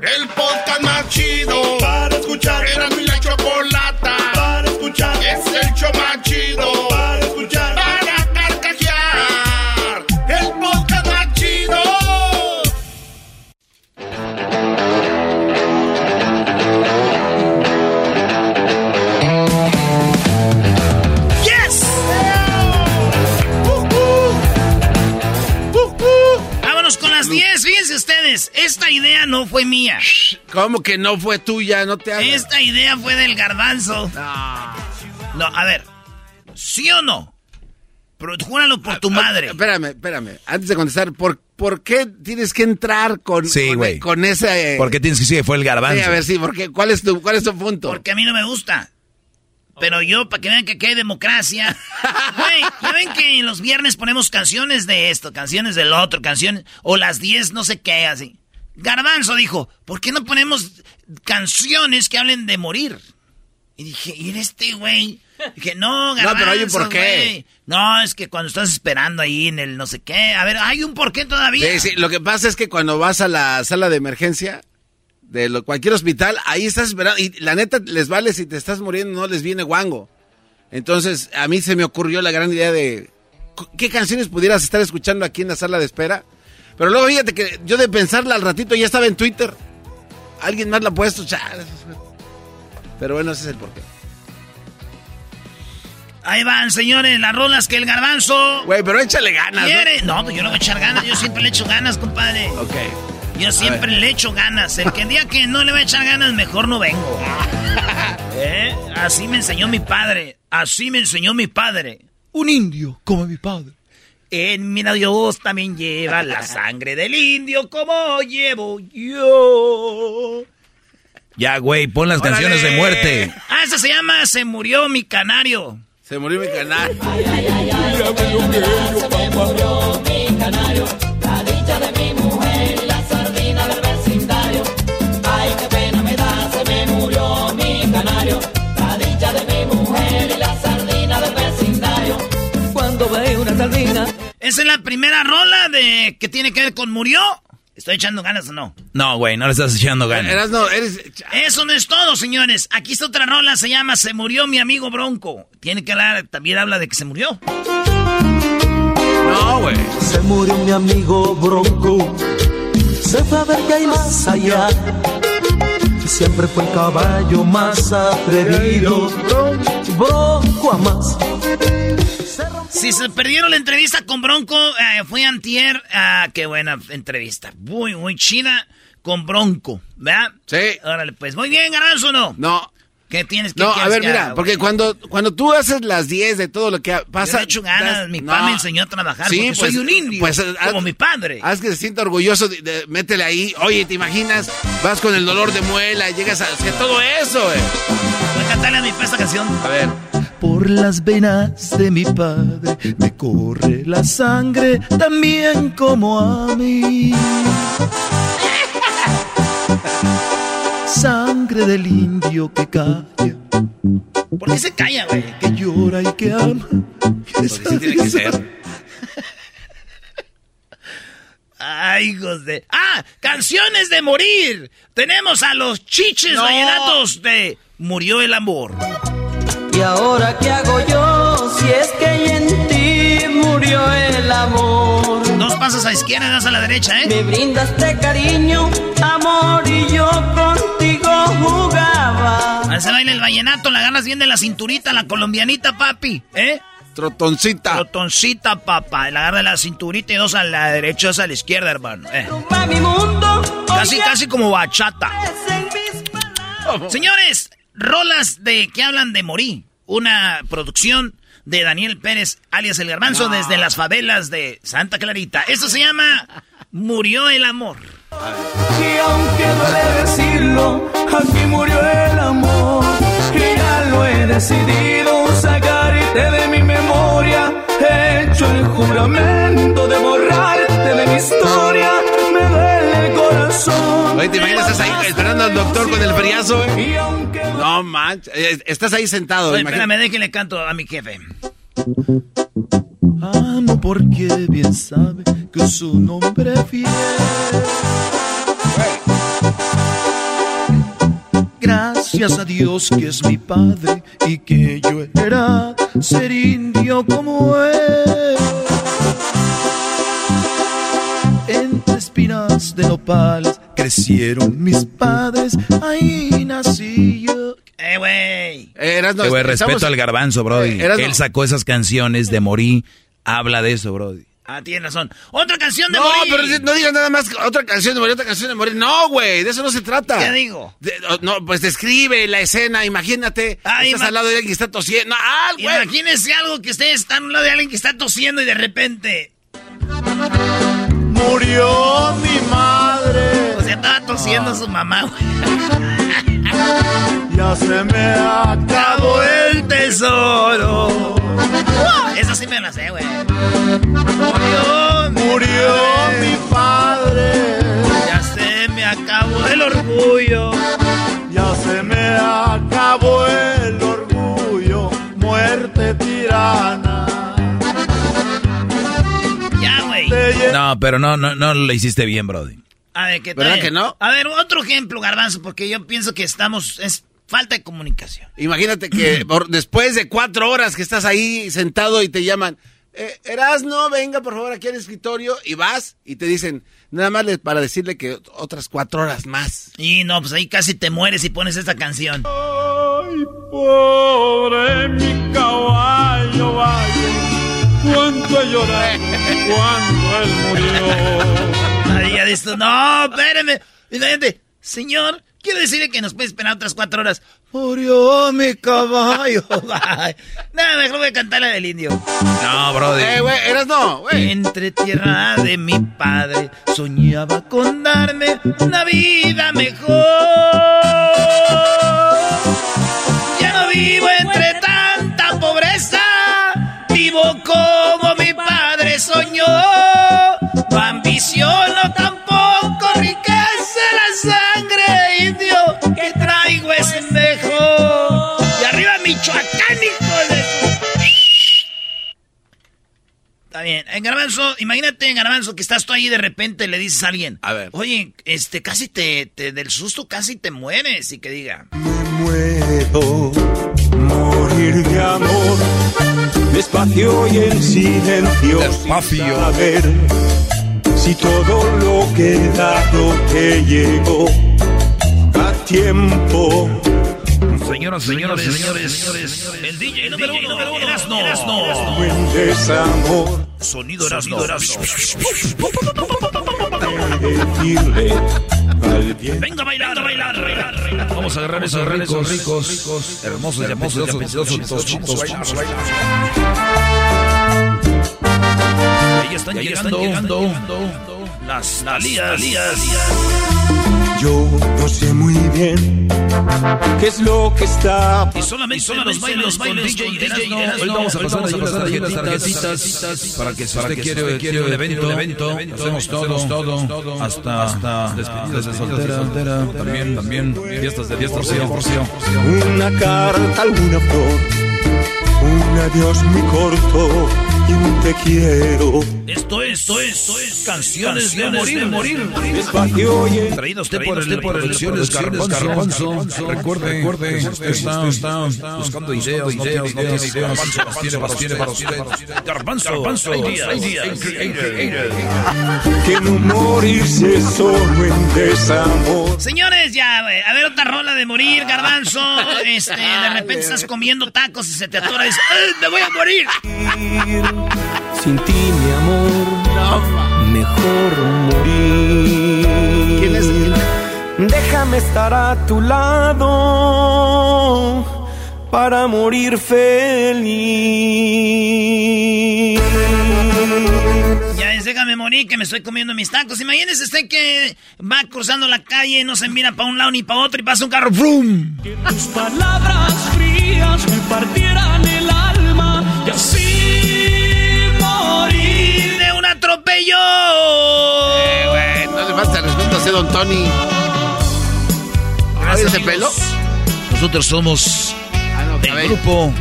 El Esta idea no fue mía. ¿Cómo que no fue tuya? No te hagas. Esta idea fue del garbanzo. No, a ver. ¿Sí o no? Pero júralo por tu madre. Ah, Espérame, espérame. Antes de contestar, ¿por, por qué tienes que entrar con, Sí, con, ese... ¿Por qué tienes que decir que fue el Sí, garbanzo? a ver, sí, porque ¿cuál es tu, cuál es tu punto? Porque a mí no me gusta. Pero yo, para que vean que aquí hay democracia. Güey, ya ven que en los viernes ponemos canciones de esto, canciones del otro, canciones. O las 10, no sé qué, así. Garbanzo dijo, ¿por qué no ponemos canciones que hablen de morir? Y dije, ¿y este güey? Dije, no, No, garbanzo. pero hay un porqué. No, es que cuando estás esperando ahí en el no sé qué. A ver, hay un porqué todavía. Sí, sí, lo que pasa es que cuando vas a la sala de emergencia de lo- cualquier hospital, ahí estás esperando y la neta les vale si te estás muriendo, no les viene guango. Entonces, a mí se me ocurrió la gran idea de qué canciones pudieras estar escuchando aquí en la sala de espera. Pero luego fíjate que yo de pensarla al ratito ya estaba en Twitter. Alguien más la ha puesto. chale. Pero bueno, ese es el porqué. Ahí van, señores, las rolas que el garbanzo Güey, pero échale ganas. ¿no? quiere. No, pues yo no voy a echar ganas. Yo siempre le echo ganas, compadre. Ok. Yo siempre le echo ganas. El que el día que no le va a echar ganas, mejor no vengo. ¿Eh? Así me enseñó mi padre. Así me enseñó mi padre. Un indio como mi padre. En mi Dios también lleva la sangre del indio como llevo yo. Ya, güey, pon las Órale. canciones de muerte. Ah, esa se llama Se murió mi canario. Se murió mi canal. Esa es la primera rola de que tiene que ver con murió. ¿Estoy echando ganas o no? No, güey, no le estás echando ganas. Eras no, eres. Eso no es todo, señores. Aquí está otra rola, se llama Se murió mi amigo Bronco. Tiene que hablar, también habla de que se murió. No, güey. Se murió mi amigo Bronco. Se fue a ver qué hay más allá. Siempre fue el caballo más atrevido. Bronco a más. Si se perdieron la entrevista con Bronco, eh, fue antier. Ah, qué buena entrevista. Muy, muy chida con Bronco, ¿verdad? Sí. Órale, pues. Muy bien, Garanzo, ¿no? No. ¿Qué tienes que No, a ver, mira, haga, porque güey? cuando, cuando tú haces las 10 de todo lo que ha- Yo pasa... le echo ganas, das- mi no. papá me enseñó a trabajar porque soy un indio, pues, como haz- mi padre. Haz que se sienta orgulloso, de, de- métele ahí. Oye, ¿te imaginas? Vas con el dolor de muela, llegas a hacer todo eso, güey. Voy a cantarle a mi pa esta canción. A ver. Por las venas de mi padre me corre la sangre también como a mí. Sangre del indio que calla, ¿Por qué se calla, güey? que llora y que ama. Porque sí tiene que ser. Ay, hijos de... ¡Ah! ¡Canciones de morir! Tenemos a los chiches No. vallenatos de Murió el amor. ¿Y ahora qué hago yo si es que en ti murió el amor? Dos pasos a izquierda y dos a la derecha, ¿eh? Me brindaste cariño, amor y yo contigo vallenato la ganas bien de la cinturita, la colombianita, papi, ¿eh? Trotoncita. Trotoncita, papá. La agarra de la cinturita y dos a la derecha, dos a la izquierda, hermano. eh. Casi, casi como bachata. Señores, rolas de que hablan de morir. Una producción de Daniel Pérez, alias El Garbanzo, desde las favelas de Santa Clarita. Esto se llama Murió el amor. Y aunque duele decirlo, aquí murió el amor. Y ya lo he decidido sacarte de mi memoria. He hecho el juramento de borrarte de mi historia. Me duele el corazón. Oye, ¿te imaginas? Estás ahí esperando al doctor con el friazo, eh? No manches. Eh, Estás ahí sentado. Oye, espérame, déjenle canto a mi jefe. Amo porque bien sabe que su nombre fiel. Gracias a Dios que es mi padre y que yo era ser indio como él. Espinas de nopales crecieron mis padres, ahí nací yo. Eh, güey. Eh, Erasno, Eh, estamos- respeto al garbanzo, Brody. Eh. Él sacó esas canciones de Morí. Habla de eso, Brody. Ah, tienes razón. Otra canción de No, morir. pero no digas nada más que otra canción de morir, otra canción de morir. No, güey, de eso no se trata. ¿Qué digo? De- no, pues describe la escena, imagínate. Ah, estás ima- al lado de alguien que está tosiendo. Ah, güey. Imagínense algo que ustedes están al lado de alguien que está tosiendo y de repente. Murió mi madre, O sea, estaba tosiendo su mamá, güey. ya se me acabó el tesoro. Eso sí me lo sé, güey. Murió, Murió mi padre, Ya se me acabó el orgullo. ya se me acabó el orgullo, muerte tirana. No, pero no, no, no lo hiciste bien, Brody. A ver, ¿qué tal? ¿Verdad que no? A ver, otro ejemplo, Garbanzo, porque yo pienso que estamos. Es falta de comunicación. Imagínate que por- después de cuatro horas que estás ahí sentado y te llaman, eh, Erasno, venga por favor aquí al escritorio y vas y te dicen, nada más para decirle que otras cuatro horas más. Y no, pues ahí casi te mueres y pones esta canción. Ay, pobre mi caballo, vaya, cuánto he llorado él murió. Dices, tú, no, espérame. Y la gente, señor, quiero decirle que nos puede esperar otras cuatro horas. Murió mi caballo. Nada, mejor voy a cantar la del indio. No, Brody. Eh, güey, Erasno, güey. Entre tierra de mi padre soñaba con darme una vida mejor. Ya no vivo entre tanta pobreza, vivo como mi padre soñó. Está bien. En Garbanzo, imagínate en Garbanzo que estás tú ahí y de repente le dices a alguien. A ver. Oye, este, casi te, te- del susto casi te mueres. Y que diga. Muero, morir de amor, despacio y en silencio, Despacio. sin saber si todo lo que he dado te llegó a tiempo. Señoras, señoras, señores, El DJ número uno, Erasno. Buen desamor, Sonido Erasno. bien. Venga a bailar, a bailar. Vamos a agarrar esos ricos, ricos, hermosos, hermosos, apetitosos tocitos. Ahí están Y ahí están llegando, llegando. las talías. Yo no sé muy bien qué es lo que está Y solamente, los bailes, los bailes con DJ Erasno. Hoy vamos a pasar a pasar ahí las tarjetitas para que si usted quiere, quiere un evento, hacemos todo, todo, hasta, hasta despedidas de soltera, también, también, fiestas de fiestas, porción, Una carta, alguna flor, un adiós muy corto y un te quiero Esto es, esto es, esto es canciones, de morir, de morir. Traído usted por el por Producciones Garbanzo. Recuerde, recuerde, está, está, buscando ideas, ideas, no tiene ideas, las tiene para tiene para usted. Garbanzo, Garbanzo, ideas, Que no morirse solo en desamor. Señores, ya, a ver otra rola de morir, Garbanzo. Este, de repente estás comiendo tacos y se te atora y dices, ¡Ay, me voy a morir! Sin ti, mejor morir. ¿Quién es? Déjame estar a tu lado para morir feliz. Ya es, déjame morir que me estoy comiendo mis tacos. Imagínese usted que va cruzando la calle, no se mira para un lado ni para otro y pasa un carro, ¡frum! Que tus palabras frías me partieran morir. ¡De un atropello! Eh, güey, no le falta respeto a ese don Tony. ¿Oye ese pelo? Nosotros somos Ah, no, del grupo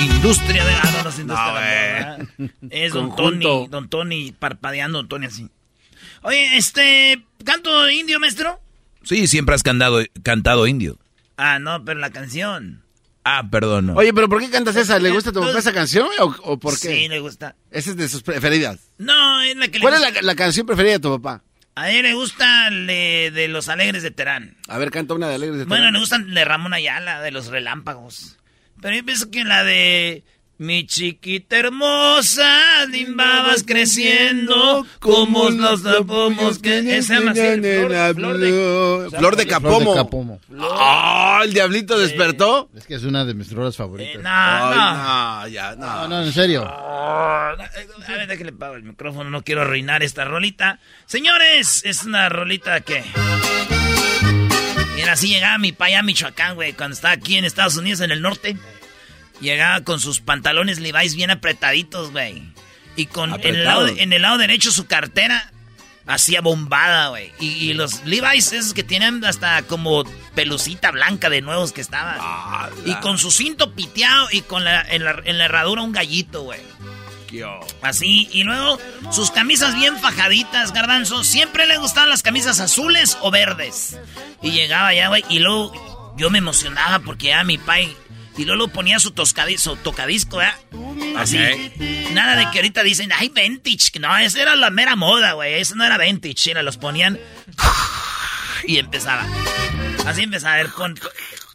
Industria de... Ah, no, no es industria No, la don. Tony, don Tony parpadeando, don Tony así. Oye, este, ¿canto indio, maestro? Sí, siempre has cantado, cantado indio. Ah, no, pero la canción. Ah, perdón. no. Oye, pero ¿por qué cantas esa? ¿Le gusta tu papá esa canción o, o por qué? Sí, le gusta. Esa es de sus preferidas. No, es la que le ¿Cuál es gusta. la, la canción preferida de tu papá? A él le gusta le- de Los Alegres de Terán. A ver, canta una de Alegres de Bueno, Terán. le gustan de Ramón Ayala, de Los Relámpagos. Pero yo pienso que la de... Mi chiquita hermosa, limbabas creciendo, como los pomos que... Esa se llama así, flor, flor de... Flor de Capomo. Flor de Capomo. ¡Ah! ¿El diablito despertó? Es que es una de mis rolas Eh, favoritas. no, Ay, no. no, ya, no. No, no, en serio. A ver, déjale pago el micrófono, no quiero arruinar esta rolita. Señores, es una rolita que... Mira, así llegaba mi pa allá a Michoacán, güey, cuando estaba aquí en Estados Unidos, en el norte. Llegaba con sus pantalones Levi's bien apretaditos, güey. Y con en el, lado, Apretados. en el lado derecho su cartera hacía bombada, güey. Y, y los Levi's esos que tienen hasta como pelucita blanca de nuevos que estaban. y con su cinto piteado y con la, en, la, en la herradura un gallito, güey. Así, y luego sus camisas bien fajaditas, garbanzo. Siempre le gustaban las camisas azules o verdes. Y llegaba ya, güey, y luego yo me emocionaba porque ya mi pai. Y luego ponía su, tocadisco, ¿eh? Así. Nada de que ahorita dicen, ay, vintage. No, esa era la mera moda, güey. Eso no era vintage. Era, los ponían. Y empezaba. Así empezaba. A ver, con-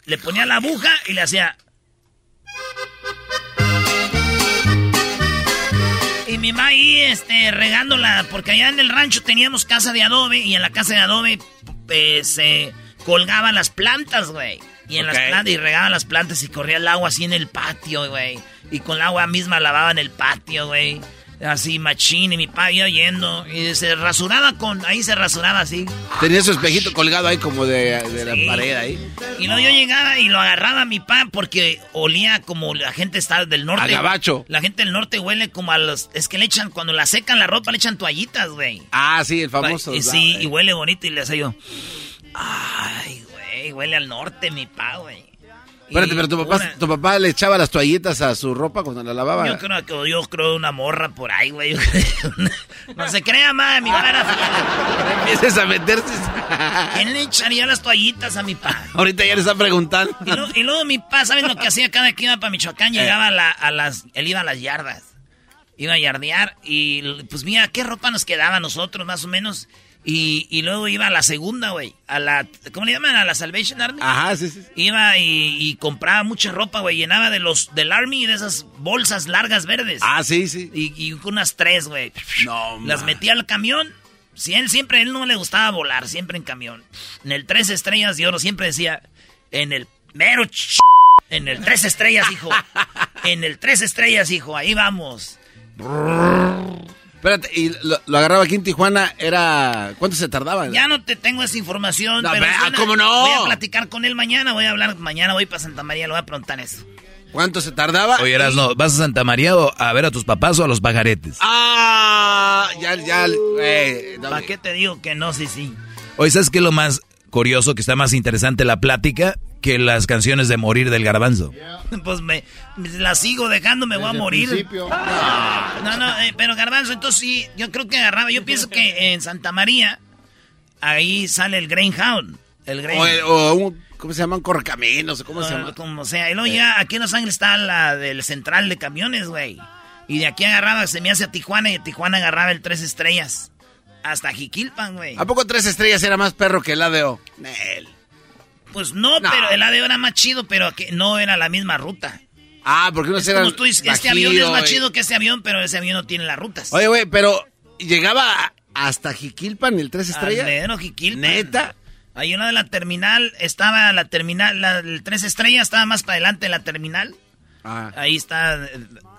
le ponía la aguja y le hacía. Y mi mamá ahí, este, regándola, porque allá en el rancho teníamos casa de adobe y en la casa de adobe pues, se colgaban las plantas, güey. Y en las plantas, y regaban las plantas y corría el agua así en el patio, güey. Y con el agua misma lavaban el patio, güey. Así machín y mi papá iba yendo y se rasuraba con, ahí se rasuraba así. Tenía su espejito colgado ahí como de, de Sí. la pared ahí. Y luego yo llegaba y lo agarraba a mi papá porque olía como la gente está del norte. A gabacho. La gente del norte huele como a los... Es que le echan, cuando la secan la ropa, le echan toallitas, güey. Ah, sí, el famoso. Y sí, y huele bonito y le hacía yo... Ay, güey, huele al norte mi papá, güey. Espérate, pero tu papá, una- tu papá le echaba las toallitas a su ropa cuando la lavaba. Yo creo que yo creo una morra por ahí, güey. no se crea, ma, mi papá era... Empieces a meterse. ¿Quién le echaría las toallitas a mi papá? Ahorita ya le está preguntando. Y, lo- y luego mi papá, ¿sabes lo que hacía cada vez que iba para Michoacán? Llegaba a, la- a las... Él iba a las yardas. Iba a yardear y pues mira, ¿qué ropa nos quedaba a nosotros más o menos? Y, y luego iba a la segunda, güey. A la... ¿Cómo le llaman? A la Salvation Army. Ajá, sí, sí. Iba y, y compraba mucha ropa, güey. Llenaba de los del Army de esas bolsas largas verdes. Ah, sí, sí. Y, y unas tres, güey. No, Las man. metía al camión. Si él siempre, él no le gustaba volar, siempre en camión. En el tres estrellas de oro siempre decía, en el mero ch... En el tres estrellas, hijo. En el tres estrellas, hijo. Ahí vamos. Espérate, y lo, lo agarraba aquí en Tijuana, era... ¿Cuánto se tardaba? Ya no te tengo esa información. No, pero. ¿cómo no? Voy a platicar con él mañana. Voy a hablar mañana. Voy para Santa María. Le voy a preguntar eso. ¿Cuánto se tardaba? Oye, Erasno, ¿vas a Santa María o a ver a tus papás o a los pajaretes? Ah, ya, ya, no, ¿Para qué te digo que no? Sí, sí. Oye, ¿sabes qué es lo más curioso, que está más interesante la plática? Que las canciones de morir del garbanzo. Pues me, la sigo dejando, me voy a morir. No, no, eh, pero garbanzo, entonces sí, yo creo que agarraba. Yo pienso que en Santa María, ahí sale el Greyhound. El Greyhound. O, un, ¿cómo se llaman? Correcaminos, ¿cómo se llama? Como sea. Y luego ya, aquí en Los Ángeles está la del central de camiones, güey. Y de aquí agarraba, se me hace a Tijuana y de Tijuana agarraba el Tres Estrellas. Hasta Jiquilpan, güey. ¿A poco Tres Estrellas era más perro que el ADO? Nel. Pues no, pero el ADO era más chido, pero que no era la misma ruta. Ah, porque no se Como tú dices, este avión es más chido que ese avión, pero ese avión no tiene las rutas. Oye, güey, pero llegaba hasta Jiquilpan el tres estrellas. Alero, Jiquilpan. Neta. Hay una de la terminal, estaba la terminal, la, el tres estrellas estaba más para adelante en la terminal. Ah. Ahí está,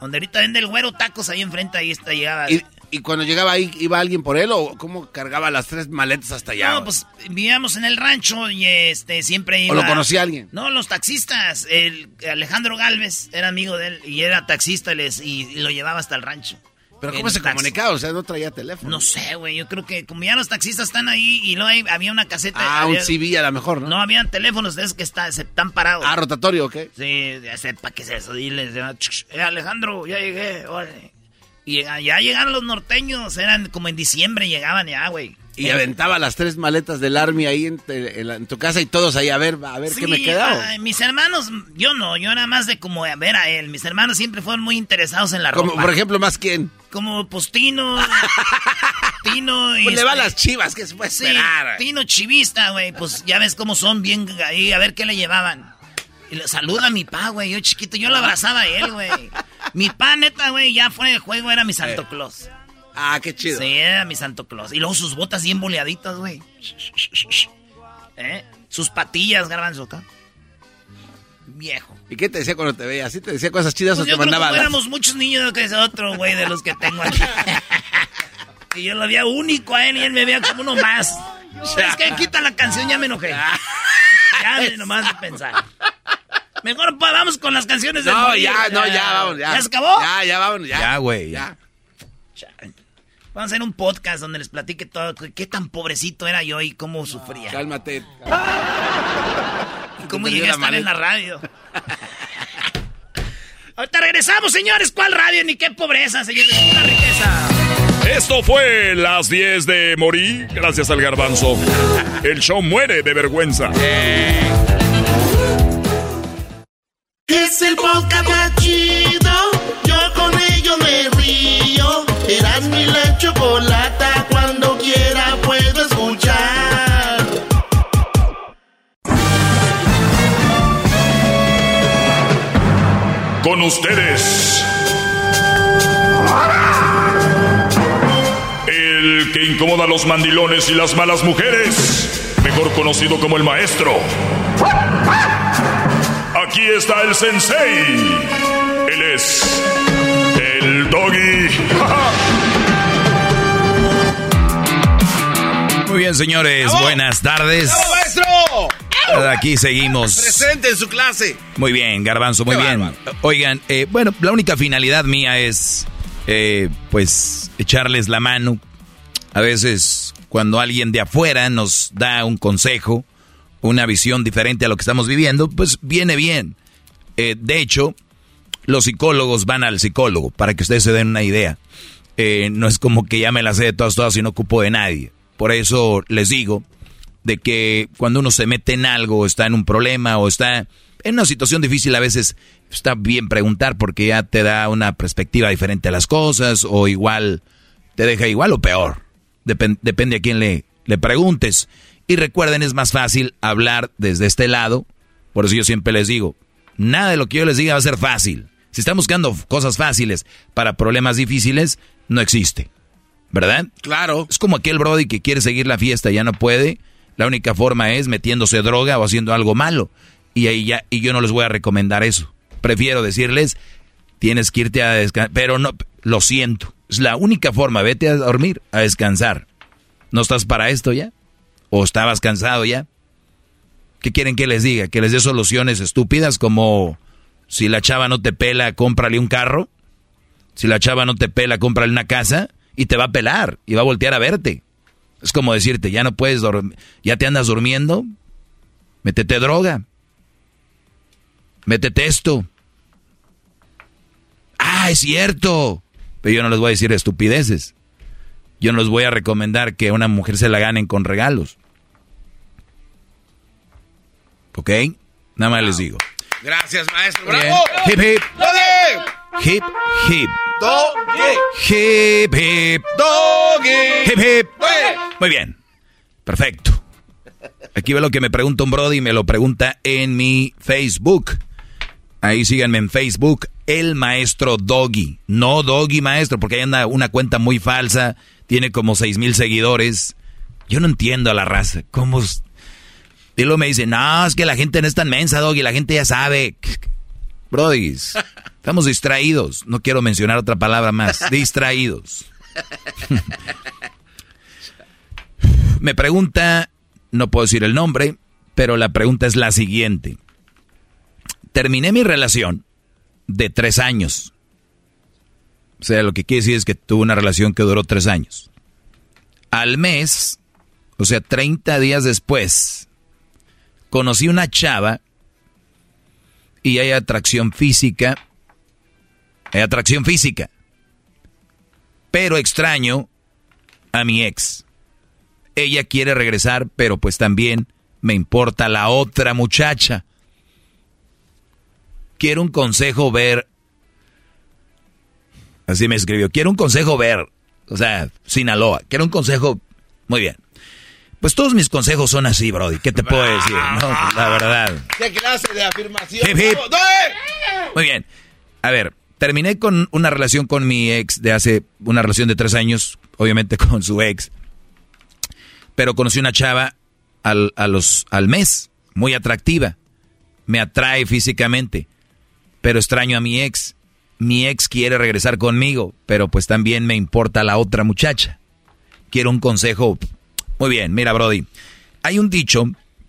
donde ahorita vende el güero tacos, ahí enfrente, ahí está, llegaba. ¿Y cuando llegaba ahí, iba alguien por él o cómo cargaba las tres maletas hasta allá? No, pues vivíamos en el rancho y este siempre iba. ¿O lo conocía alguien? No, los taxistas. El Alejandro Galvez era amigo de él y era taxista les, y, lo llevaba hasta el rancho. ¿Pero cómo se comunicaba? O sea, no traía teléfono. No sé, güey. Yo creo que como ya los taxistas están ahí y luego había una caseta. Ah, un CV a lo mejor, ¿no? No, habían teléfonos de esos que está, se están parados. Ah, rotatorio, ¿ok? Sí, ya sepa qué es eso. Diles, eh, Alejandro, ya llegué, órale. Y ya llegaron los norteños, eran como en diciembre llegaban ya, güey. Y aventaba las tres maletas del Army ahí en, tu casa y todos ahí a ver, a ver qué me quedaba. mis hermanos, yo no, yo nada más de como a ver a él. Mis hermanos siempre fueron muy interesados en la como, Por ejemplo, ¿más quién? Como pues Tino. Tino y. Pues le va a este, las chivas, que se puede esperar. Tino chivista, güey. Pues ya ves cómo son bien ahí, a ver qué le llevaban. Y le saluda a mi pa, güey. Yo chiquito, yo lo abrazaba a él, güey. Mi pa, neta, güey, ya fuera de juego era mi Santo eh. Claus. Ah, qué chido. Sí, era mi Santo Claus. Y luego sus botas bien boleaditas, güey. ¿Eh? Sus patillas, garbanzo, Viejo. ¿Y qué te decía cuando te veía? ¿Sí te decía cosas chidas pues o te mandaba las... éramos muchos niños que es otro, güey, de los que tengo aquí. y yo lo veía único a él y él me veía como uno más. Es que quita la canción, ya me enojé. ya nomás de pensar. Mejor vamos con las canciones de No, ya, no, ya, vamos, ya. ¿Ya se acabó? Ya, ya, vamos, ya. Ya, güey, ya. Vamos a hacer un podcast donde les platique todo, qué tan pobrecito era yo y cómo sufría. Cálmate. Y cómo llegué a estar en la radio. Ahorita regresamos, señores. ¿Cuál radio ni qué pobreza, señores? Una riqueza. Esto fue las 10 de Morí, gracias al garbanzo. El show muere de vergüenza. Es el podcast más chido. Yo con ello me río. Eras mi la chocolata. Cuando quiera puedo escuchar. Con ustedes. El que incomoda a los mandilones y las malas mujeres. Mejor conocido como el maestro. Aquí está el sensei. Él es el doggy. Muy bien, señores. Buenas tardes. ¡Bravo, maestro! Aquí seguimos. Presente en su clase. Muy bien, Garbanzo, muy bien. Oigan, eh, bueno, la única finalidad mía es, eh, pues, echarles la mano. A veces, cuando alguien de afuera nos da un consejo, una visión diferente a lo que estamos viviendo, pues viene bien. Eh, de hecho, los psicólogos van al psicólogo, para que ustedes se den una idea. Eh, no es como que ya me la sé de todas, todas y no ocupo de nadie. Por eso les digo de que cuando uno se mete en algo, está en un problema o está en una situación difícil, a veces está bien preguntar porque ya te da una perspectiva diferente a las cosas o igual te deja igual o peor. depende a quién le, le preguntes. Y recuerden, es más fácil hablar desde este lado. Por eso yo siempre les digo, nada de lo que yo les diga va a ser fácil. Si están buscando cosas fáciles para problemas difíciles, no existe. ¿Verdad? Claro. Es como aquel Brody que quiere seguir la fiesta y ya no puede. La única forma es metiéndose droga o haciendo algo malo. Y ahí ya, y yo no les voy a recomendar eso. Prefiero decirles, tienes que irte a descansar. Pero no, lo siento. Es la única forma. Vete a dormir, a descansar. ¿No estás para esto ya? ¿O estabas cansado ya? ¿Qué quieren que les diga? ¿Que les dé soluciones estúpidas como si la chava no te pela, cómprale un carro? Si la chava no te pela, cómprale una casa y te va a pelar y va a voltear a verte. Es como decirte, ya no puedes dormir, ya te andas durmiendo, métete droga. métete esto. Ah, es cierto. Pero yo no les voy a decir estupideces. Yo no les voy a recomendar que una mujer se la ganen con regalos. ¿Ok? Nada más les digo. Gracias, maestro. ¡Bravo! Hip, hip. ¡Doggy! Hip, hip. ¡Doggy! Hip, hip. ¡Doggy! Hip, hip. ¡Doggy! Muy bien. Perfecto. Aquí ve lo que me pregunta un Brody y me lo pregunta en mi Facebook. Ahí síganme en Facebook, el maestro Doggy. No Doggy maestro, porque hay anda una cuenta muy falsa, tiene como seis mil seguidores. Yo no entiendo a la raza. ¿Cómo? Y luego me dice, no, es que la gente no es tan mensa, Doggy, la gente ya sabe. Brody, estamos distraídos. No quiero mencionar otra palabra más. Distraídos. me pregunta, no puedo decir el nombre, pero la pregunta es la siguiente terminé mi relación de tres años. O sea, lo que quiere decir es que tuve una relación que duró tres años. Al mes, o sea, 30 días después, conocí una chava y hay atracción física. Hay atracción física. Pero extraño a mi ex. Ella quiere regresar, pero pues también me importa la otra muchacha quiero un consejo ver. Así me escribió, quiero un consejo ver. O sea, Sinaloa, quiero un consejo. Muy bien. Pues todos mis consejos son así, Brody. ¿Qué te puedo decir? No, la verdad. ¿Qué clase de afirmación? Hip, hip. Muy bien. A ver, terminé con una relación con mi ex de hace una relación de tres años, obviamente con su ex. Pero conocí una chava al, a los, al mes, muy atractiva. Me atrae físicamente pero extraño a mi ex. Mi ex quiere regresar conmigo, pero pues también me importa la otra muchacha. Quiero un consejo. Muy bien, mira Brody, hay un dicho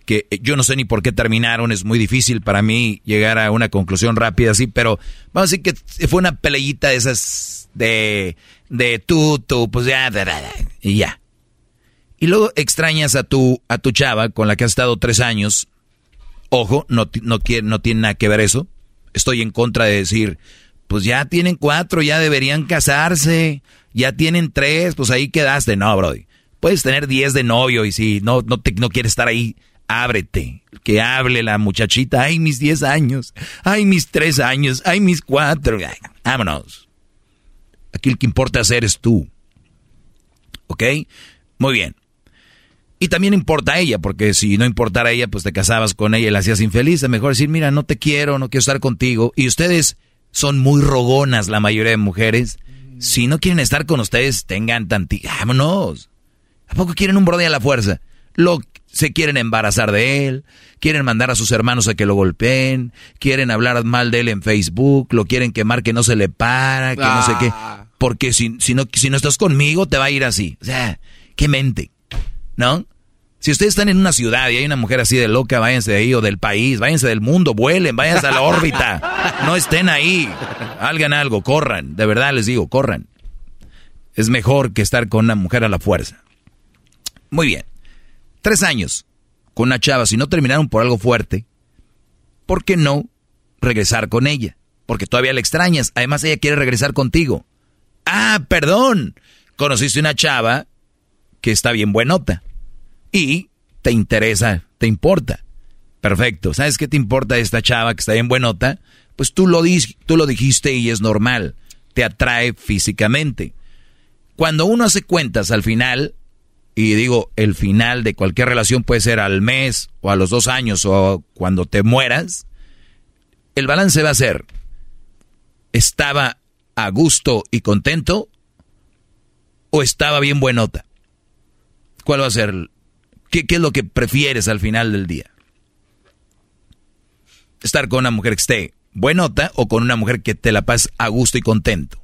que yo no sé ni por qué terminaron, es muy difícil para mí llegar a una conclusión rápida así, pero vamos a decir que fue una peleita de esas de, de tú, tú, pues ya, y ya. Y luego extrañas a tu, a tu chava con la que has estado tres años. Ojo, no, no, no tiene nada que ver eso estoy en contra de decir, pues ya tienen cuatro, ya deberían casarse, ya tienen tres, pues ahí quedaste. No, Brody. Puedes tener diez de novio y si no, no, te, quieres estar ahí, ábrete. Que hable la muchachita. Ay, mis diez años. Ay, mis tres años. Ay, mis cuatro. Ay, vámonos. Aquí el que importa hacer es tú. ¿Ok? Muy bien. Y también importa a ella, porque si no importara a ella, pues te casabas con ella y la hacías infeliz. Es mejor decir, mira, no te quiero, no quiero estar contigo. Y ustedes son muy rogonas, la mayoría de mujeres. Si no quieren estar con ustedes, tengan tanti... ¡Vámonos! ¿A poco quieren un brode a la fuerza? Lo, se quieren embarazar de él, quieren mandar a sus hermanos a que lo golpeen, quieren hablar mal de él en Facebook, lo quieren quemar que no se le para, que no sé qué. Ah. Porque si, si, no, si no estás conmigo, te va a ir así. O sea, qué mente. ¿No? Si ustedes están en una ciudad y hay una mujer así de loca, váyanse de ahí o del país, váyanse del mundo, vuelen, váyanse a la órbita. No estén ahí. Hagan algo, corran. De verdad les digo, corran. Es mejor que estar con una mujer a la fuerza. Muy bien. Tres años con una chava, si no terminaron por algo fuerte, ¿por qué no regresar con ella? Porque todavía la extrañas. Además, ella quiere regresar contigo. Ah, perdón. Conociste una chava que está bien buenota y te interesa, te importa. Perfecto. ¿Sabes qué te importa esta chava que está bien buenota? Pues tú lo, tú lo dijiste y es normal. Te atrae físicamente. Cuando uno hace cuentas al final, y digo, el final de cualquier relación puede ser al mes o a los dos años o cuando te mueras, el balance va a ser, ¿estaba a gusto y contento o estaba bien buenota? ¿Cuál va a ser ¿Qué, es lo que prefieres al final del día? ¿Estar con una mujer que esté buenota o con una mujer que te la pases a gusto y contento?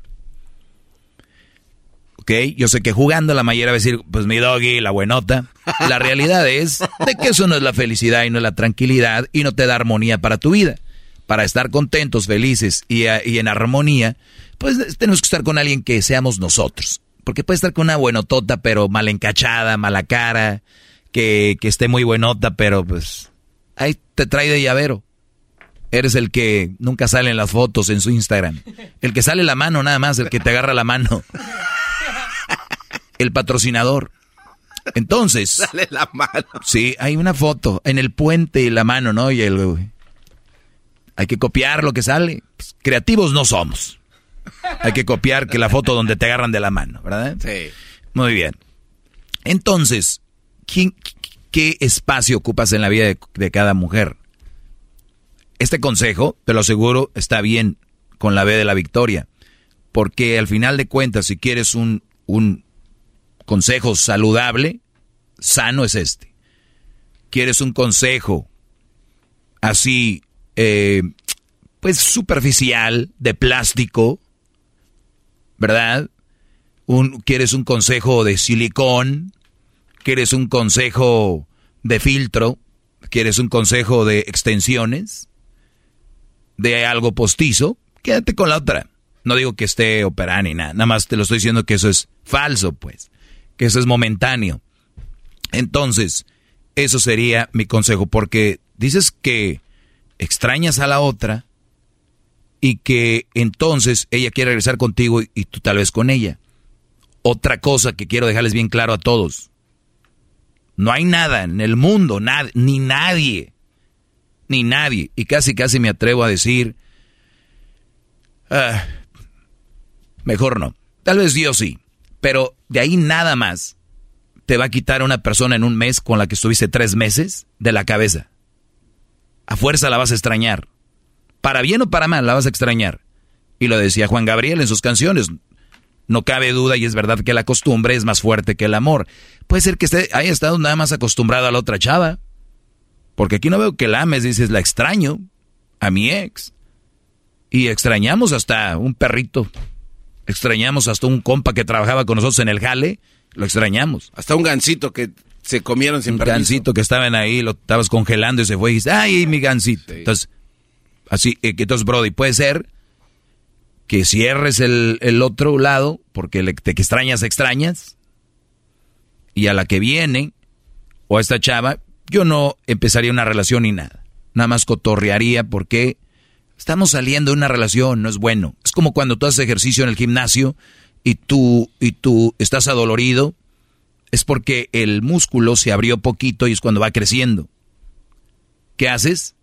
¿Ok? Yo sé que jugando la mayoría va a decir, pues mi doggy, la buenota. La realidad es de que eso no es la felicidad y no es la tranquilidad y no te da armonía para tu vida. Para estar contentos, felices y, y en armonía, pues tenemos que estar con alguien que seamos nosotros. Porque puede estar con una buenotota, pero mal encachada, mala cara, que, esté muy buenota, pero pues ahí te trae de llavero. Eres el que nunca sale en las fotos en su Instagram. El que sale la mano nada más, el que te agarra la mano. El patrocinador. Entonces. Sale la mano. Sí, hay una foto en el puente y la mano, ¿no? Y el. Hay que copiar lo que sale. Pues, creativos no somos. Hay que copiar que la foto donde te agarran de la mano, ¿verdad? Sí. Muy bien. Entonces, ¿qué espacio ocupas en la vida de, cada mujer? Este consejo, te lo aseguro, está bien con la B de la victoria. Porque al final de cuentas, si quieres un, un consejo saludable, sano es este. ¿Quieres un consejo así, eh, pues superficial, de plástico? ¿Verdad? Un, ¿Quieres un consejo de silicón? ¿Quieres un consejo de filtro? ¿Quieres un consejo de extensiones? ¿De algo postizo? Quédate con la otra. No digo que esté operando ni nada, nada más te lo estoy diciendo que eso es falso, pues, que eso es momentáneo. Entonces, eso sería mi consejo, porque dices que extrañas a la otra y que entonces ella quiere regresar contigo y, tú tal vez con ella. Otra cosa que quiero dejarles bien claro a todos. No hay nada en el mundo, ni nadie, ni nadie, y casi casi me atrevo a decir, ah, mejor no, tal vez Dios sí, pero de ahí nada más te va a quitar a una persona en un mes con la que estuviste tres meses de la cabeza. A fuerza la vas a extrañar. Para bien o para mal la vas a extrañar. Y lo decía Juan Gabriel en sus canciones. No cabe duda y es verdad que la costumbre es más fuerte que el amor. Puede ser que esté, haya estado nada más acostumbrado a la otra chava. Porque aquí no veo que la ames, dices, la extraño a mi ex. Y extrañamos hasta un perrito. Extrañamos hasta un compa que trabajaba con nosotros en el jale. Lo extrañamos. Hasta un gancito que se comieron sin Un gancito que estaban ahí, lo estabas congelando y se fue y dices, ay, mi gancito. Entonces, así, eh, entonces, Brody, puede ser que cierres el, otro lado, porque te que extrañas, extrañas, y a la que viene, o a esta chava, yo no empezaría una relación ni nada. Nada más cotorrearía porque estamos saliendo de una relación, no es bueno. Es como cuando tú haces ejercicio en el gimnasio y tú, y tú estás adolorido, es porque el músculo se abrió poquito y es cuando va creciendo. ¿Qué haces?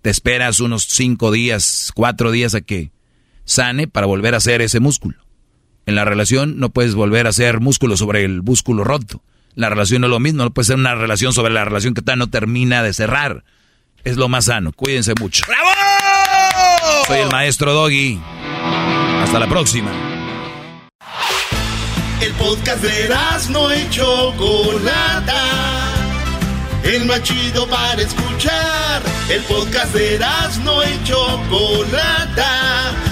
Te esperas unos cinco días, cuatro días a que sane para volver a hacer ese músculo. En la relación no puedes volver a hacer músculo sobre el músculo roto. La relación no es lo mismo, no puede ser una relación sobre la relación que todavía no termina de cerrar. Es lo más sano. Cuídense mucho. ¡Bravo! Soy el maestro Doggy. Hasta la próxima. El podcast de no hecho Chocolata. El más chido para escuchar. El podcast de no hecho Chocolata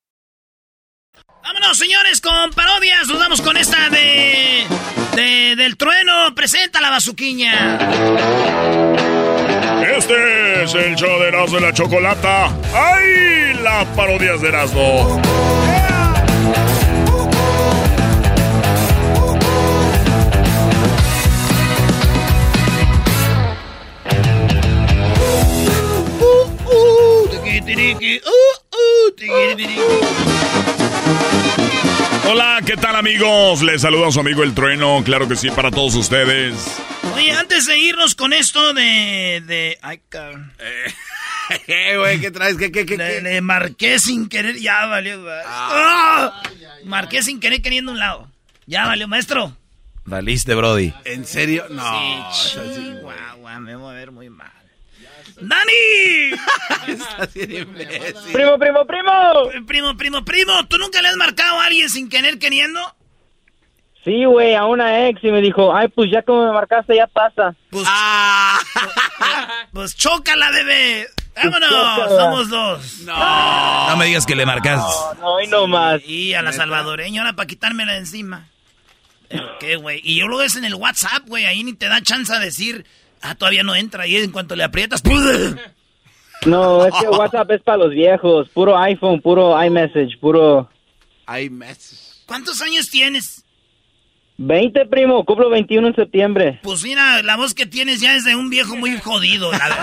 Vámonos, señores, con parodias. Nos vamos con esta de, de del trueno. Presenta la bazuquiña. Este es el show de Erasmo de la Chocolata. ¡Ay! Las parodias de Erasmo. Hola, ¿qué tal amigos? Les saluda a su amigo El Trueno, claro que sí, para todos ustedes. Oye, antes de irnos con esto de... de ay, cabrón. ¿Qué, güey? ¿Qué traes? ¿Qué, qué, qué? Le, qué? le marqué sin querer, ya valió. ¡Ah! Marqué sin querer queriendo un lado. Ya valió, maestro. Valiste, Brody. ¿En serio? No. Sí, Chihuahua, me voy a ver muy mal. ¡Dani! Estás. Primo, primo, primo. Primo, primo, primo, ¿tú nunca le has marcado a alguien sin querer queriendo? Sí, güey, a una ex y me dijo, ay, pues ya como me marcaste, ya pasa. Pues, Ah. pues chócala, bebé. Vámonos, chócala. somos dos. No me digas que le marcas. No, no, y no más. Y a la salvadoreña ahora para quitármela de encima. ¿El ¿Qué, güey? Y yo lo ves en el WhatsApp, güey, ahí ni te da chance a decir, ah, todavía no entra. Y en cuanto le aprietas. No, es que WhatsApp es para los viejos. Puro iPhone, puro iMessage, puro... Mes. ¿Cuántos años tienes? 20, primo, cumplo 21 en septiembre. Pues mira, la voz que tienes ya es de un viejo muy jodido, la verdad.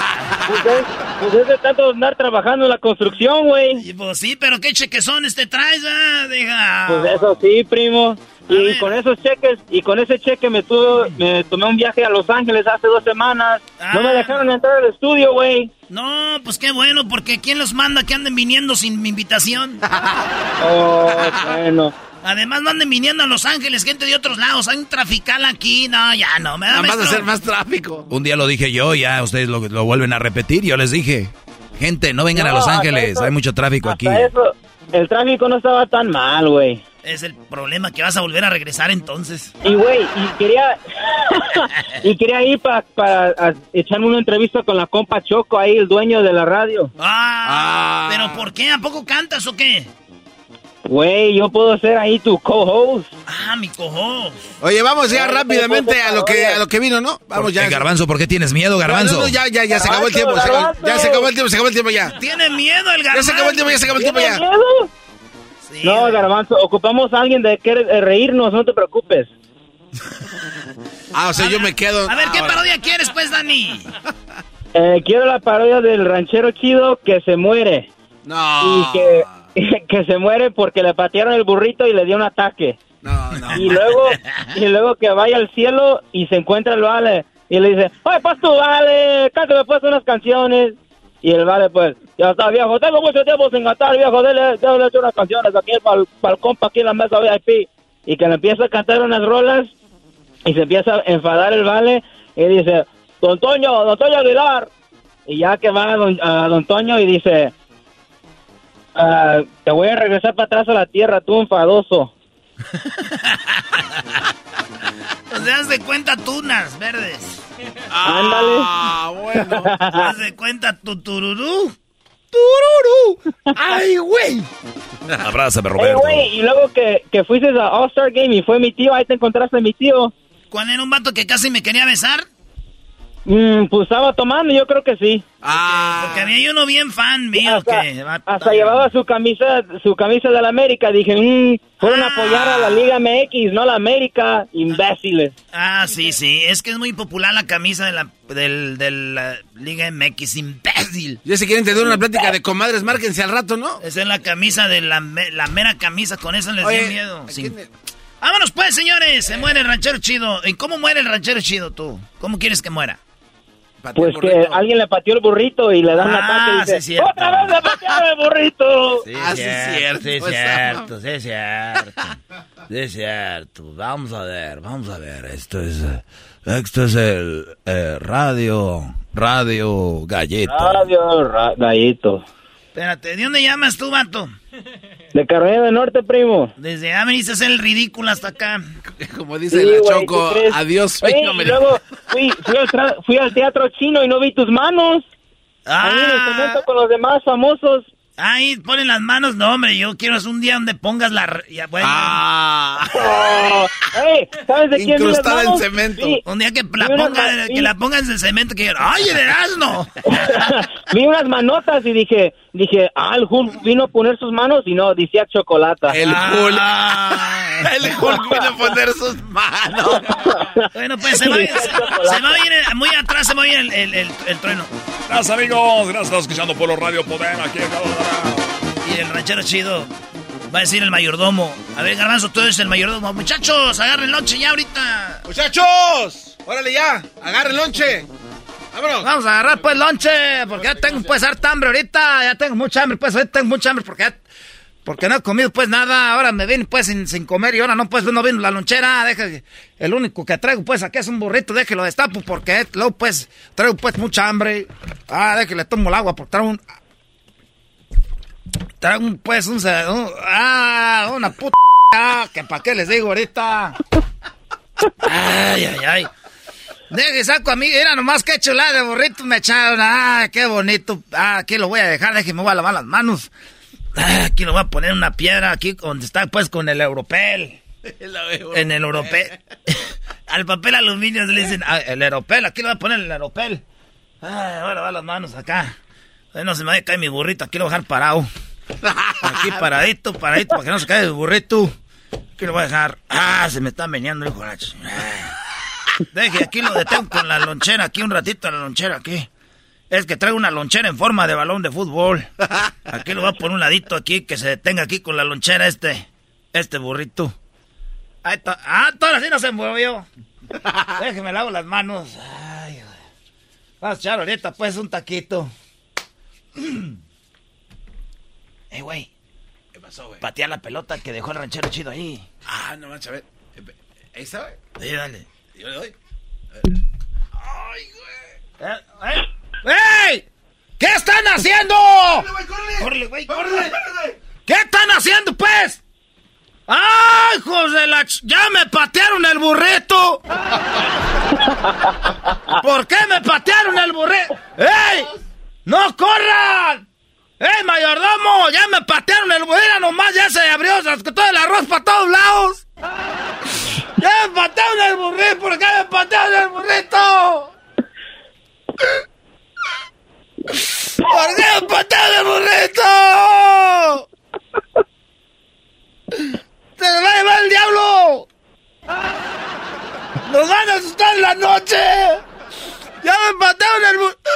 Pues es, pues es de tanto andar trabajando en la construcción, güey. Y pues sí, pero qué chequezones te traes, ah, deja. Pues eso sí, primo. Y con esos cheques, y con ese cheque me tuve, me tomé un viaje a Los Ángeles hace dos semanas. No me Ah. dejaron entrar al estudio, güey. No, pues qué bueno, porque ¿quién los manda que anden viniendo sin mi invitación? Oh, bueno. Además, no anden viniendo a Los Ángeles, gente de otros lados. Hay un trafical aquí. No, ya no, me da Nada más maestro. hacer más tráfico. Un día lo dije yo, ya ustedes lo, lo vuelven a repetir. Yo les dije, gente, no vengan a Los Ángeles, eso- hay mucho tráfico aquí. Eso, el tráfico no estaba tan mal, güey. Es el problema que vas a volver a regresar entonces. Y, güey, y quería... y quería ir para echarme una entrevista con la compa Choco, ahí, el dueño de la radio. Ah, pero ¿por qué? ¿A poco cantas o qué? Güey, yo puedo ser ahí tu co-host. Ah, mi cojo. Oye, vamos ya rápidamente a lo que a lo que vino, ¿no? Vamos ya. Garbanzo, ¿por qué tienes miedo, Garbanzo? No, no, ya, ya, ya se acabó el tiempo. se acabó- Garbanzo. ya se acabó el tiempo, se acabó el tiempo ya. Tiene miedo el Ya garbanzo. se acabó el tiempo, ya se acabó el tiempo ¿Tienes ya. miedo? Sí, No. Garbanzo, ocupamos a alguien de que eh, reírnos, no te preocupes. Ah, o sea, yo me quedo. A ver, ¿qué ahora. parodia quieres, pues, Dani? Eh, quiero la parodia del ranchero chido que se muere. No. Y que, que se muere porque le patearon el burrito y le dio un ataque. No, no. Y luego, y luego que vaya al cielo y se encuentra el vale. Y le dice, oye, pues tú, vale, cántame pues unas canciones. Y el vale, pues, ya está, viejo, tengo mucho tiempo sin cantar, viejo, dele, dele hecho unas canciones aquí para el compa, aquí en la mesa VIP. Y que le empieza a cantar unas rolas y se empieza a enfadar el vale y dice, don Toño, don Toño Aguilar. Y ya que va a don, a don Toño y dice, "Ah, te voy a regresar para atrás a la tierra, tú enfadoso. Te das de cuenta tunas verdes. Ah, bueno. Te das de cuenta tu tururú. ¡Tururú! ¡Ay, güey! Abrázame, Roberto. güey, y luego que, que fuiste a All-Star Game y fue mi tío, ahí te encontraste a mi tío. Cuando era un vato que casi me quería besar. Mm, pues estaba tomando, yo creo que sí. Ah. Porque había uno bien fan mío Hasta, que... va- hasta llevaba su camisa su camisa de la América. Dije, mm, fueron a apoyar a la Liga MX, no a la América, imbéciles. Ah, sí, sí. Es que es muy popular la camisa de la, del, de la Liga MX, imbécil. Ya si quieren tener una plática de comadres, márquense al rato, ¿no? Esa es la camisa de la, la mera camisa. Con eso les dio miedo. ¿a Sin- quién- Vámonos pues, señores. Se muere el ranchero chido. ¿Y cómo muere el ranchero chido tú? ¿Cómo quieres que muera? Patea Pues el que burrito. alguien le pateó el burrito y le dan un Ah, ataque y sí, dice, cierto. ¡Otra vez le patearon el burrito! Ah, sí, cierto, Sí, pues, cierto, sí, cierto. Es cierto, vamos a ver, vamos a ver. Esto es, esto es el eh, radio, radio gallito. Radio ra- Gallito. Espérate, ¿de dónde llamas tú, vato? De Carolina del Norte, primo. Desde allá veniste a hacer el ridículo hasta acá. Como dice Sí, la güey, Choco, adiós, Ey, sueño y luego fui, fui, al fui al teatro chino y no vi tus manos. Ahí en el cemento con los demás famosos. Ahí ponen las manos. No, hombre, yo quiero hacer un día donde pongas la... Ya, bueno. Oh, ey, ¿sabes de quién Incrustada en cemento. Vi- Un día que la ponga, que la pongas en cemento que ¡Ay, el Erasmo! vi unas manotas y dije, dije, ah, el Hulk vino a poner sus manos y no, decía chocolata. El Hulk. Ah. El Hulk vino a poner sus manos. Bueno, pues se va, se, se va a ir muy atrás, se va a ir el, el, el, el trueno. Gracias, amigos. Gracias, estás escuchando Polo Radio Poder aquí en. Y el ranchero chido va a decir el mayordomo. A ver, Garbanzo, tú eres el mayordomo. Muchachos, agarren lonche ya ahorita. Muchachos, órale ya, agarre el lonche. Vámonos. Vamos a agarrar pues lonche, porque ya tengo pues harta hambre ahorita. Ya tengo mucha hambre, pues ahorita tengo mucha hambre porque ya- Porque no he comido pues nada, ahora me vine pues sin, sin comer y ahora no pues no vino la lonchera, deja el único que traigo pues aquí es un burrito, déjelo destapo porque luego pues traigo pues mucha hambre. Ah, déjale tomo el agua porque traigo un traigo un pues un, ah, una puta que para qué les digo ahorita. Ay, ay, ay. Deje, saco a mí, era nomás que chulada de burrito me echaron. Ah, qué bonito. Ah, aquí lo voy a dejar, déjeme, voy a lavar las manos. Ah, aquí lo voy a poner una piedra, aquí donde está pues con el europel. En el europel. Al papel aluminio le dicen, ah, el europel, aquí lo voy a poner el europel. Ah, voy a lavar las manos acá. Ay, no se me vaya a caer mi burrito, aquí lo voy a dejar parado. Aquí paradito, paradito, para que no se caiga el burrito. Aquí lo voy a dejar. Ah, se me está meneando el ch- Ah. Deje, aquí lo detengo con la lonchera, aquí un ratito la lonchera, aquí. Es que traigo una lonchera en forma de balón de fútbol. Aquí lo voy a poner un ladito aquí, que se detenga aquí con la lonchera este, este burrito. Ahí está. Ah, todavía sí no se movió. Déjeme lavo las manos. Ay. Vamos a echar ahorita pues un taquito. Eh, güey. ¿Qué pasó, güey? Patear la pelota que dejó el ranchero chido ahí. Ah, no manches, a ver. Ahí está, güey. Sí, dale. Yo le doy. Eh, eh. ¡Ey! ¿Qué están haciendo? ¡Córrele, güey, córrele! ¿Qué están haciendo, pues? ¡Ay, hijos de la... ch- ¡Ya me patearon el burrito! ¿Por qué me patearon el burrito? ¡Ey! ¡No corran! ¡Ey, mayordomo! ¡Ya me patearon el burrito! nomás ya se abrió todo el arroz para todos lados! ¡Ya me patearon el burrito! ¿Por qué me patearon el burrito? ¿Por qué me patearon el burrito? ¡Se le va a llevar el diablo! ¡Nos van a asustar en la noche! ¡Ya me patearon el burrito!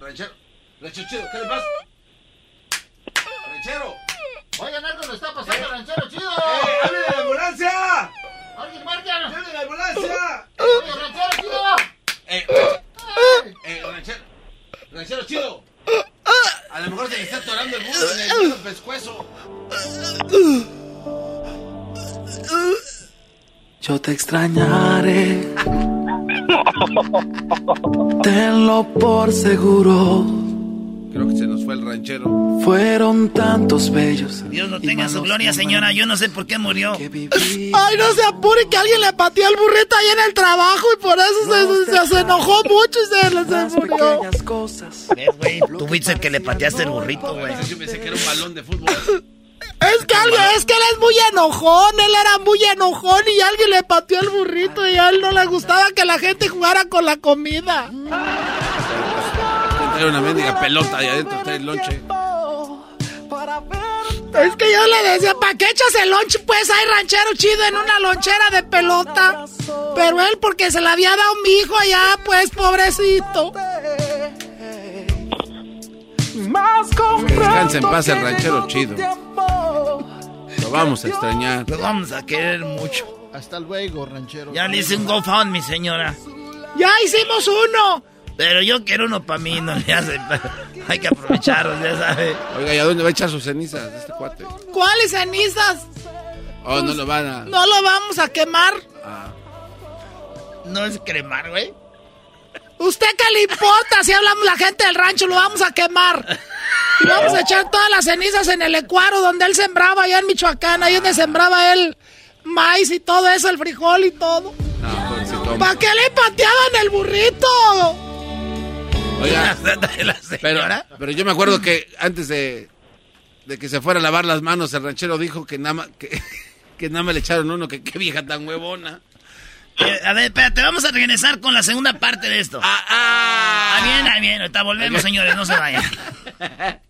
Ranchero, ranchero chido, ¿qué le pasa? Ranchero. Oigan, algo le está pasando, ranchero chido. ¡Eh, hable de la ambulancia! ¡Alguien marca! ¡Hable de la ambulancia! ¡Oye, ranchero chido! Eh, eh, ranchero, ranchero chido. A lo mejor se le está atorando el burro en el pescuezo. Yo te extrañaré. Tenlo por seguro. Creo que se nos fue el ranchero. Fueron tantos bellos. Dios lo tenga en su gloria, señora. Yo no sé por qué murió. Ay, no se apure que alguien le pateó el burrito ahí en el trabajo y por eso se, se, se enojó mucho y se, se murió. cosas. Eh, güey, tú fuiste el que le pateaste el burrito, güey. Yo pensé que era un balón de fútbol. Es que alguien, es que él es muy enojón, él era muy enojón y alguien le pateó el burrito y a él no le gustaba que la gente jugara con la comida. Trae una mendiga pelota ahí adentro, trae el lonche. Es que yo le decía, ¿para qué echas el lonche? Pues hay ranchero chido en una lonchera de pelota. Pero él porque se la había dado mi hijo allá, pues pobrecito. Que descanse en paz el ranchero chido. Lo vamos a extrañar. Lo vamos a querer mucho. Hasta luego, ranchero. Ya le hice un GoFundMe, señora. Ya hicimos uno. Pero yo quiero uno para mí, no le hace. Hay que aprovecharlo, ya sabe. Oiga, ¿y a dónde va a echar sus cenizas este cuate? ¿Cuáles cenizas? Oh, no lo van a. No lo vamos a quemar. Ah. No es cremar, güey. ¿Usted qué le importa si hablamos la gente del rancho? Lo vamos a quemar. Y vamos a echar todas las cenizas en el ecuaro donde él sembraba, allá en Michoacán, ahí donde sembraba él maíz y todo eso, el frijol y todo. ¿Para qué le pateaban el burrito? Oiga, pero, pero yo me acuerdo que antes de, de que se fuera a lavar las manos, el ranchero dijo que nada más, que, que nada más le echaron uno, que qué vieja tan huevona. Eh, a ver, espérate, vamos a regresar con la segunda parte de esto. Ah, ah. Ah, bien, ah, bien, ahorita volvemos, señores, no se vayan.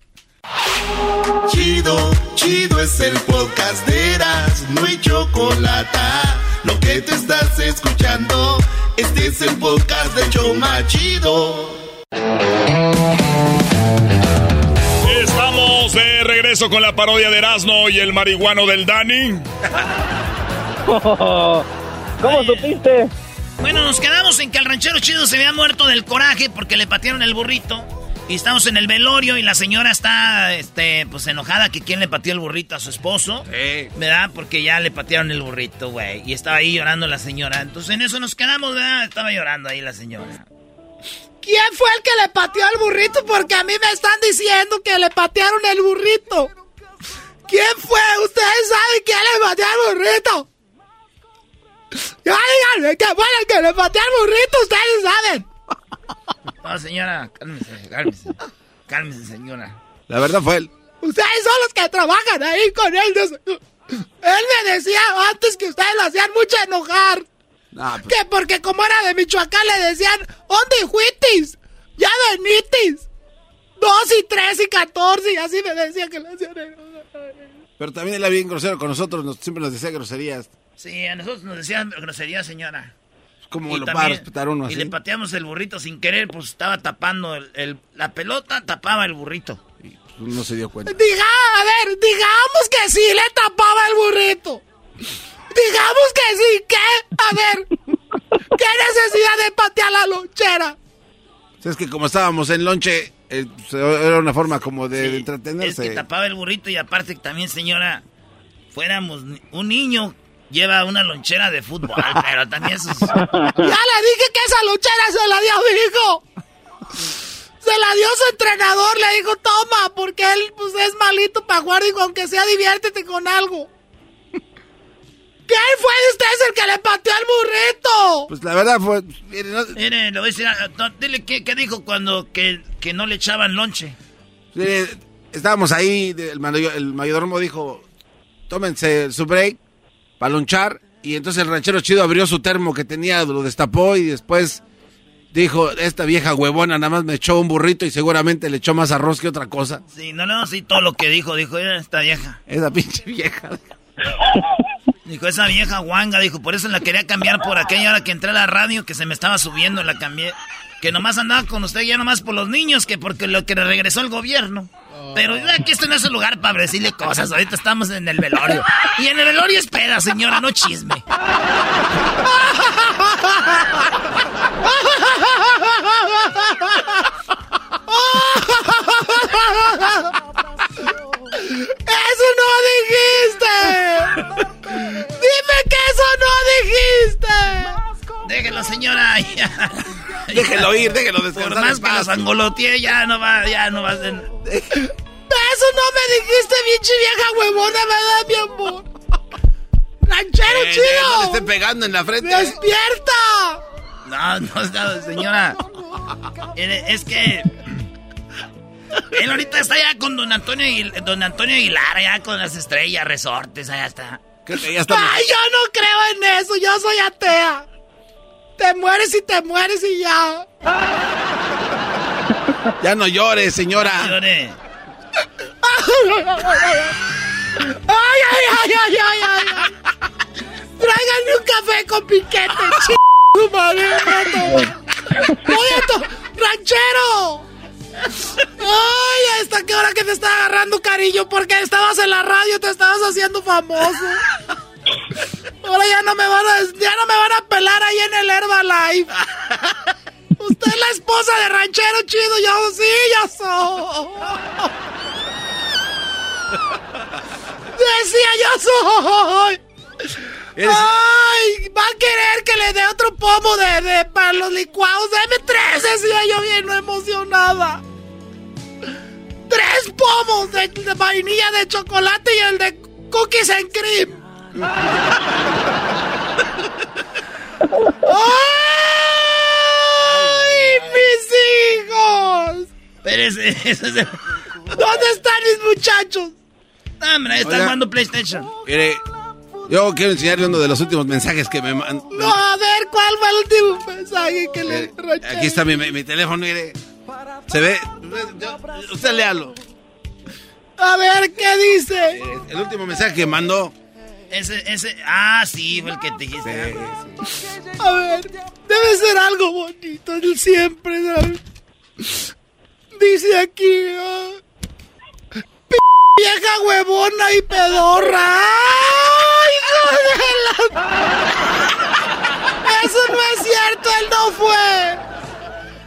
Chido, chido es el podcast de Eras, no hay chocolate. Lo que te estás escuchando, este es el podcast de Choma Chido. Estamos de regreso con la parodia de Erasmo y el marihuano del Dani. ¿Cómo supiste? Bueno, nos quedamos en que el ranchero chido se había muerto del coraje porque le patearon el burrito. Y estamos en el velorio y la señora está, este, pues enojada que quién le pateó el burrito a su esposo. ¿Verdad? Porque ya le patearon el burrito, güey. Y estaba ahí llorando la señora. Entonces en eso nos quedamos, ¿verdad? Estaba llorando ahí la señora. ¿Quién fue el que le pateó el burrito? Porque a mí me están diciendo que le patearon el burrito. ¿Quién fue? ¿Ustedes saben quién le pateó el burrito? Ya díganme que fue el que le pateó el burrito, ustedes saben. No, señora, cálmese, cálmese. Cálmese, señora. La verdad fue él. Ustedes son los que trabajan ahí con él. Él me decía antes que ustedes lo hacían mucho enojar. Pues- Que porque como era de Michoacán le decían, ¿dónde juitis? Ya venitis. Dos y tres y catorce y así me decía que lo hacían. Pero también él era bien grosero con nosotros, nos- siempre nos decía groserías. Sí, a nosotros nos decían grosería, señora. ¿Cómo Y lo también- va a respetar uno Y así? le pateamos el burrito sin querer, pues estaba tapando el, el- la pelota, tapaba el burrito. No se dio cuenta. Diga, a ver, digamos que sí le tapaba el burrito. Digamos que sí, ¿qué? A ver, ¿qué necesidad de patear la lonchera? Es que como estábamos en lonche, eh, pues, era una forma como de, de Es entretenerse. que tapaba el burrito y aparte también, señora, fuéramos ni- un niño lleva una lonchera de fútbol, pero también eso es- Ya le dije que esa lonchera se la dio a mi hijo. Se la dio su entrenador, le dijo, toma, porque él pues, es malito para jugar. Dijo, aunque sea, diviértete con algo. ¿Quién fue de ustedes el que le pateó al burrito? Pues la verdad fue... mire, no- Mire, le voy a decir, no, dile qué, qué dijo cuando que, que no le echaban lonche. mire, estábamos ahí, el, el mayordomo dijo, tómense su break para lonchar. Y entonces el ranchero chido abrió su termo que tenía, lo destapó y después dijo, esta vieja huevona nada más me echó un burrito y seguramente le echó más arroz que otra cosa. Sí, no, no, sí, todo lo que dijo, dijo, era esta vieja. Esa pinche vieja. Dijo, esa vieja guanga, dijo, por eso la quería cambiar por aquella hora que entré a la radio, que se me estaba subiendo, la cambié. Que nomás andaba con usted ya nomás por los niños, que porque lo que le regresó el gobierno. Pero aquí esto no es el lugar para decirle cosas, ahorita estamos en el velorio. Y en el velorio es peda, señora, no chisme. ¡Eso no dijiste! ¡Dime que eso no dijiste! Déjelo, señora. ya. Déjelo ir, déjelo descansar. Por más que los angoloteé, ya no va, ya no va a ser... Eso no me dijiste, pinche vieja huevona, ¿verdad, mi amor? ¡Ranchero Eh, chido! no le esté pegando en la frente. ¡Despierta! No, no, señora. Es que. Él ahorita está ya con don Antonio, don Antonio Aguilar, allá con las estrellas, resortes, allá está. Ya ¡Ay, yo no creo en eso! ¡Yo soy atea! Te mueres y te mueres y ya. Ya no llores, señora. Llore. ¡Ay, ay, ay, ay, ay, ay! Tráiganme un café con piquete, ch... madre, vato. ¡Oye, to- ranchero! ¡Ay, hasta qué hora que te está agarrando cariño! Porque estabas en la radio, te estabas haciendo famoso. Ahora ya no me van a, ya no me van a pelar ahí en el Herbalife. Ustedes es la esposa de ranchero chido. Yo sí, yo soy. Decía yo soy. Ay, va a querer que le dé otro pomo de, de para los licuados. Deme tres, decía yo bien emocionada. Tres pomos de, de vainilla de chocolate y el de cookies and cream. ¡Ay, mis hijos! Pero ese, ese es el- ¿Dónde están mis muchachos? Ah, están jugando PlayStation. Mire, yo quiero enseñarle uno de los últimos mensajes que me mandan. No, a ver, ¿cuál fue el último mensaje que le ranchero? Aquí está mi, mi teléfono, mire. Se ve. yo- Usted léalo. A ver, ¿qué dice? El último mensaje que mandó. Ese, ese, ah, sí, fue el que te dijiste. A ver, debe ser algo bonito, el siempre, ¿sabes? Dice aquí, ah, "P vieja huevona y pedorra. ¡Ay, hijo de la... Eso no es cierto, él no fue.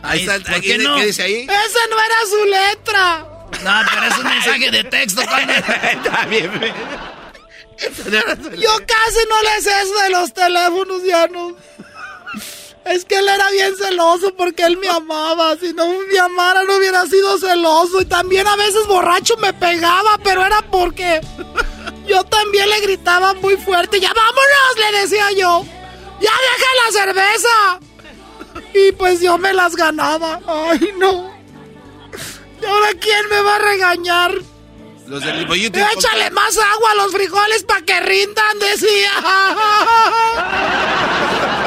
Ahí está. ¿por qué no? ¿Qué dice ahí? Esa no era su letra. No, pero es un mensaje de texto, Está bien. Yo casi no le sé eso de los teléfonos, ya no. Es que él era bien celoso porque él me amaba. Si no me amara, no hubiera sido celoso. Y también a veces borracho me pegaba, pero era porque yo también le gritaba muy fuerte. Ya vámonos, le decía yo. Ya deja la cerveza. Y pues yo me las ganaba. Ay, no. ¿Y ahora quién me va a regañar? Los del. Échale más agua a los frijoles para que rindan, decía.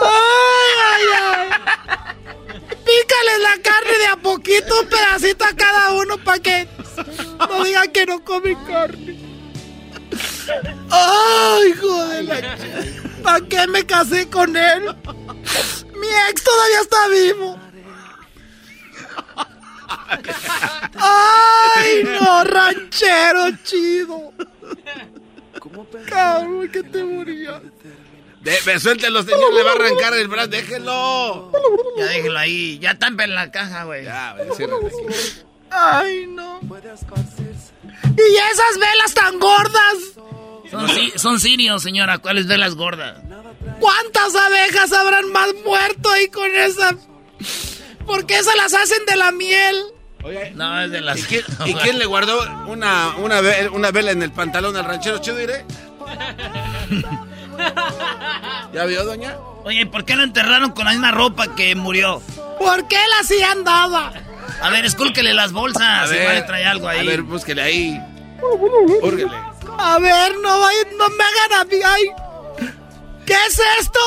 Ay, ay, ay. Pícales la carne de a poquito, un pedacito a cada uno para que no digan que no comen carne. Ay, hijo de ¿Para qué me casé con él? Mi ex todavía está vivo. Ay, no, ranchero chido. Cabrón, que te morías. De, suéltelo, señor. Le va a arrancar el brazo. Déjelo. Ya déjelo ahí. Ya tampa en la caja, güey. Ya. Ay, no. Y esas velas tan gordas. Son, si- son sirios, señora. ¿Cuáles velas gordas? ¿Cuántas abejas habrán más muerto ahí con esa? ¿Por qué se las hacen de la miel? No, es de las... ¿Y quién, y quién le guardó una, una, ve- una vela en el pantalón al ranchero chido, iré? ¿Ya vio, doña? Oye, ¿por qué lo enterraron con la misma ropa que murió? ¿Por qué él así andaba? A ver, escúlquele las bolsas. Igual le trae algo ahí. A ver, búsquele ahí. Úrguele. A ver, no, vaya- no me hagan a mí. Ay. ¿Qué es esto?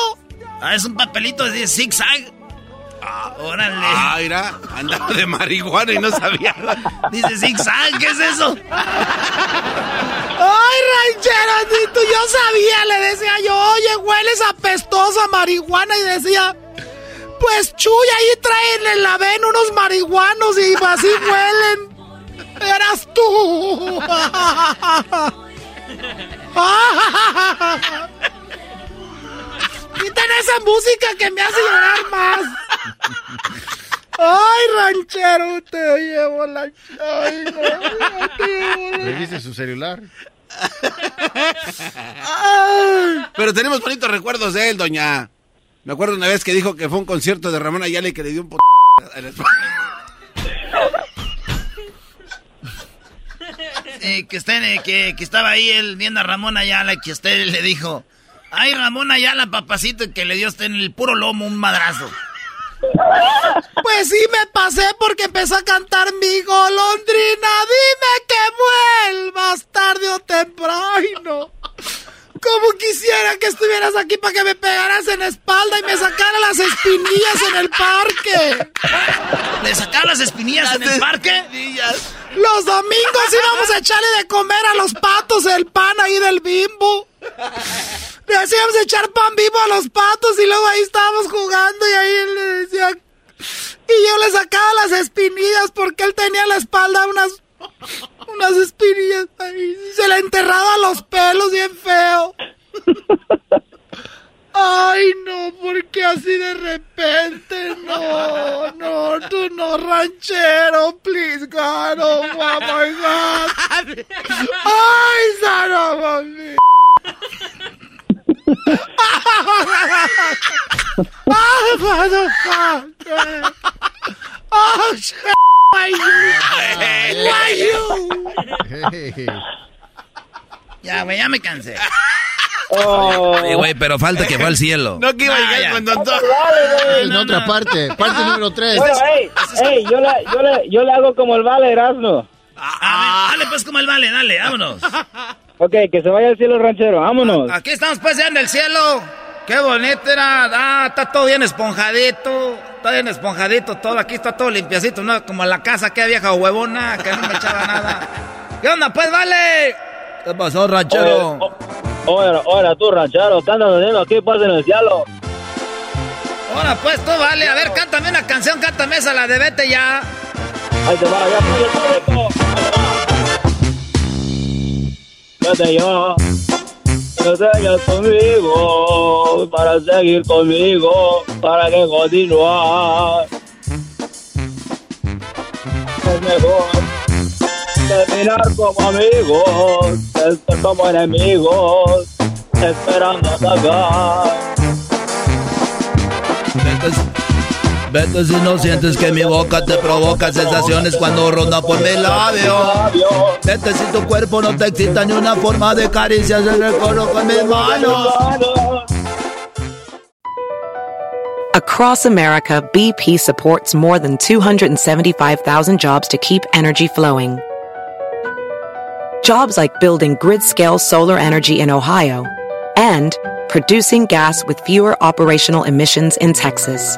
Ah, es un papelito de zigzag. Ah, órale. Ah, mira, andaba de marihuana y no sabía. Dice zigzag, ¿qué es eso? Ay, rancherito, yo sabía, le decía yo, oye, hueles apestoso a marihuana y decía, pues chuy, ahí traen en la ven unos marihuanos y así huelen. Eras tú. Quiten esa música que me hace llorar más. Ay, ranchero, te llevo la... Ay, no, te llevo la... ¿Reviste su celular? Ay. Pero tenemos bonitos recuerdos de él, doña. Me acuerdo una vez que dijo que fue un concierto de Ramón Ayala y que le dio un p... a la espalda. Eh, que, usted, eh, que, que estaba ahí él viendo a Ramón Ayala y que usted le dijo, ay Ramón Ayala, papacito, que le dio usted en el puro lomo un madrazo. Pues sí me pasé porque empezó a cantar mi golondrina. Dime que vuelvas tarde o temprano. Como quisiera que estuvieras aquí para que me pegaras en la espalda y me sacara las espinillas en el parque. ¿Le sacaron las espinillas en el parque? Los domingos íbamos a echarle de comer a los patos el pan ahí del bimbo. Le hacíamos echar pan vivo a los patos y luego ahí estábamos jugando y ahí él le decía... Y yo le sacaba las espinillas porque él tenía en la espalda unas Unas espinillas ahí. Se le enterraba los pelos bien feo. Ay, no, porque así de repente? No, no, tú no, ranchero, please, God, oh, my God. Ay, Sara, mami. Ay, motherfucker. Oh, shit. Why you? Why you? Ya, güey, ya me cansé. Oye, güey, pero falta que fue al cielo. No que iba a Ah, llegar cuando todo. En otra parte, parte número 3. Bueno, ey, ey, yo le, yo, le, yo le hago como el vale, Erasmo. A ver, dale pues como el vale, dale, vámonos. Ok, que se vaya al cielo ranchero, vámonos. Aquí estamos pues ya en el cielo. Qué bonito era. Ah, está todo bien esponjadito. Está bien esponjadito todo. Aquí está todo limpiacito, ¿no? Como la casa, que vieja huevona, que no me echaba nada. ¿Qué onda pues, vale? ¿Qué pasó, ranchero? Oye, oye, tú ranchero, ¿qué andas haciendo aquí pues en el cielo? Ahora pues tú, vale. A ver, cántame una canción, cántame esa, la de vete ya. Ahí te va, ya público. Vete ya. No sigas conmigo, para seguir conmigo, para que continuar. Es mejor terminar como amigos, que estar como enemigos, esperando atacar. Sientes que mi boca te provoca sensaciones cuando ronda por mi labio. Vete si tu cuerpo no te excita ni una forma de recuerdo con mis manos. Across America, BP supports more than 275,000 jobs to keep energy flowing. Jobs like building grid scale solar energy in Ohio and producing gas with fewer operational emissions in Texas.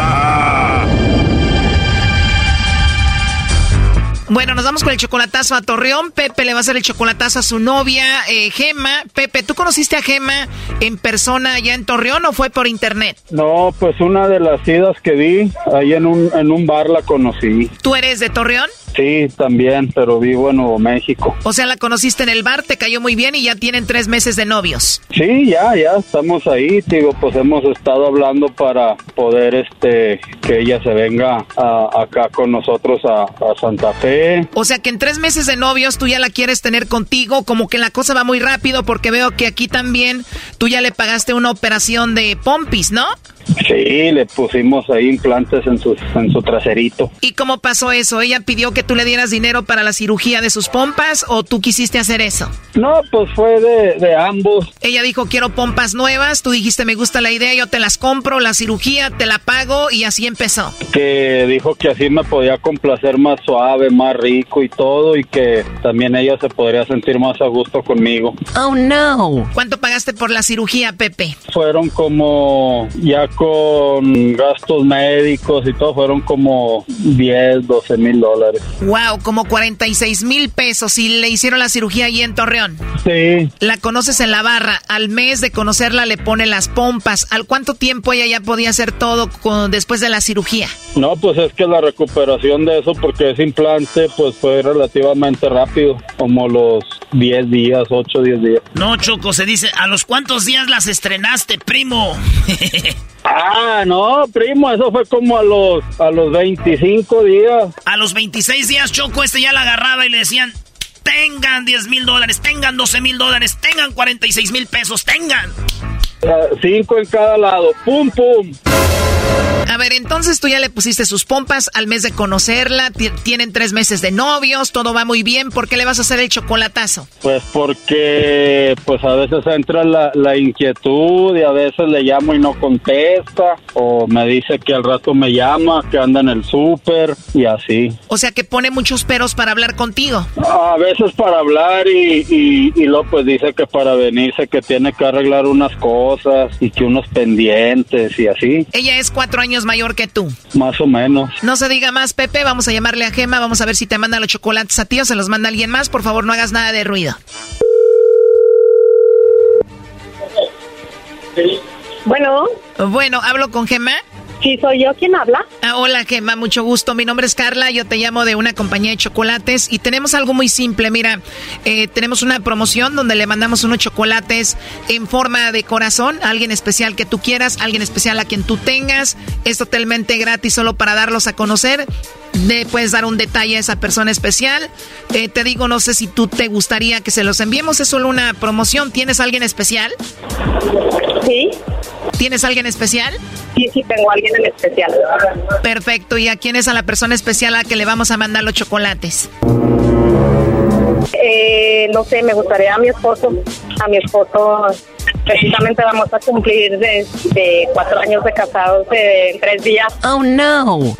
Bueno, nos vamos con el chocolatazo a Torreón. Pepe le va a hacer el chocolatazo a su novia, eh, Gema. Pepe, ¿tú conociste a Gema en persona allá en Torreón o fue por internet? No, pues una de las idas que vi, ahí en un, en un bar la conocí. ¿Tú eres de Torreón? Sí, también, pero vivo en Nuevo México. O sea, la conociste en el bar, te cayó muy bien y ya tienen tres meses de novios. Sí, ya, ya estamos ahí, digo, pues hemos estado hablando para poder, este, que ella se venga a- acá con nosotros a, a Santa Fe. O sea que en tres meses de novios tú ya la quieres tener contigo, como que la cosa va muy rápido porque veo que aquí también tú ya le pagaste una operación de pompis, ¿no? Sí, le pusimos ahí implantes en su, en su traserito. ¿Y cómo pasó eso? ¿Ella pidió que tú le dieras dinero para la cirugía de sus pompas o tú quisiste hacer eso? No, pues fue de, de ambos. Ella dijo quiero pompas nuevas, tú dijiste me gusta la idea, yo te las compro, la cirugía te la pago y así empezó. que dijo que así me podía complacer más suave, más rico y todo, y que también ella se podría sentir más a gusto conmigo. Oh no. ¿Cuánto pagaste por la cirugía, Pepe? Fueron como, ya con gastos médicos y todo, fueron como 10, 12 mil dólares. Wow, como 46 mil pesos y le hicieron la cirugía allí en Torreón. Sí. La conoces en la barra. Al mes de conocerla le pone las pompas. ¿Al cuánto tiempo ella ya podía hacer todo con, después de la cirugía? No, pues es que la recuperación de eso, porque es implante, pues fue relativamente rápido, como los 10 días, 8, 10 días. No, Choco, se dice, ¿a los cuántos días las estrenaste, primo? ah, no, primo, eso fue como a los, a los 25 días. A los 26 días, Choco, este ya la agarraba y le decían, tengan 10 mil dólares, tengan 12 mil dólares, tengan 46 mil pesos, tengan. Uh, cinco en cada lado, pum, pum. A ver, entonces tú ya le pusiste sus pompas al mes de conocerla, tienen tres meses de novios, todo va muy bien, ¿por qué le vas a hacer el chocolatazo? Pues porque pues a veces entra la, la inquietud y a veces le llamo y no contesta, o me dice que al rato me llama, que anda en el súper y así. O sea que pone muchos peros para hablar contigo. A veces para hablar y, y, y luego pues dice que para venirse que tiene que arreglar unas cosas y que unos pendientes y así. Ella es cuatro años mayor que tú. Más o menos. No se diga más, Pepe. Vamos a llamarle a Gema. Vamos a ver si te manda los chocolates a ti o se los manda alguien más. Por favor, no hagas nada de ruido. Bueno. Bueno, ¿hablo con Gema? Sí, soy yo quien habla. Ah, hola, Gemma, mucho gusto. Mi nombre es Carla, yo te llamo de una compañía de chocolates y tenemos algo muy simple. Mira, eh, tenemos una promoción donde le mandamos unos chocolates en forma de corazón a alguien especial que tú quieras, alguien especial a quien tú tengas. Es totalmente gratis solo para darlos a conocer. Le puedes dar un detalle a esa persona especial. Eh, te digo, no sé si tú te gustaría que se los enviemos. Es solo una promoción. ¿Tienes alguien especial? Sí. ¿Tienes alguien especial? Sí, sí, tengo alguien en especial. Perfecto. ¿Y a quién es a la persona especial a la que le vamos a mandar los chocolates? Eh, no sé, me gustaría a mi esposo. A mi esposo, precisamente vamos a cumplir de, cuatro años de casados en tres días. Oh, no.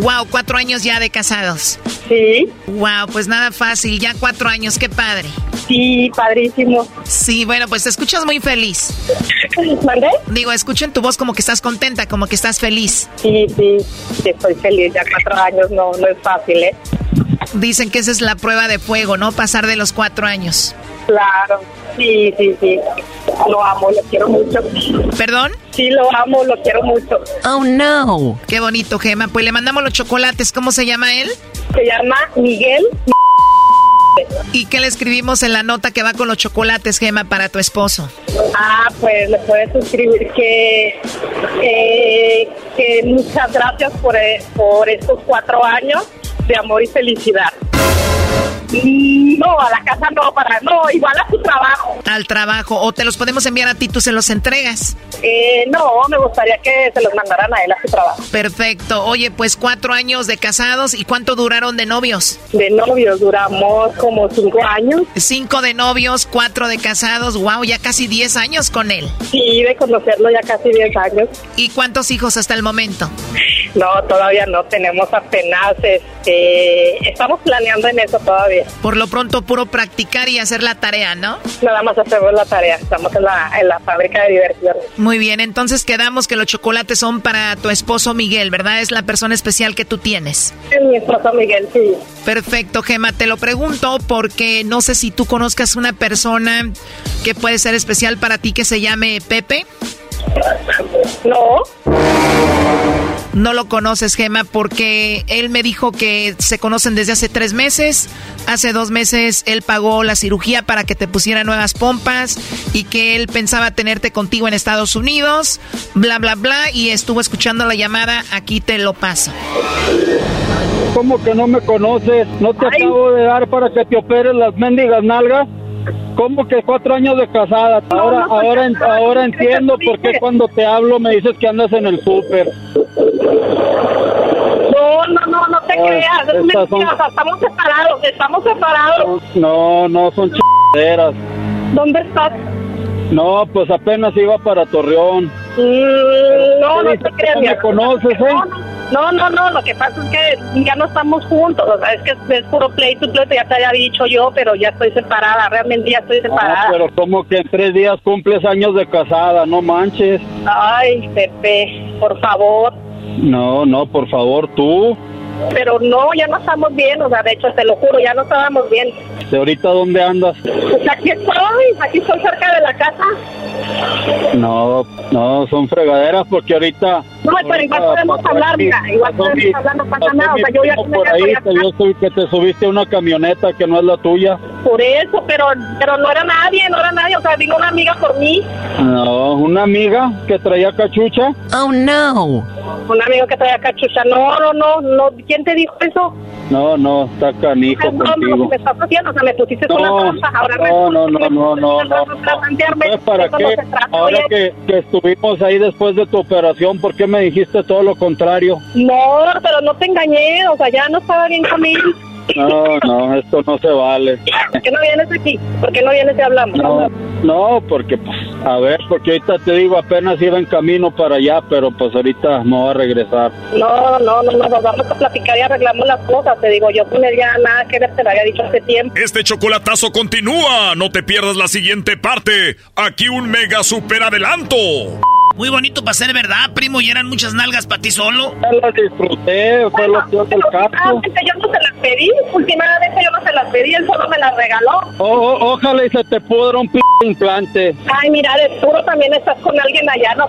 Wow, cuatro años ya de casados. Sí. Wow, pues nada fácil, ya cuatro años, qué padre. Sí, padrísimo. Sí, bueno, pues te escuchas muy feliz. ¿Mande? Digo, escucho en tu voz como que estás contenta, como que estás feliz. Sí, sí, sí, estoy feliz, ya cuatro años no, no es fácil, ¿eh? Dicen que esa es la prueba de fuego, ¿no? Pasar de los cuatro años. Claro, sí, sí, sí. Lo amo, lo quiero mucho. ¿Perdón? Sí, lo amo, lo quiero mucho. Oh, no. Qué bonito, Gema. Pues le mandamos los chocolates. ¿Cómo se llama él? Se llama Miguel. ¿Y qué le escribimos en la nota que va con los chocolates, Gema, para tu esposo? Ah, pues le puedes escribir que, eh, que muchas gracias por, eh, por estos cuatro años de amor y felicidad. No, a la casa no, para no, igual a su trabajo. Al trabajo, o te los podemos enviar a ti, tú se los entregas. Eh, no, me gustaría que se los mandaran a él a su trabajo. Perfecto. Oye, pues cuatro años de casados y cuánto duraron de novios? De novios duramos como cinco años. Cinco de novios, cuatro de casados. Wow, ya casi diez años con él. Sí, de conocerlo ya casi diez años. ¿Y cuántos hijos hasta el momento? No, todavía no. Tenemos apenas, este, estamos planeando en eso todavía. Por lo pronto, puro practicar y hacer la tarea, ¿no? Nada más hacemos la tarea. Estamos en la, en la fábrica de diversión. Muy bien, entonces quedamos que los chocolates son para tu esposo Miguel, ¿verdad? Es la persona especial que tú tienes. Es mi esposo Miguel, sí. Perfecto, Gema. Te lo pregunto porque no sé si tú conozcas una persona que puede ser especial para ti que se llame Pepe. No. No lo conoces, Gema, porque él me dijo que se conocen desde hace tres meses. Hace dos meses él pagó la cirugía para que te pusiera nuevas pompas y que él pensaba tenerte contigo en Estados Unidos, bla, bla, bla, y estuvo escuchando la llamada. Aquí te lo paso. ¿Cómo que no me conoces? ¿No te acabo de dar para que te operes las mendigas nalgas? ¿Cómo que cuatro años de casada? Ahora, ahora, ahora entiendo por qué cuando te hablo me dices que andas en el súper. No, no, no, no te creas, es mentira, estamos separados, estamos separados. No, no, son chingaderas. ¿Dónde estás? No, pues apenas iba para Torreón. Mm, no, no te creas. ¿Me conoces, eh? No, no, no, lo que pasa es que ya no estamos juntos, o sea, es que es puro pleito, pleito, ya te había dicho yo, pero ya estoy separada, realmente ya estoy separada. Ah, pero como que en tres días cumples años de casada, no manches. Ay, Pepe, por favor. No, no, por favor, tú. pero no, ya no estamos bien, o sea, de hecho, te lo juro, ya no estábamos bien. ¿De ahorita dónde andas? Pues aquí estoy, aquí estoy cerca de la casa. No, no, son fregaderas porque ahorita... No, pero igual podemos hablar, aquí- mira, igual pasó podemos mi- hablar, no pasa nada, o sea, yo ya por ahí, que yo soy que te subiste a una camioneta que no es la tuya. Por eso, pero, pero no era nadie, no era nadie, o sea, vino una amiga por mí, No, una amiga que traía cachucha. Oh, no. un amigo que traía cachucha, no, no, no, no, ¿quién te dijo eso? No, no, está canijo Es broma lo que contigo. me estás haciendo, o sea, me pusiste No, una trampa, ahora no, no, no, no, no, no. Pues, ¿Para qué? no Ahora que, que estuvimos ahí después de tu operación, ¿por qué me dijiste todo lo contrario? No, pero no te engañé, o sea, ya no estaba bien conmigo. No, no, esto no se vale. ¿Por qué no vienes aquí? ¿Por qué no vienes y hablamos? No, no, porque, pues, a ver, porque ahorita te digo, apenas iba en camino para allá, pero pues ahorita me voy a regresar. No, no, no, no, nos vamos a platicar y arreglamos las cosas. Te digo, yo con él ya nada que ver, te lo había dicho hace tiempo. Este chocolatazo continúa. No te pierdas la siguiente parte. Aquí un mega super adelanto. Muy bonito para ser verdad, primo, y eran muchas nalgas para ti solo. Ya las disfruté, fue lo peor del caso. Últimamente yo no se las pedí, últimamente yo no se las pedí, él solo me las regaló. O- o- ojalá y se te pudra un p implante. Ay, mira, de seguro también estás con alguien allá, ¿no?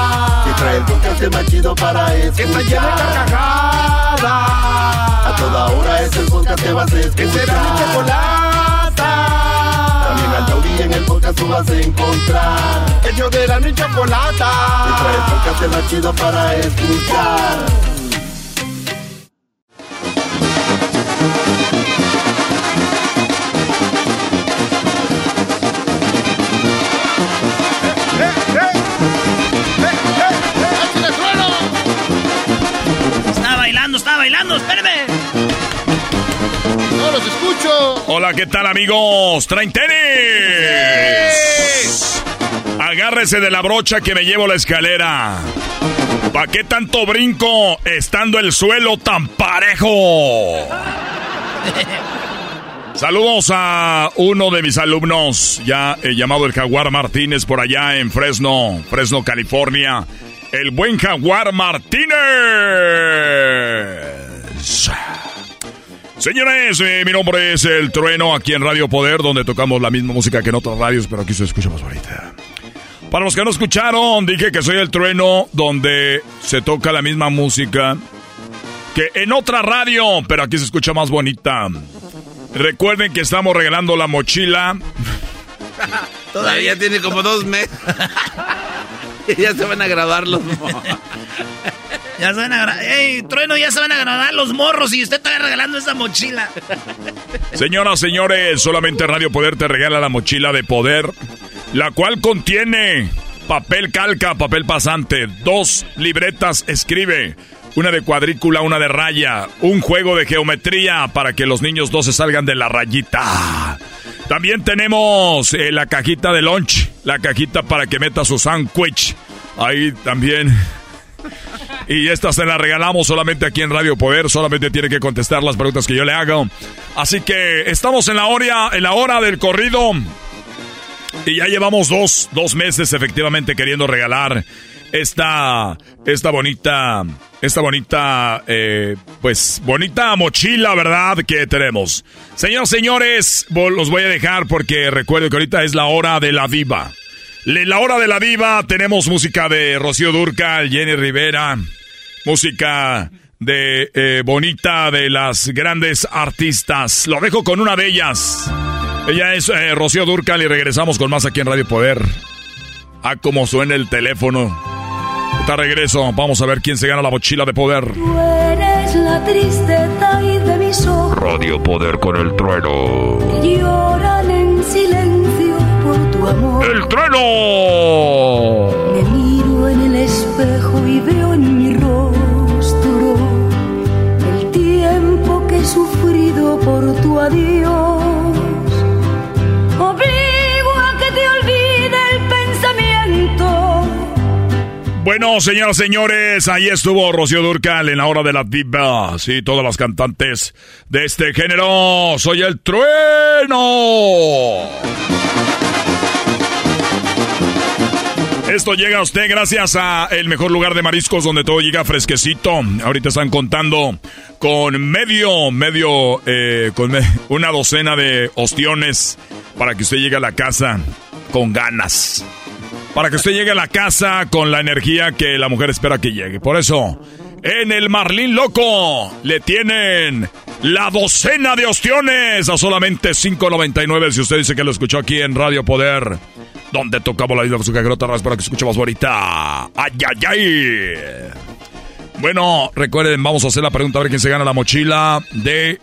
Trae el podcast más chido para escuchar. Que está llena de carcajadas. A toda hora es el podcast que vas a escuchar. Que será mi chocolata. También al taurí en el podcast tú vas a encontrar. Ellos de la y chocolata. Que trae el podcast más chido para escuchar. Espérame. No los escucho. Hola, ¿qué tal amigos? ¿Traen tenis? Agárrese de la brocha que me llevo la escalera. ¿Pa' qué tanto brinco estando el suelo tan parejo? Saludos a uno de mis alumnos, ya eh, llamado el Jaguar Martínez por allá en Fresno, Fresno, California. El buen Jaguar Martínez. Señores, eh, mi nombre es El Trueno, aquí en Radio Poder, donde tocamos la misma música que en otras radios, pero aquí se escucha más bonita. Para los que no escucharon, dije que soy El Trueno, donde se toca la misma música que en otra radio, pero aquí se escucha más bonita. Recuerden que estamos regalando la mochila. Todavía tiene como dos meses. ya se van a graduar los Ya se van a. ¡Ey, trueno! Ya se van a graduar los morros y usted está regalando esa mochila. Señoras, señores, solamente Radio Poder te regala la mochila de poder, la cual contiene papel calca, papel pasante, dos libretas escribe, una de cuadrícula, una de raya, un juego de geometría para que los niños no se salgan de la rayita. También tenemos eh, la cajita de lunch, la cajita para que meta su sándwich. Ahí también. Y esta se la regalamos solamente aquí en Radio Poder. Solamente tiene que contestar las preguntas que yo le hago. Así que estamos en la hora, en la hora del corrido. Y ya llevamos dos, dos meses efectivamente queriendo regalar esta, esta bonita, esta bonita, eh, pues bonita mochila, ¿verdad? Que tenemos. Señores, vo- los voy a dejar porque recuerdo que ahorita es la hora de la diva. La hora de la diva, tenemos música de Rocío Durcal, Jenny Rivera, música de eh, Bonita de las grandes artistas. Lo dejo con una de ellas. Ella es eh, Rocío Durcal y regresamos con más aquí en Radio Poder. Ah, como suena el teléfono. Ahorita regreso. Vamos a ver quién se gana la mochila de poder. Tú eres la tristeza y de mis ojos Radio Poder con el trueno. lloran en silencio. ¡El trueno! Me miro en el espejo y veo en mi rostro el tiempo que sufrí adiós. Obligo a que te olvide el pensamiento. Bueno, señoras y señores, ahí estuvo Rocío Durcal en la hora de la diva. Sí, todas las cantantes de este género. Soy el trueno. Esto llega a usted gracias a el mejor lugar de mariscos donde todo llega fresquecito. Ahorita están contando con medio, medio, eh, con una docena de ostiones para que usted llegue a la casa con ganas. Para que usted llegue a la casa con la energía que la mujer espera que llegue. Por eso, en el Marlín Loco le tienen la docena de ostiones a solamente 5.99 si usted dice que lo escuchó aquí en Radio Poder. Donde tocamos la isla de su cagrota para que escuchemos ahorita. ¡Ay, ay, ay! Bueno, recuerden, vamos a hacer la pregunta a ver quién se gana la mochila de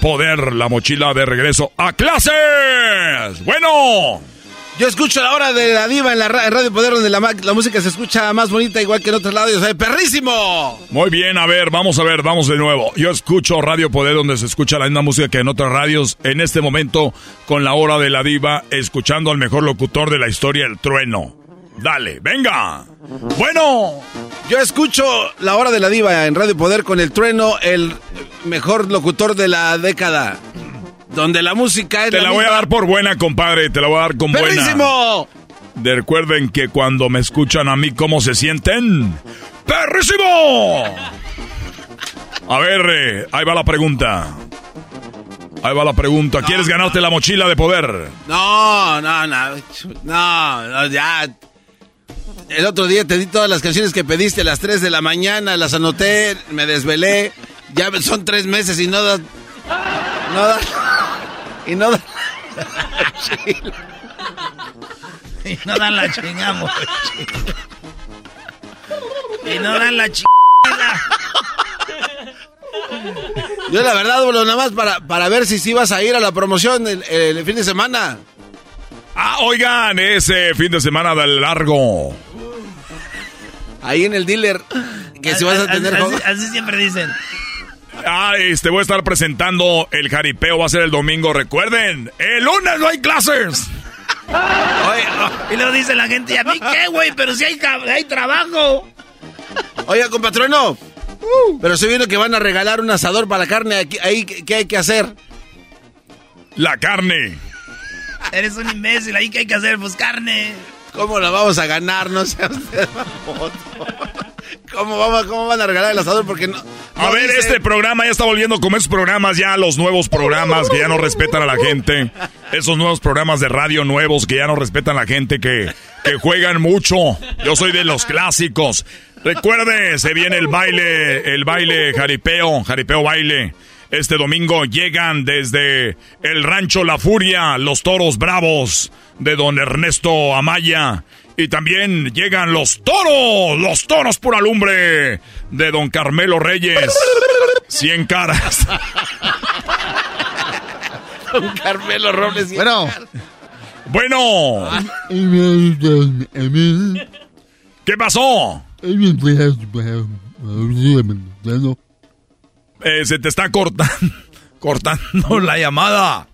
poder, la mochila de regreso a clases. Bueno. Yo escucho la hora de la diva en la ra- Radio Poder, donde la, música se escucha más bonita, igual que en otros lados. ¡Sabe, perrísimo! Muy bien, a ver, vamos a ver, vamos de nuevo. Yo escucho Radio Poder donde se escucha la misma música que en otras radios. En este momento, con la hora de la diva, escuchando al mejor locutor de la historia, el trueno. Dale, venga. Bueno. Yo escucho la hora de la diva en Radio Poder con el trueno, el mejor locutor de la década. Donde la música es Te la voy a dar por buena, compadre. Te la voy a dar con buena. ¡Perrísimo! De- Recuerden que cuando me escuchan a mí, ¿cómo se sienten? ¡Perrísimo! A ver, eh, ahí va la pregunta. Ahí va la pregunta. ¿Quieres ganarte la mochila de poder? No, no, no, no, no, ya. El otro día te di todas las canciones que pediste a las 3 de la mañana, las anoté, me desvelé. Ya son tres meses y no da. No da. Y no da. Y no dan la chingamos. Y no dan la chingada. Yo la verdad, boludo, nada más para, para ver si sí vas a ir a la promoción el, el fin de semana. Ah, oigan, ese fin de semana del largo. Ahí en el dealer, que si vas a tener... Así, así siempre dicen. Ah, este, voy a estar presentando el jaripeo, va a ser el domingo, recuerden. El lunes no hay clases. Y luego dice la gente, ¿y a mí qué, güey? Pero si hay, trabajo. Oiga, compatrono. Pero estoy viendo que van a regalar un asador para la carne. Aquí, ahí, ¿qué qué hay que hacer? La carne. Eres un imbécil, ahí que hay que hacer, pues carne. ¿Cómo la vamos a ganar? No sea usted. ¿Cómo, vamos, ¿Cómo van a regalar el asador? Porque no... A ver, dice- este programa ya está volviendo como esos programas, ya los nuevos programas que ya no respetan a la gente. Esos nuevos programas de radio nuevos que ya no respetan a la gente, que, que juegan mucho. Yo soy de los clásicos. Recuerde, se viene el baile, el baile jaripeo, jaripeo baile. Este domingo llegan desde el rancho La Furia, los toros bravos de don Ernesto Amaya. Y también llegan los toros, los toros pura lumbre de don Carmelo Reyes. Cien caras. Don Carmelo Robles. Bueno. Bueno. ¿Qué pasó? Eh, se te está cortando, cortando la llamada.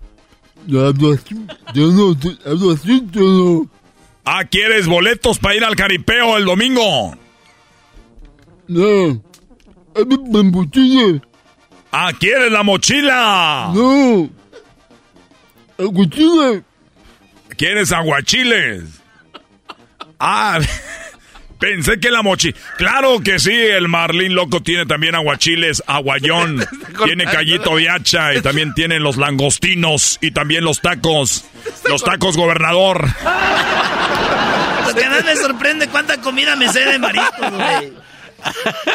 Ah, ¿quieres boletos para ir al caripeo el domingo? No. Ah, ¿quieres la mochila? No. Aguachile. ¿Quieres aguachiles? Ah, pensé que la mochila. Claro que sí, el Marlín Loco tiene también aguachiles, aguayón, tiene callito de hacha y también tiene los langostinos y también los tacos. Los tacos gobernador. Lo que más me sorprende cuánta comida me sé de mariscos, güey.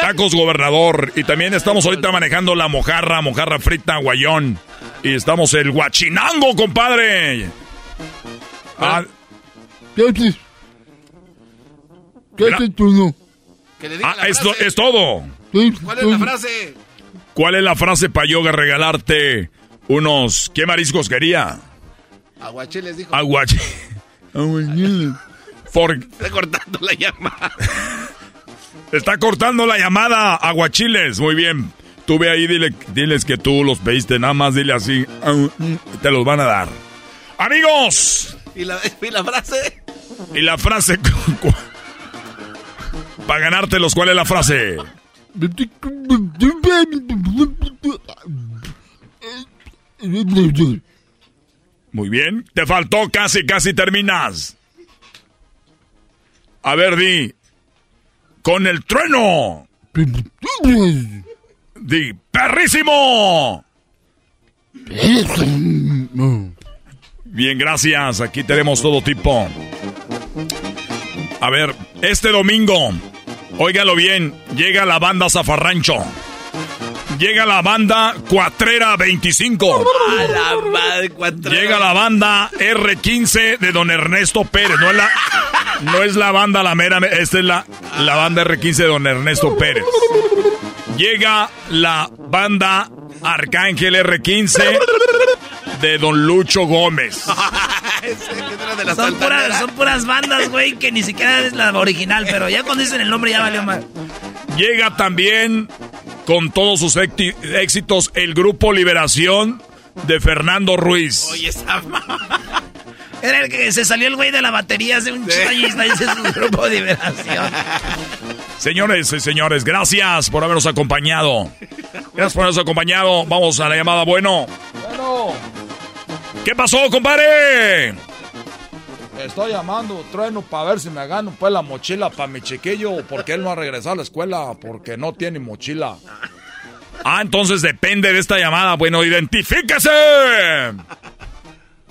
Tacos gobernador. Y también estamos ahorita manejando la mojarra, mojarra frita, aguayón. Y estamos el guachinango, compadre. Ah, ¿Qué haces? ¿Qué haces tú no? ah, esto es todo. ¿Cuál es la frase? ¿Cuál es la frase para yo regalarte unos... ¿Qué mariscos quería? Aguachiles dijo. Aguachi. Por... Está cortando la llamada. Está cortando la llamada, aguachiles. Muy bien. Tú ve ahí, dile, diles que tú los pediste, nada más dile así. "Ah, mm", te los van a dar. Amigos, ¿Y la, y la frase? y la frase... Para ganártelos, ¿cuál es la frase? Muy bien. Te faltó casi, casi terminas. A ver, di. Con el trueno. Di, perrísimo. Bien, gracias. Aquí tenemos todo tipo. A ver, este domingo, óigalo bien, llega la banda Zafarrancho. Llega la banda Cuatrera 25. A la madre, cuatro- Llega la banda R15 de don Ernesto Pérez. No es la, no es la banda La Mera, esta es la, la banda R15 de don Ernesto Pérez. Llega la banda Arcángel R15 de don Lucho Gómez. Son puras, son puras bandas, güey, que ni siquiera es la original, pero ya cuando dicen el nombre ya valió mal. Llega también con todos sus éxitos el grupo Liberación de Fernando Ruiz. Oye, esa Era el que se salió el güey de la batería hace un y está ese es su grupo de liberación. Señores y señores, gracias por habernos acompañado. Gracias por habernos acompañado. Vamos a la llamada. Bueno. Bueno, ¿Qué pasó, compadre? estoy llamando trueno para ver si me gano pues la mochila para mi chiquillo, porque él no ha regresado a la escuela porque no tiene mochila. Ah, entonces depende de esta llamada. Bueno, identifíquese.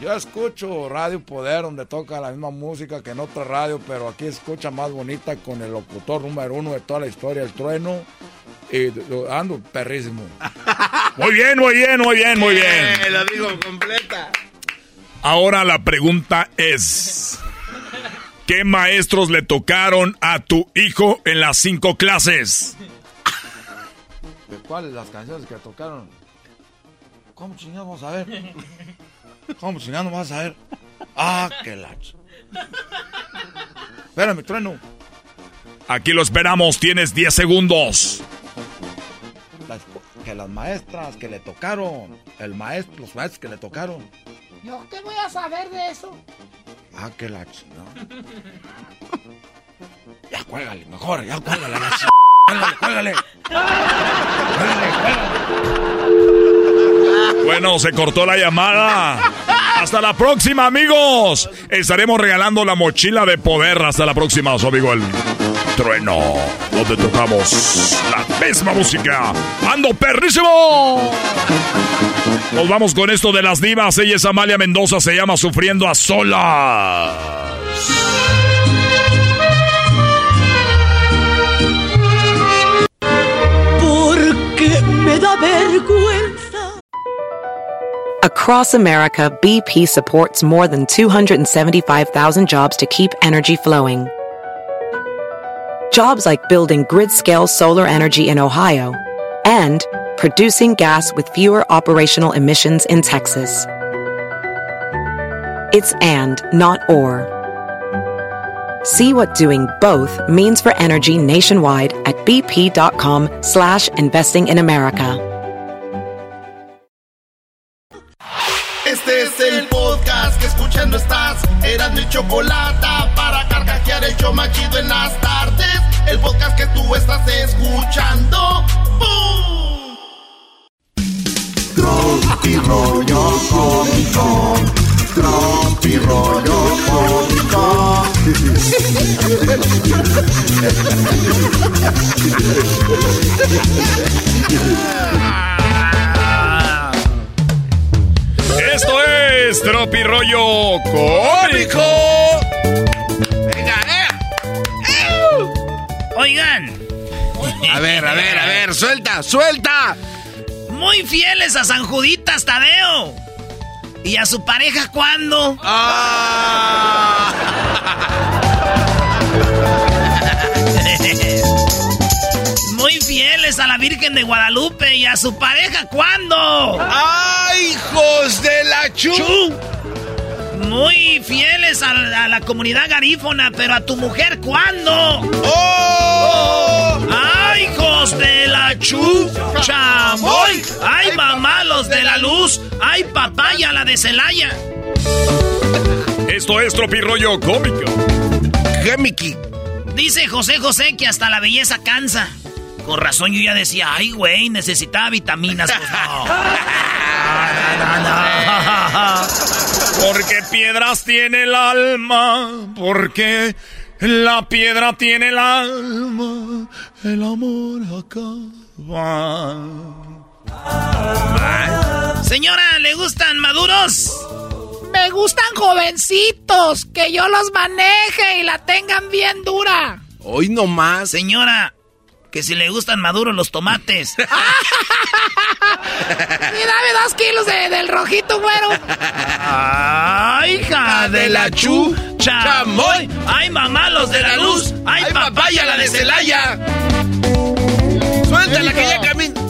Yo escucho Radio Poder donde toca la misma música que en otra radio, pero aquí escucha más bonita con el locutor número uno de toda la historia, el trueno. Y ando perrísimo. Muy bien, muy bien, muy bien, muy bien. Eh, lo digo completa. Ahora la pregunta es: ¿Qué maestros le tocaron a tu hijo en las cinco clases? ¿De cuáles las canciones que tocaron? ¿Cómo chingados vamos a ver? ¿Cómo chingados vamos a ver? Ah, qué lacho. Espérame, trueno. Aquí lo esperamos, tienes 10 segundos. Las- que las maestras que le tocaron, el maestro, los maestros que le tocaron. ¿Yo qué voy a saber de eso? Ah, qué la chingada. Ya cuélgale, mejor, ya cuélgale la ch... Cuélgale, cuélgale. Bueno, se cortó la llamada. Hasta la próxima, amigos. Estaremos regalando la mochila de poder. Hasta la próxima, su amigo el trueno. Donde tocamos la misma música. ¡Ando perrísimo! Nos vamos con esto de las divas. Ella es Amalia Mendoza. Se llama Sufriendo a Solas. Porque me da vergüenza. Across America, BP supports more than 275,000 jobs to keep energy flowing. Jobs like building grid scale solar energy in Ohio and producing gas with fewer operational emissions in Texas. It's and, not or. See what doing both means for energy nationwide at bp.com slash investing in America. Este es el podcast que escuchando estás. Eran mi chocolate para carcajear el en las tardes. El podcast que tú estás escuchando. Rollo cómico. Tropi rollo cómico. Esto es Tropi Rollo Cómico. Venga, eh. Oigan. A ver, a ver, a ver, suelta, suelta. Muy fieles a San Juditas Tadeo. ¿Y a su pareja cuándo? Ah. Muy fieles a la Virgen de Guadalupe. ¿Y a su pareja cuándo? ¡Ay, hijos de la chu! Muy fieles a la, a la comunidad garífona, pero a tu mujer cuándo? ¡Oh! Los de la chu, chamoy. Ay, mamá, los de la luz. Ay, papaya, la de Celaya. Esto es Tropirollo Cómico. Gemiki. Dice José José que hasta la belleza cansa. Con razón yo ya decía, ay, güey, necesitaba vitaminas. Pues no. Porque piedras tiene el alma, porque la piedra tiene el alma, el amor acaba. Señora, ¿le gustan maduros? Me gustan jovencitos, que yo los maneje y la tengan bien dura. Hoy no más. Señora, que si le gustan maduros los tomates. Y dame dos kilos de- del rojito, güero. ¡Ay, hija de la chu! ¡Chamoy! ¡Ay, mamá, los de la luz! ¡Ay, papaya, la de Celaya! Suéltala que ya camina.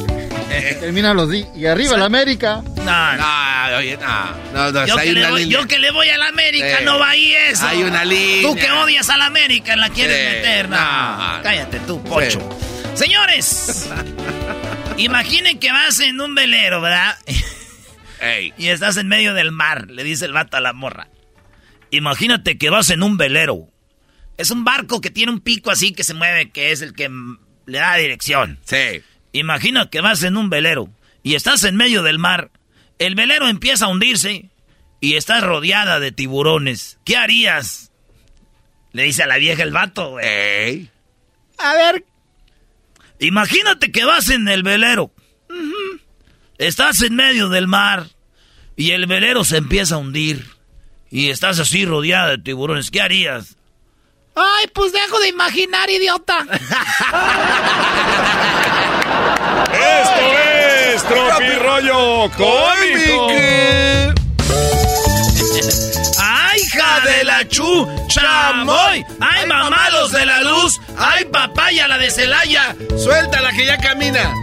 Termina los di y arriba la América. No, no, oye, no. No, no, Yo que, le una voy, línea. yo que le voy a la América, Sí. no va ahí eso. Hay una línea. Tú que odias a la América, la quieres Sí. meter. No, No. cállate tú, pocho. Señores, imaginen que vas en un velero, ¿verdad? Y estás en medio del mar, le dice el vato a la morra. Imagínate que vas en un velero. Es un barco que tiene un pico así que se mueve, que es el que le da dirección. Sí. Imagina que vas en un velero y estás en medio del mar. El velero empieza a hundirse y estás rodeada de tiburones. ¿Qué harías? Le dice a la vieja el vato, güey. A ver, Imagínate que vas en el velero. Estás en medio del mar y el velero se empieza a hundir. Y estás así rodeada de tiburones. ¿Qué harías? ay, pues dejo de imaginar, idiota. Esto es Tropirollo Cómico. De la chu! ¡Chamoy! ¡Ay, mamá, los de la luz! ¡Ay, papaya, la de Celaya! Suéltala que ya camina.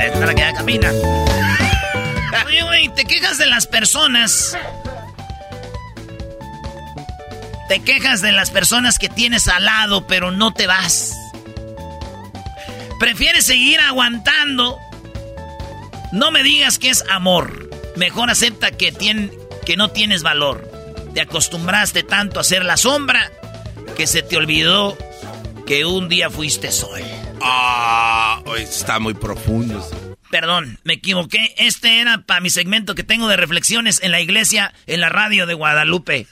Esta es la que ya camina. Oye, güey, te quejas de las personas. Te quejas de las personas que tienes al lado, pero no te vas. Prefieres seguir aguantando. No me digas que es amor. Mejor acepta que, tien- que no tienes valor. Te acostumbraste tanto a ser la sombra que se te olvidó que un día fuiste sol. Ah, hoy está muy profundo. Perdón, me equivoqué. Este era para mi segmento que tengo de reflexiones en la iglesia, en la radio de Guadalupe.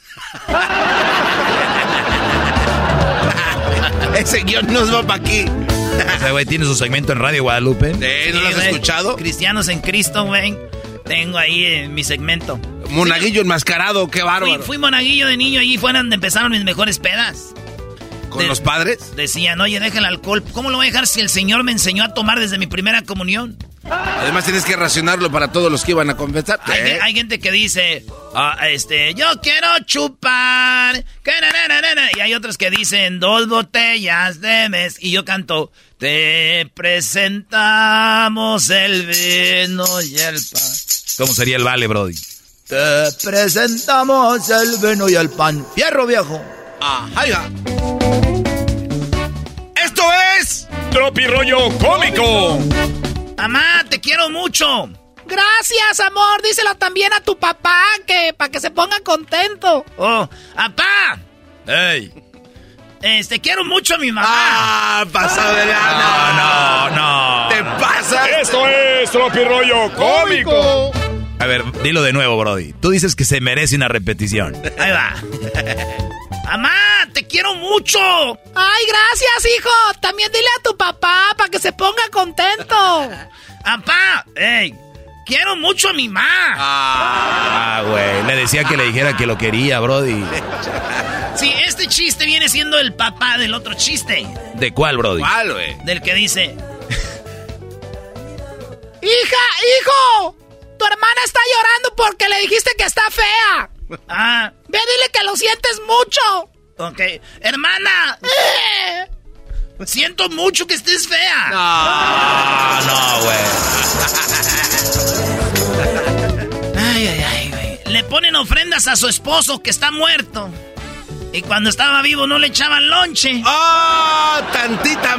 Ese guion nos va para aquí. Ese güey tiene su segmento en Radio Guadalupe. Eh, ¿No lo has güey. escuchado? Cristianos en Cristo, güey. Tengo ahí eh, mi segmento. Monaguillo enmascarado, qué Fui, bárbaro. fui monaguillo de niño, allí fue donde empezaron mis mejores pedas. ¿Con de- los padres? Decían, oye, deja el alcohol. ¿Cómo lo voy a dejar si el Señor me enseñó a tomar desde mi primera comunión? Además tienes que racionarlo para todos los que iban a confesar. Hay, Eh, hay gente que dice, ah, este, yo quiero chupar. Y hay otros que dicen dos botellas de mes. Y yo canto, te presentamos el vino y el pan. ¿Cómo sería el vale, Brody? Te presentamos el vino y el pan. Fierro viejo. Ah, va. Esto es Tropirollo Cómico. Mamá, te quiero mucho. Gracias, amor. Díselo también a tu papá, que para que se ponga contento. Oh, papá. ¡Ey! Este, quiero mucho a mi mamá. Ah, pasado de No, no, no. ¿Te pasa? Esto es Tropirollo Cómico. A ver, dilo de nuevo, Brody. Tú dices que se merece una repetición. Ahí va. Mamá, te quiero mucho. Ay, gracias, hijo. También dile a tu papá para que se ponga contento. Papá, ey, quiero mucho a mi mamá. Ah, güey. Le decía que le dijera que lo quería, Brody. Sí, este chiste viene siendo el papá del otro chiste. ¿De cuál, Brody? ¿Cuál, güey? Del que dice, Hija, hijo. Tu hermana está llorando porque le dijiste que está fea. ah, Ve, dile que lo sientes mucho. ok, hermana, Eh. siento mucho que estés fea. Ah, no, güey. Ay, ay, ay, güey. Le ponen ofrendas a su esposo que está muerto. Y cuando estaba vivo no le echaban lonche. ¡Ah! ¡Tantita!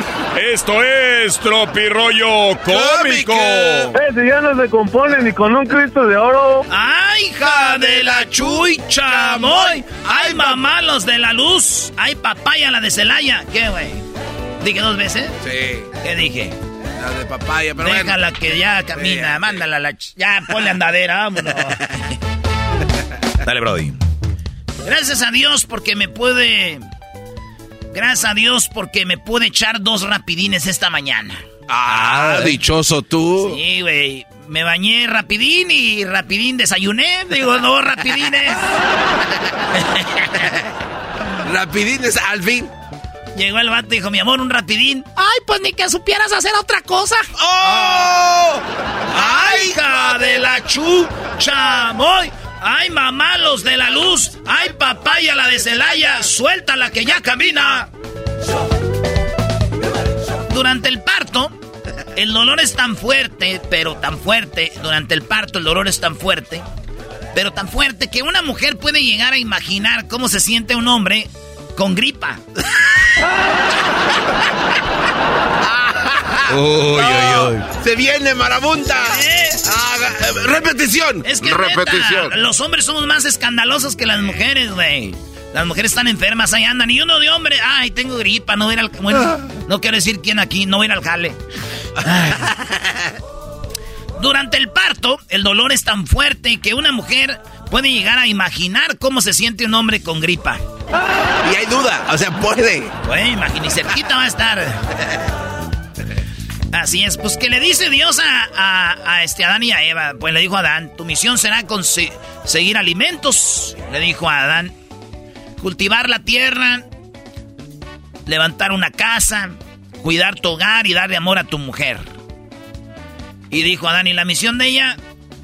Esto es Tropirollo Cómico. Ese ya no se compone ni con un Cristo de oro. ¡Ay, hija de la chucha, moy! ¡Ay, mamá, los de la luz! ¡Ay, papaya, la de Celaya! ¿Qué, güey? ¿Dije dos veces? Sí. ¿Qué dije? La de papaya, pero Déjala que ya camina, mándala a la... Ya, ponle andadera, vámonos. Dale, Brody. Gracias a Dios porque me puede... Gracias a Dios porque me pude echar dos rapidines esta mañana. Ah, dichoso tú. Sí, güey. Me bañé rapidín y rapidín desayuné. Digo, dos rapidines. Rapidines, al fin. Llegó el vato y dijo, mi amor, un rapidín. Ay, pues ni que supieras hacer otra cosa. ¡Oh! ¡Ay, hija de la chucha, moy! ¡Ay, mamá, los de la luz! ¡Ay, papaya, la de Celaya! ¡Suéltala que ya camina! Durante el parto, el dolor es tan fuerte, pero tan fuerte. Durante el parto, el dolor es tan fuerte, pero tan fuerte que una mujer puede llegar a imaginar cómo se siente un hombre con gripa. Uy, uy, uy. Se viene marabunta. Eh, repetición. Es que neta, los hombres somos más escandalosos que las mujeres, güey. Las mujeres están enfermas, ahí andan. Y uno de hombre, ay, tengo gripa, no voy a ir al... Bueno, no quiero decir quién aquí, no voy a ir al jale. Ay. Durante el parto, el dolor es tan fuerte que una mujer puede llegar a imaginar cómo se siente un hombre con gripa. Y hay duda, o sea, puede. Güey, imagínate, y cerquita va a estar. Así es, pues que le dice Dios a, a- este Adán y a Eva. Pues le dijo a Adán, tu misión será conseguir alimentos. Le dijo a Adán, cultivar la tierra, levantar una casa, cuidar tu hogar y darle amor a tu mujer. Y dijo Adán, ¿y la misión de ella?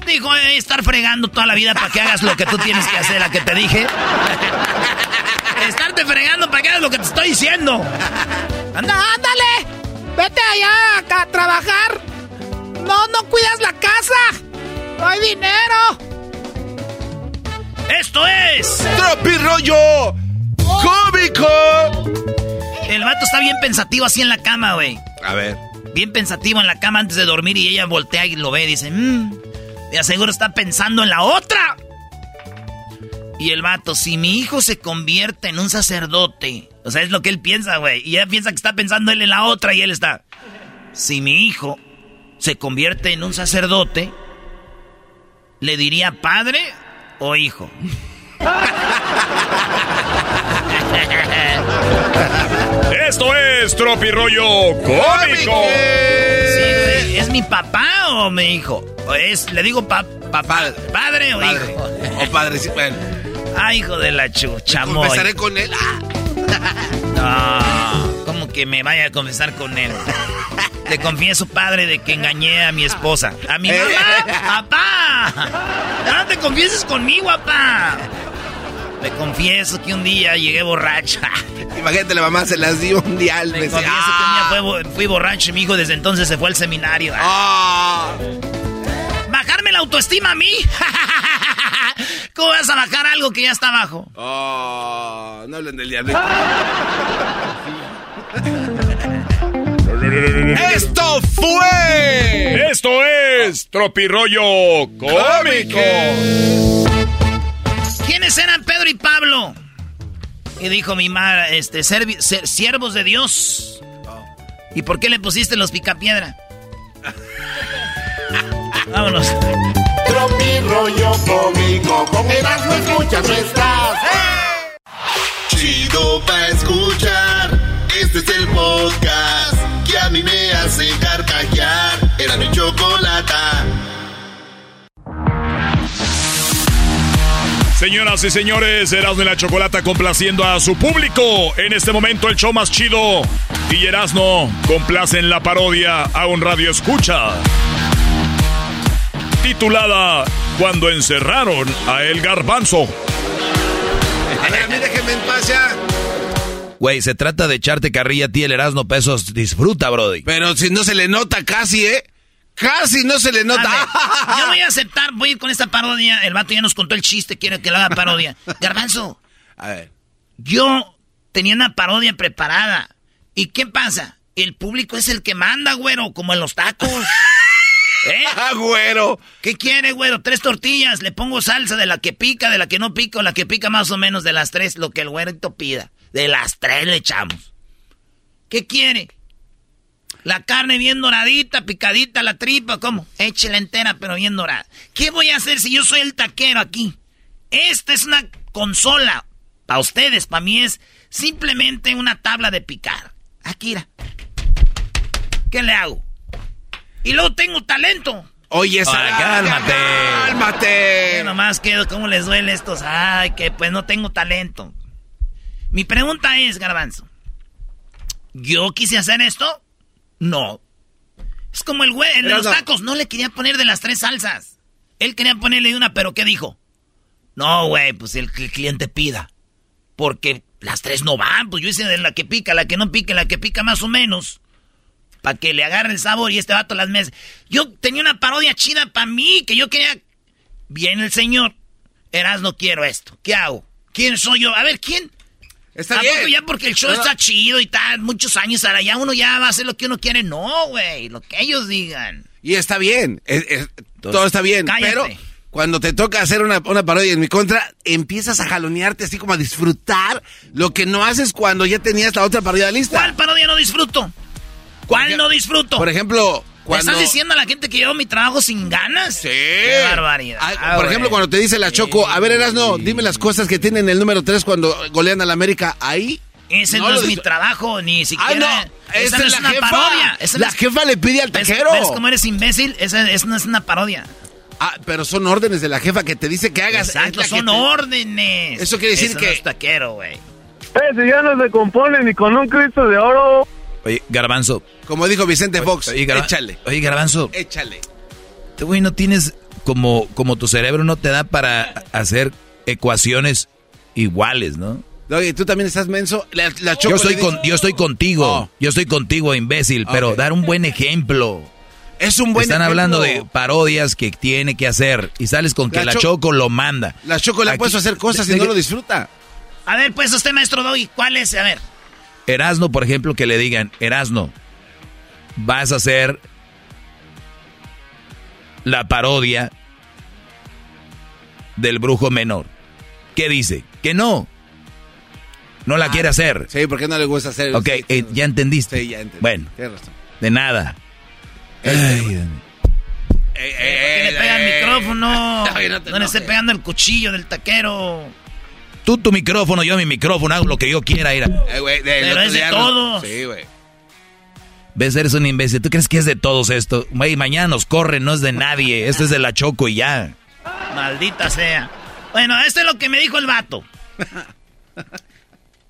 Dijo, "Eh, estar fregando toda la vida para que hagas lo que tú tienes que hacer, la que te dije. Estarte fregando para que hagas lo que te estoy diciendo. ¡Anda, ándale! ¡Vete allá a trabajar! ¡No, no cuidas la casa! ¡No hay dinero! ¡Esto es! ¡Tropirollo cómico! El vato está bien pensativo así en la cama, güey. A ver. Bien pensativo en la cama antes de dormir y ella voltea y lo ve y dice, mmm, de aseguro está pensando en la otra. Y el vato, si mi hijo se convierte en un sacerdote, o sea, es lo que él piensa, güey. Y ella piensa que está pensando él en la otra y él está, si mi hijo se convierte en un sacerdote, ¿le diría padre o hijo? Esto es Tropirollo Cómico. Sí, ¿Es mi papá o mi hijo? ¿O es, le digo pa- papá, padre o Padre. hijo? O padre, sí, bueno. Ay, hijo de la chucha, moy. Confesaré con él. Ah. No, ¿cómo que me vaya a confesar con él? Le confieso, padre, de que engañé a mi esposa. ¿A mi mamá? ¡Papá! No te confieses conmigo, papá. Le confieso que un día llegué borracha. Imagínate, la mamá se las dio un día al mes. confieso que un día fue bo- fui borracho y mi hijo desde entonces se fue al seminario. Ah. ¿Bajarme la autoestima a mí? ¿Cómo vas a bajar algo que ya está abajo? Oh, no hablen del diablito. ¡Esto fue! Esto es Tropirollo Cómico. ¿Quiénes eran Pedro y Pablo? Y dijo mi madre, este, servi- ser- siervos de Dios. ¿Y por qué le pusiste los picapiedra? Vámonos. Tropirollo cómico, con Erasmo escuchas no estás. Chido pa' escuchar, este es el podcast que a mí me hace carcajear. Era mi chocolata. Señoras y señores, Erasmo y la Chocolata complaciendo a su público. En este momento el show más chido y Erasmo complacen la parodia a un radio escucha. Titulada Cuando encerraron a El Garbanzo. A ver, a mí déjenme en paz ya. Güey, se trata de echarte carrilla a ti el Erasmo Pesos. Disfruta, Brody. Pero si no se le nota casi, ¿eh? Casi no se le nota. Ande, yo voy a aceptar, voy a ir con esta parodia. El vato ya nos contó el chiste, quiere que lo haga parodia. Garbanzo, A ver. Yo tenía una parodia preparada. ¿Y qué pasa? El público es el que manda, güero, como en los tacos. ¿Eh? Ah, güero. ¿Qué quiere, güero? Tres tortillas. Le pongo salsa de la que pica, de la que no pica, o la que pica más o menos de las tres, lo que el güerito pida. De las tres le echamos. ¿Qué quiere? La carne bien doradita, picadita, la tripa, ¿cómo? Échela entera, pero bien dorada. ¿Qué voy a hacer si yo soy el taquero aquí? Esta es una consola. Para ustedes, para mí es simplemente una tabla de picar. Aquí, mira. ¿Qué le hago? Y luego tengo talento. Oye, Ay, cálmate. Cálmate. Yo nomás quedo, ¿cómo les duele estos? Ay, que pues no tengo talento. Mi pregunta es, Garbanzo. ¿Yo quise hacer esto? No. Es como el güey, el de los tacos. No le quería poner de las tres salsas. Él quería ponerle una, pero ¿qué dijo? No, güey, pues el que el cliente pida. Porque las tres no van. Pues yo hice de la que pica, la que no pica, la que pica más o menos. Para que le agarre el sabor y este vato las mesas. Yo tenía una parodia chida para mí, que yo quería... Viene el señor. Eras, no quiero esto. ¿Qué hago? ¿Quién soy yo? A ver, ¿quién? Está ¿A poco bien. ya porque el show No, está chido y tal, muchos años ahora ya uno ya va a hacer lo que uno quiere? No, güey, lo que ellos digan. Y está bien. es- es- todo está bien. cállate. Pero cuando te toca hacer una, una parodia en mi contra, empiezas a jalonearte así como a disfrutar lo que no haces cuando ya tenías la otra parodia lista. ¿Cuál parodia no disfruto? ¿Cuál no disfruto? Por ejemplo, ¿Le cuando... estás diciendo a la gente que llevo mi trabajo sin ganas? Sí. Qué barbaridad. Ah, por ejemplo, cuando te dice la Choco, a ver, Erasno, dime las cosas que tienen el número 3 cuando golean a la América. Ahí. Ese no, es mi trabajo, ni siquiera. Ah, no, esa esa no es es la una jefa. parodia. Esa La no es- jefa le pide al ¿Ves- taquero. ¿Ves cómo eres imbécil? Esa, esa no es una parodia. Ah, pero son órdenes de la jefa que te dice que hagas. Exacto, son te- órdenes. Eso quiere decir Eso que- no es taquero, güey. Eh, si ya no se compone ni con un Cristo de oro. Oye, Garbanzo. Como dijo Vicente Fox, Oye, Garba- échale. Oye, Garbanzo. Échale. Este güey no tienes como, como tu cerebro no te da para hacer ecuaciones iguales, ¿no? Oye, tú también estás menso. La, la Choco Yo estoy, con, yo estoy contigo, Oh. yo estoy contigo, imbécil, pero dar un buen ejemplo. Es un buen Están ejemplo. hablando de parodias que tiene que hacer y sales con que La la, Cho- Choco lo manda. La Choco le ha puesto a hacer cosas y no lo disfruta. A ver, pues usted, maestro Doggy, ¿cuál es? A ver. Erasno, por ejemplo, que le digan, Erasno, vas a hacer la parodia del brujo menor. ¿Qué dice? Que no. No la quiere hacer. Ah, Sí, porque no le gusta hacer. Ok, eh, ya entendiste. Sí, ya entendí. Bueno, razón. de nada. Este, Ay, ¿Por qué le pega el micrófono? Ay, no te no le esté pegando el cuchillo del taquero. Tú tu micrófono, yo mi micrófono, hago lo que yo quiera, ir Eh, Pero es de no- todos. Sí, güey. ¿Ves? Eres un imbécil. ¿Tú crees que es de todos esto? Güey, mañana nos corren, no es de nadie. Esto es de la Choco y ya. Maldita sea. Bueno, esto es lo que me dijo el vato.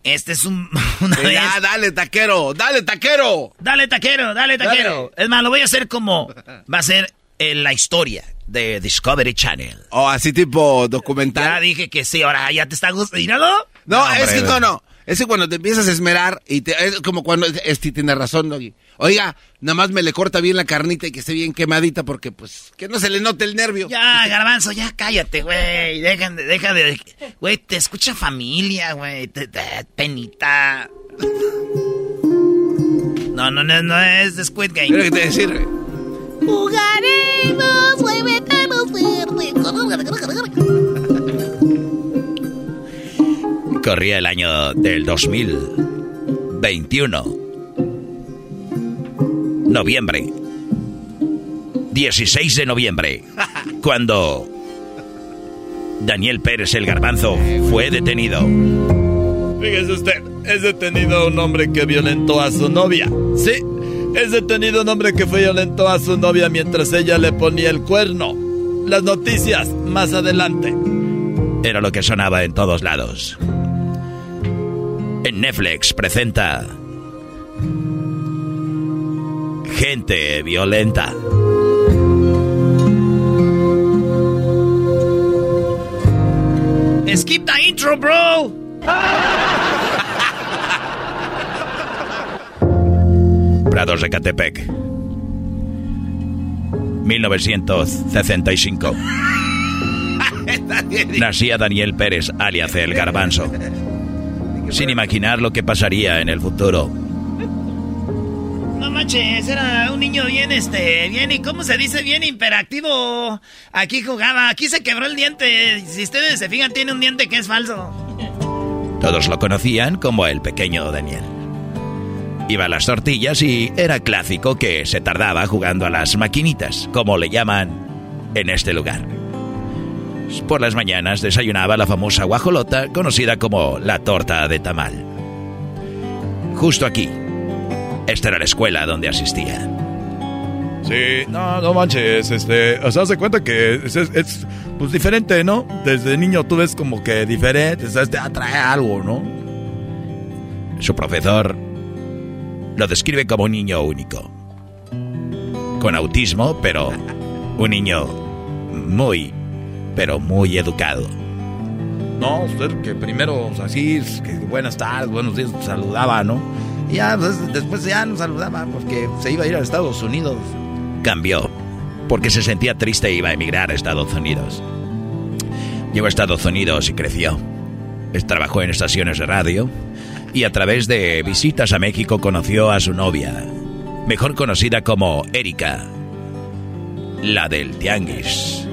Este es un, una Sí, vez. ya, dale, taquero, dale, taquero. Dale, taquero, dale, taquero. Es más, lo voy a hacer como. Va a ser en la historia de Discovery Channel. O así tipo documental. Ya dije que sí, ahora ya te está gustando. No, No, es que no, no. Es que cuando te empiezas a esmerar y te, es como cuando este tiene razón, Doggy. Oiga, nada más me le corta bien la carnita y que esté bien quemadita porque pues que no se le note el nervio. Ya, garbanzo, ya cállate, güey. Dejan de, deja de. Güey, te escucha familia, güey. te- Penita. No, no, no, no es de Squid Game. Mira que te decir, güey. Jugaremos, muévenos Corría el año del 2021. Noviembre. 16 de noviembre. Cuando Daniel Pérez el Garbanzo fue detenido. Fíjese usted, es detenido un hombre que violentó a su novia. Sí, es detenido un hombre que fue violentó a su novia mientras ella le ponía el cuerno. Las noticias más adelante. Era lo que sonaba en todos lados. En Netflix presenta Gente violenta. Skip the intro, bro. De Catepec. 1965. Nacía Daniel Pérez, alias El Garbanzo. sin imaginar lo que pasaría en el futuro. No manches, era un niño bien, este, bien, ¿y cómo se dice? Bien imperactivo. Aquí jugaba, aquí se quebró el diente. Si ustedes se fijan, tiene un diente que es falso. Todos lo conocían como el pequeño Daniel. Iba a las tortillas y era clásico que se tardaba jugando a las maquinitas, como le llaman en este lugar. Por las mañanas desayunaba la famosa guajolota, conocida como la torta de tamal. Justo aquí. Esta era la escuela donde asistía. Sí, no, no manches, este, o sea, se cuenta que es, es, pues diferente, ¿no? Desde niño tú ves como que diferente, ¿sabes? Te atrae algo, ¿no? Su profesor lo describe como un niño único. Con autismo, pero un niño muy, pero muy educado. No, usted que primero, así, que buenas tardes, buenos días, saludaba, ¿no? Y ya, pues, después ya no saludaba porque se iba a ir a Estados Unidos. Cambió, porque se sentía triste e iba a emigrar a Estados Unidos. Llegó a Estados Unidos y creció. Trabajó en estaciones de radio y a través de visitas a México conoció a su novia, mejor conocida como Erika, la del Tianguis.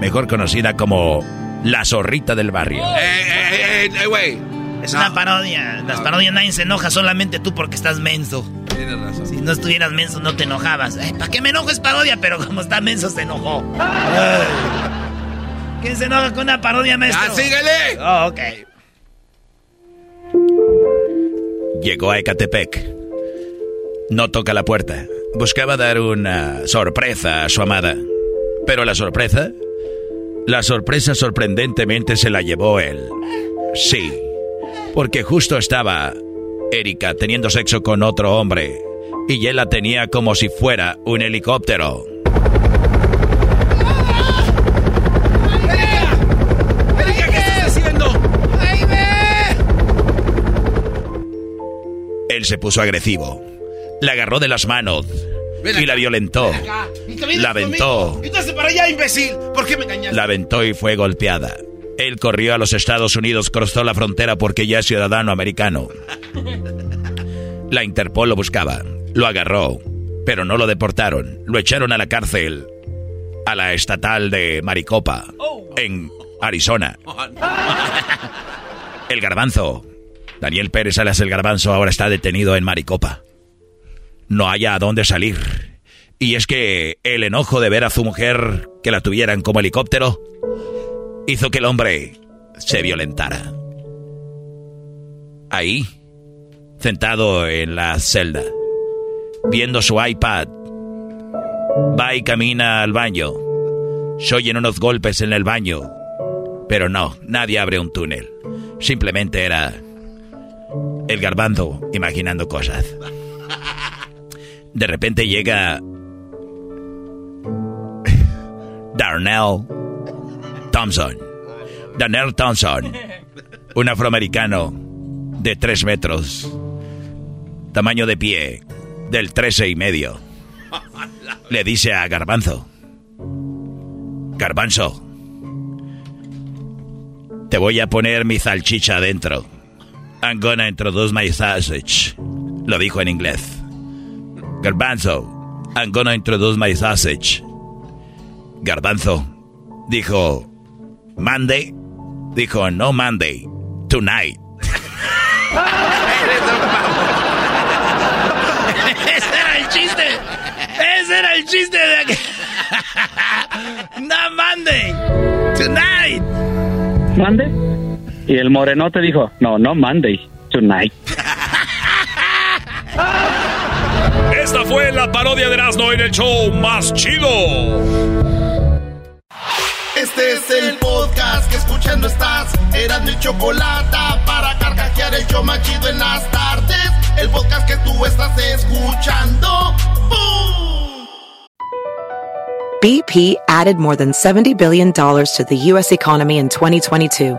Mejor conocida como la zorrita del barrio. ¡Eh, eh, eh, güey! Es una parodia. Las parodias nadie se enoja, solamente tú porque estás menso. Tienes razón. Si no estuvieras menso, no te enojabas. ¿Para qué me enojo? Es parodia, pero como está menso, se enojó. ¿Quién se enoja con una parodia, maestro? ¡Ah, síguele! Oh, ok. Llegó a Ecatepec. No toca la puerta. Buscaba dar una sorpresa a su amada. Pero la sorpresa... La sorpresa sorprendentemente se la llevó él. Sí, porque justo estaba Erika teniendo sexo con otro hombre y él la tenía como si fuera un helicóptero. ¡Erika, qué estás haciendo! ¡Ahí ve! Él se puso agresivo. La agarró de las manos y la violentó. La aventó. Entonces para allá, imbécil. ¿Por qué me engañaste? La aventó y fue golpeada. Él corrió a los Estados Unidos, cruzó la frontera porque ya es ciudadano americano. La Interpol lo buscaba, lo agarró, pero no lo deportaron. Lo echaron a la cárcel, a la estatal de Maricopa, en Arizona. El garbanzo. Daniel Pérez Alas el garbanzo ahora está detenido en Maricopa. No haya a dónde salir. Y es que el enojo de ver a su mujer que la tuvieran como helicóptero hizo que el hombre se violentara. Ahí, sentado en la celda, viendo su iPad, va y camina al baño. Se oyen unos golpes en el baño, pero no, nadie abre un túnel. Simplemente era el garbanzo imaginando cosas. De repente llega Darnell Thompson. Darnell Thompson. Un afroamericano de tres metros. Tamaño de pie del trece y medio. Le dice a Garbanzo. Garbanzo. Te voy a poner mi salchicha adentro. I'm gonna introduce my sausage. Lo dijo en inglés. Garbanzo, I'm gonna introduce my sausage. Garbanzo dijo, Monday. Dijo, no Monday, tonight. Ese era el chiste. Ese era el chiste de no Monday, tonight. ¿Mande? Y el morenote dijo, no, no Monday, tonight. Esta fue la parodia de Erasmo en el show más chido. Este es el podcast que escuchando estás. Eran mi chocolate para carcajear el show más chido en las tardes. El podcast que tú estás escuchando. ¡Bum! BP added more than $70 billion to the U.S. economy in 2022.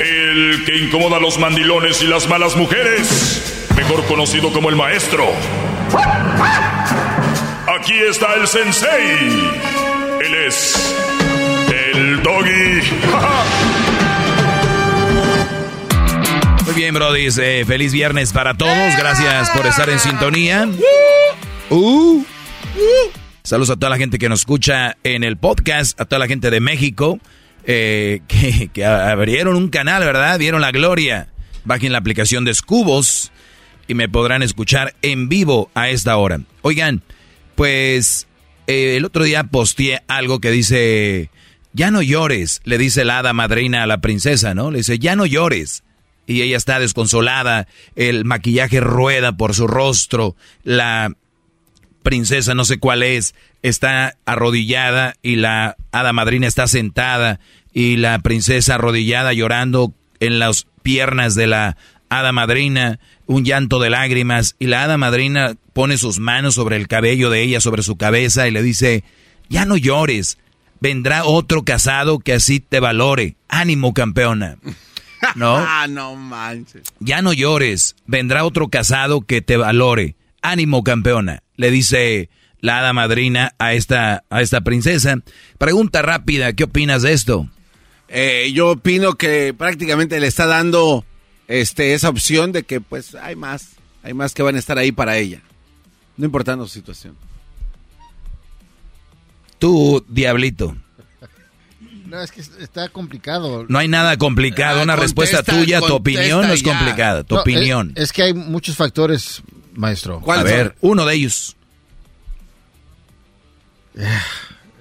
El que incomoda a los mandilones y las malas mujeres. Mejor conocido como el maestro. Aquí está el sensei. Él es el doggy. Muy bien, Brody. Eh, feliz viernes para todos. Gracias por estar en sintonía. Uh. Saludos a toda la gente que nos escucha en el podcast, a toda la gente de México eh, que, abrieron un canal, ¿verdad? Vieron la gloria. Bajen la aplicación de Scubos y me podrán escuchar en vivo a esta hora. Oigan, pues eh, el otro día posteé algo que dice, ya no llores, le dice la hada madrina a la princesa, ¿no? Le dice, ya no llores. Y ella está desconsolada, el maquillaje rueda por su rostro, la princesa, no sé cuál es, está arrodillada y la hada madrina está sentada y la princesa arrodillada llorando en las piernas de la hada madrina, un llanto de lágrimas y la hada madrina pone sus manos sobre el cabello de ella, sobre su cabeza y le dice, ya no llores, vendrá otro casado que así te valore. Ánimo, campeona. ¿No? ah, no manches. Ya no llores, vendrá otro casado que te valore. Ánimo, campeona le dice la hada madrina a esta, a esta princesa. Pregunta rápida, ¿qué opinas de esto? Eh, yo opino que prácticamente le está dando este, esa opción de que pues hay más, hay más que van a estar ahí para ella, no importando su situación. Tú, diablito. No, es que está complicado. No hay nada complicado. Ah, Una respuesta tuya, tu opinión no es complicada. Tu No, opinión. Es, es que hay muchos factores, maestro. A ver, uno de ellos.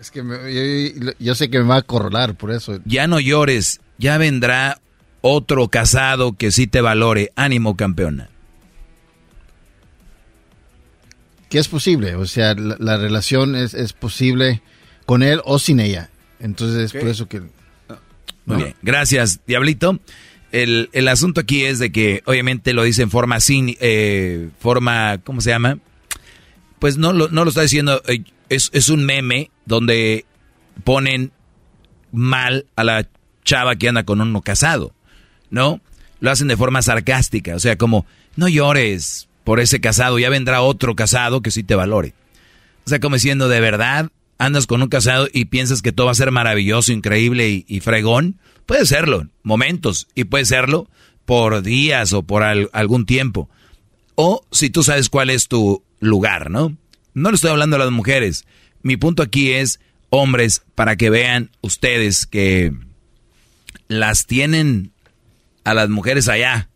Es que me- yo, yo sé que me va a corrolar por eso. Ya no llores, ya vendrá otro casado que sí te valore. Ánimo, campeona. Que es posible, o sea, la, la relación es, es posible con él o sin ella. Entonces es por eso que... Muy bien, gracias, Diablito. El, el asunto aquí es de que obviamente lo dice en forma sin, eh, forma, ¿cómo se llama? Pues no lo, no lo está diciendo, eh, es, es un meme donde ponen mal a la chava que anda con uno casado, ¿no? Lo hacen de forma sarcástica, o sea, como, no llores por ese casado, ya vendrá otro casado que sí te valore. O sea, como diciendo, de verdad, andas con un casado y piensas que todo va a ser maravilloso, increíble y, y fregón. Puede serlo, momentos, y puede serlo por días o por al- algún tiempo. O si tú sabes cuál es tu lugar, ¿no? No le estoy hablando a las mujeres. Mi punto aquí es, hombres, para que vean ustedes que las tienen a las mujeres allá,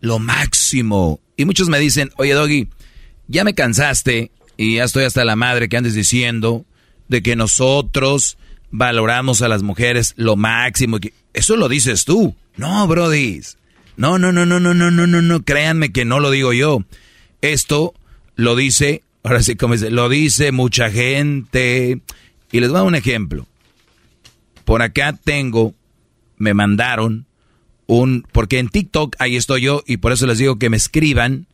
lo máximo. Y muchos me dicen, oye Doggy, ya me cansaste y ya estoy hasta la madre que andes diciendo de que nosotros valoramos a las mujeres lo máximo. Eso lo dices tú. No, Brody. No, no, no, no, no, no, no, no, no. Créanme que no lo digo yo. Esto lo dice, ahora sí como dice, lo dice mucha gente. Y les voy a dar un ejemplo. Por acá tengo, me mandaron un, porque en TikTok ahí estoy yo y por eso les digo que me escriban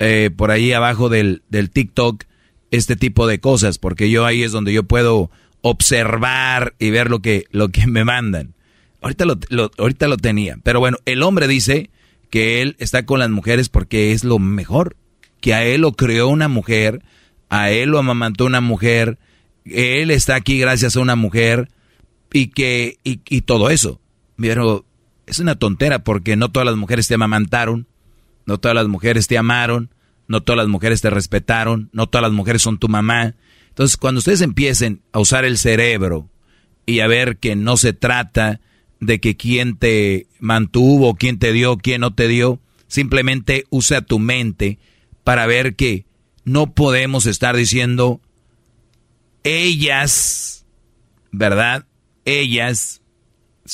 eh, por ahí abajo del, del TikTok este tipo de cosas, porque yo ahí es donde yo puedo observar y ver lo que, lo que me mandan. Ahorita lo, ahorita lo tenía, pero bueno, el hombre dice que él está con las mujeres porque es lo mejor, que a él lo creó una mujer, a él lo amamantó una mujer, él está aquí gracias a una mujer y que y, y todo eso. Pero es una tontera porque no todas las mujeres te amamantaron, no todas las mujeres te amaron, no todas las mujeres te respetaron, no todas las mujeres son tu mamá. Entonces, cuando ustedes empiecen a usar el cerebro y a ver que no se trata de que quién te mantuvo, quién te dio, quién no te dio, simplemente usa tu mente para ver que no podemos estar diciendo ellas, ¿verdad? Ellas,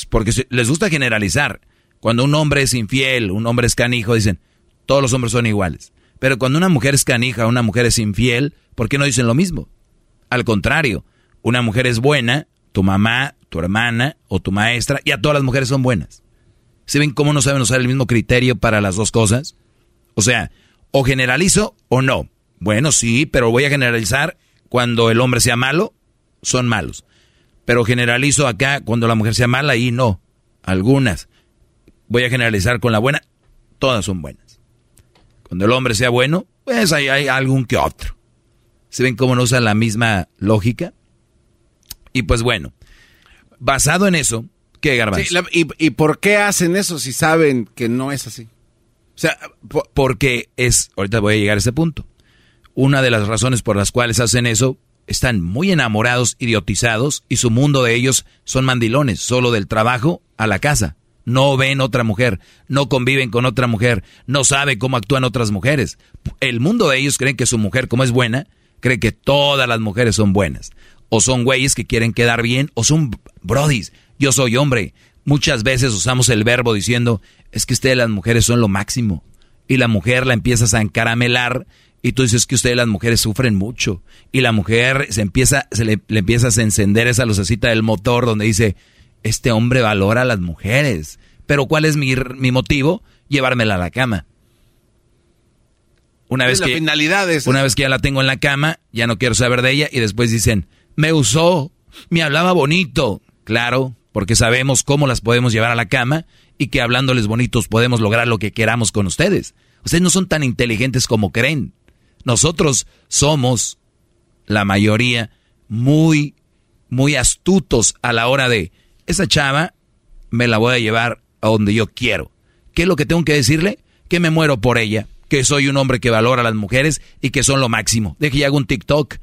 porque les gusta generalizar. Cuando un hombre es infiel, un hombre es canijo, dicen, todos los hombres son iguales. Pero cuando una mujer es canija, una mujer es infiel, ¿por qué no dicen lo mismo? Al contrario, Una mujer es buena, tu mamá, tu hermana o tu maestra, y a todas las mujeres son buenas. ¿Se ven cómo no saben usar el mismo criterio para las dos cosas? O sea, o generalizo o no. Bueno, sí, pero voy a generalizar cuando el hombre sea malo, son malos. Pero generalizo acá cuando la mujer sea mala y no. Algunas. Voy a generalizar con la buena, todas son buenas. Cuando el hombre sea bueno, pues hay, hay algún que otro. ¿Se ven cómo no usan la misma lógica? Y pues bueno, basado en eso, ¿qué garbanzo? y, ¿Y por qué hacen eso si saben que no es así? O sea, porque es, ahorita voy a llegar a ese punto. Una de las razones por las cuales hacen eso, están muy enamorados, idiotizados, y su mundo de ellos son mandilones, solo del trabajo a la casa. No ven otra mujer, no conviven con otra mujer, no saben cómo actúan otras mujeres. El mundo de ellos creen que su mujer, como es buena, cree que todas las mujeres son buenas. O son güeyes que quieren quedar bien, o son brodis. Yo soy hombre. Muchas veces usamos el verbo diciendo, es que ustedes las mujeres son lo máximo. Y la mujer la empiezas a encaramelar y tú dices que ustedes las mujeres sufren mucho. Y la mujer se empieza, se le, le empiezas a encender esa lucecita del motor donde dice, este hombre valora a las mujeres. Pero ¿cuál es mi, mi motivo? Llevármela a la cama. Una vez, que, una vez que ya la tengo en la cama, ya no quiero saber de ella y después dicen, me usó, me hablaba bonito. Claro, porque sabemos cómo las podemos llevar a la cama y que hablándoles bonitos podemos lograr lo que queramos con ustedes. Ustedes no son tan inteligentes como creen. Nosotros somos, la mayoría, muy, muy astutos a la hora de, esa chava me la voy a llevar a donde yo quiero. ¿Qué es lo que tengo que decirle? Que me muero por ella, que soy un hombre que valora a las mujeres y que son lo máximo. De que ya hago un TikTok.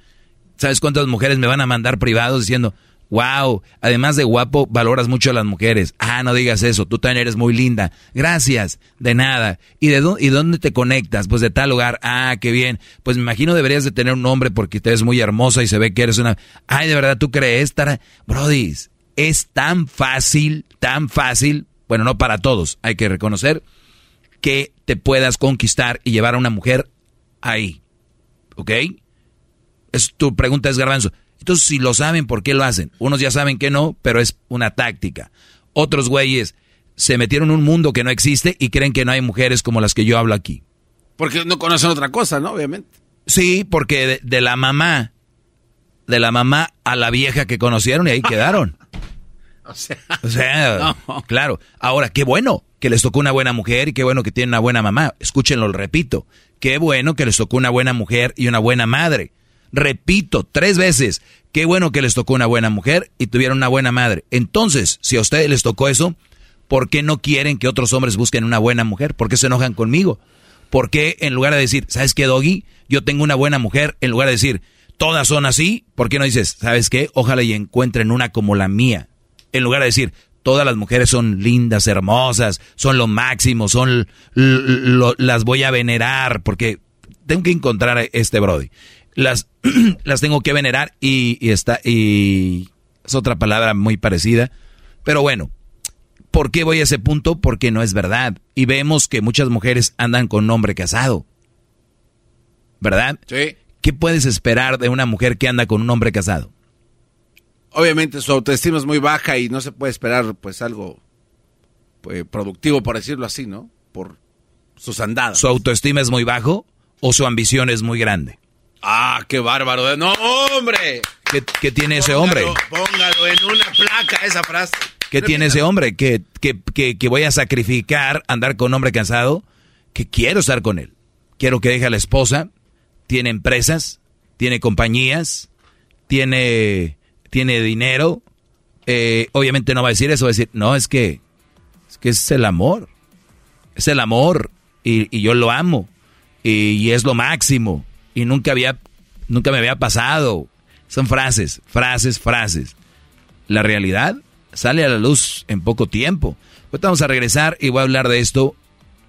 ¿Sabes cuántas mujeres me van a mandar privados diciendo, Wow, además de guapo, valoras mucho a las mujeres. Ah, no digas eso, tú también eres muy linda. Gracias, de nada. ¿Y de dónde, y dónde te conectas? Pues de tal lugar. Ah, qué bien. Pues me imagino deberías de tener un nombre porque te ves muy hermosa y se ve que eres una... Ay, de verdad, ¿tú crees? Tara? Brody, es tan fácil, tan fácil, bueno, no para todos, hay que reconocer, que te puedas conquistar y llevar a una mujer ahí. ¿Ok? Es, tu pregunta es garbanzo. Entonces, si lo saben, ¿por qué lo hacen? Unos ya saben que no, pero es una táctica. Otros güeyes se metieron en un mundo que no existe y creen que no hay mujeres como las que yo hablo aquí. Porque no conocen otra cosa, ¿no? Obviamente. Sí, porque de, la mamá, de la mamá a la vieja que conocieron y ahí quedaron. o sea, claro. Ahora, qué bueno que les tocó una buena mujer y qué bueno que tienen una buena mamá. Escúchenlo, repito. Qué bueno que les tocó una buena mujer y una buena madre. Repito, tres veces, qué bueno que les tocó una buena mujer y tuvieron una buena madre. Entonces, si a ustedes les tocó eso, ¿por qué no quieren que otros hombres busquen una buena mujer? ¿Por qué se enojan conmigo? ¿Por qué en lugar de decir, ¿sabes qué, Doggy? Yo tengo una buena mujer, en lugar de decir, todas son así, ¿por qué no dices, ¿sabes qué? Ojalá y encuentren una como la mía. En lugar de decir, todas las mujeres son lindas, hermosas, son lo máximo, son las voy a venerar, porque tengo que encontrar a este Brody las, las tengo que venerar y, está, y es otra palabra muy parecida. Pero bueno, ¿por qué voy a ese punto? Porque no es verdad. Y vemos que muchas mujeres andan con un hombre casado. ¿Verdad? Sí. ¿Qué puedes esperar de una mujer que anda con un hombre casado? Obviamente su autoestima es muy baja y no se puede esperar pues algo pues, productivo, por decirlo así, ¿no? Por sus andadas. ¿Su autoestima es muy bajo o su ambición es muy grande? Ah, qué bárbaro. No, hombre. ¿Qué, tiene ese hombre? Póngalo en una placa esa frase. ¿Qué tiene ese hombre? ¿Que, que, voy a sacrificar andar con un hombre cansado? Que quiero estar con él. Quiero que deje a la esposa. Tiene empresas. Tiene compañías. Tiene, tiene dinero. Eh, obviamente no va a decir eso. Va a decir, no, es que es, que es el amor. Es el amor. Y, y yo lo amo. Y, es lo máximo y nunca había, nunca me había pasado. Son frases, frases, frases. La realidad sale a la luz en poco tiempo. Ahorita vamos a regresar y voy a hablar de esto.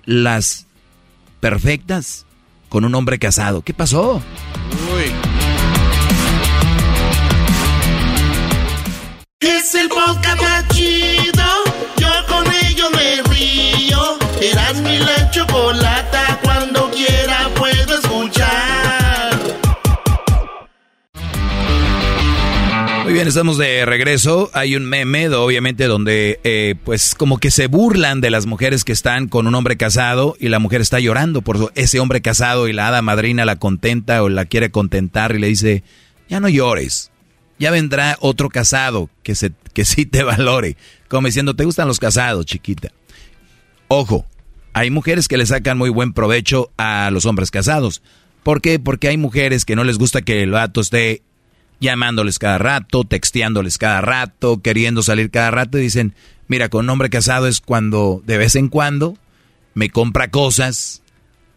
Las perfectas con un hombre casado. ¿Qué pasó? El podcast chido. Yo con ello me río. Mi la chocolata. Cuando quiera puedo escuchar. bien, estamos de regreso. Hay un meme, obviamente, donde eh, pues como que se burlan de las mujeres que están con un hombre casado y la mujer está llorando por ese hombre casado y la hada madrina la contenta o la quiere contentar y le dice, ya no llores, ya vendrá otro casado que, se, que sí te valore. Como diciendo, ¿te gustan los casados, chiquita? Ojo, hay mujeres que le sacan muy buen provecho a los hombres casados. ¿Por qué? Porque hay mujeres que no les gusta que el vato esté llamándoles cada rato, texteándoles cada rato, queriendo salir cada rato y dicen, mira, con un hombre casado es cuando de vez en cuando me compra cosas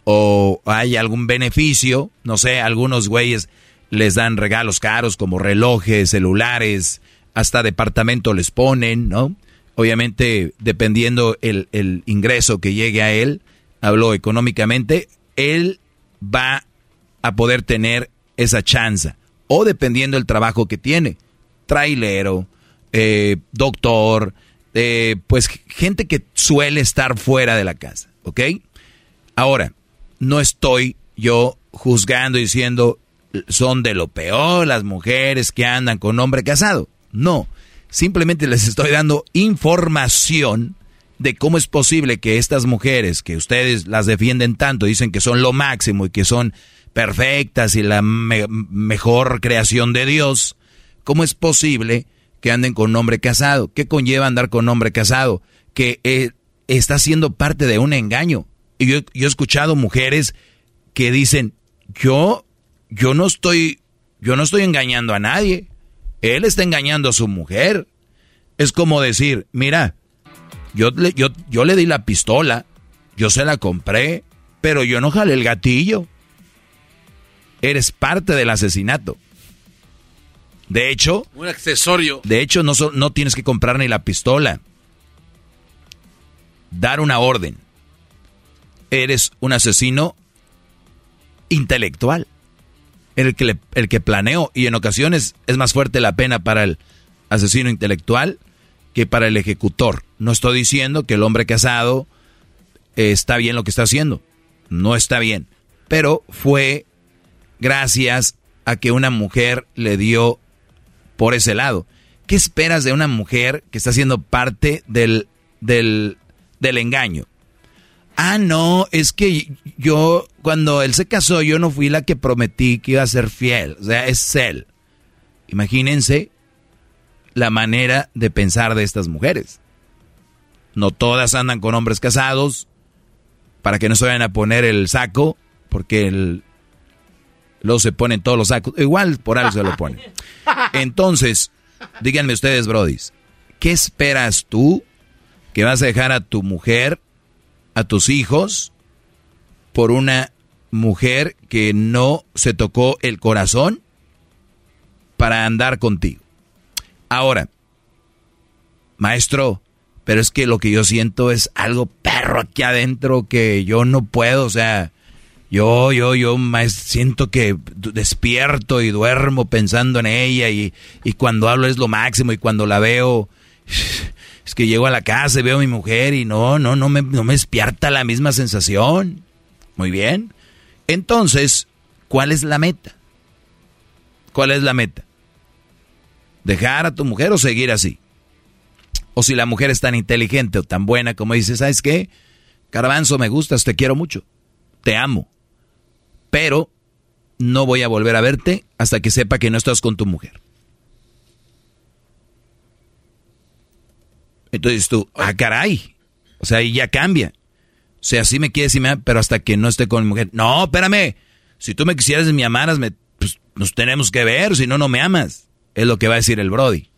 o hay algún beneficio, no sé, algunos güeyes les dan regalos caros como relojes, celulares, hasta departamento les ponen, ¿no? Obviamente, dependiendo el, el ingreso que llegue a él, hablo económicamente, él va a poder tener esa chance o dependiendo del trabajo que tiene. Trailero, eh, doctor, eh, pues gente que suele estar fuera de la casa, ¿ok? Ahora, no estoy yo juzgando y diciendo son de lo peor las mujeres que andan con hombre casado. No, simplemente les estoy dando información de cómo es posible que estas mujeres que ustedes las defienden tanto, dicen que son lo máximo y que son perfectas y la mejor creación de Dios, ¿cómo es posible que anden con hombre casado? ¿Qué conlleva andar con hombre casado? Que eh, está siendo parte de un engaño. Y yo, yo, he escuchado mujeres que dicen, yo, yo no estoy, yo no estoy engañando a nadie. Él está engañando a su mujer. Es como decir, mira, yo le, yo, yo le di la pistola, yo se la compré, pero yo no jalé el gatillo eres parte del asesinato. De hecho, un accesorio. De hecho, no, no tienes que comprar ni la pistola. Dar una orden. Eres un asesino intelectual. El que, el que planeó. Y en ocasiones es más fuerte la pena para el asesino intelectual que para el ejecutor. No estoy diciendo que el hombre casado eh, está bien lo que está haciendo. No está bien. Pero fue gracias a que una mujer le dio por ese lado. ¿Qué esperas de una mujer que está siendo parte del, del, del engaño? Ah, no, es que yo, cuando él se casó, yo no fui la que prometí que iba a ser fiel. O sea, es él. Imagínense la manera de pensar de estas mujeres. No todas andan con hombres casados para que no se vayan a poner el saco, porque el, Luego se ponen todos los sacos. Igual por algo se lo ponen. Entonces, díganme ustedes, brodis, ¿qué esperas tú que vas a dejar a tu mujer, a tus hijos, por una mujer que no se tocó el corazón para andar contigo? Ahora, maestro, pero es que lo que yo siento es algo perro aquí adentro que yo no puedo, o sea, yo, yo, yo siento que despierto y duermo pensando en ella y, cuando hablo es lo máximo y cuando la veo es que llego a la casa y veo a mi mujer y no, no, no me, no me despierta la misma sensación. Muy bien. Entonces, ¿cuál es la meta? ¿Cuál es la meta? ¿Dejar a tu mujer o seguir así? O si la mujer es tan inteligente o tan buena como dices, ¿sabes qué? Caravanzo, me gustas, te quiero mucho, te amo pero no voy a volver a verte hasta que sepa que no estás con tu mujer. Entonces tú, ah, caray. O sea, ahí ya cambia. O sea, sí me quieres y me pero hasta que no esté con mi mujer. No, espérame. Si tú me quisieras y me amaras, me, pues, nos tenemos que ver, si no, no me amas. Es lo que va a decir el Brody.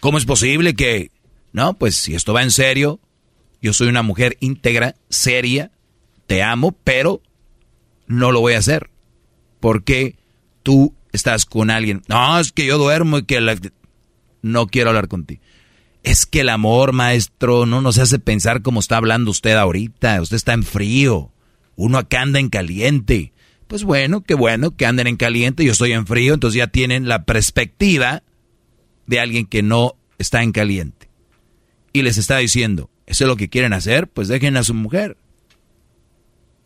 ¿Cómo es posible que... No, pues si esto va en serio, yo soy una mujer íntegra, seria, te amo, pero no lo voy a hacer. Porque tú estás con alguien. No, es que yo duermo y que no quiero hablar contigo. Es que el amor, maestro, no nos hace pensar como está hablando usted ahorita. Usted está en frío. Uno acá anda en caliente. Pues bueno, qué bueno que anden en caliente. Yo estoy en frío, entonces ya tienen la perspectiva de alguien que no está en caliente. Y les está diciendo, ¿eso es lo que quieren hacer? Pues dejen a su mujer.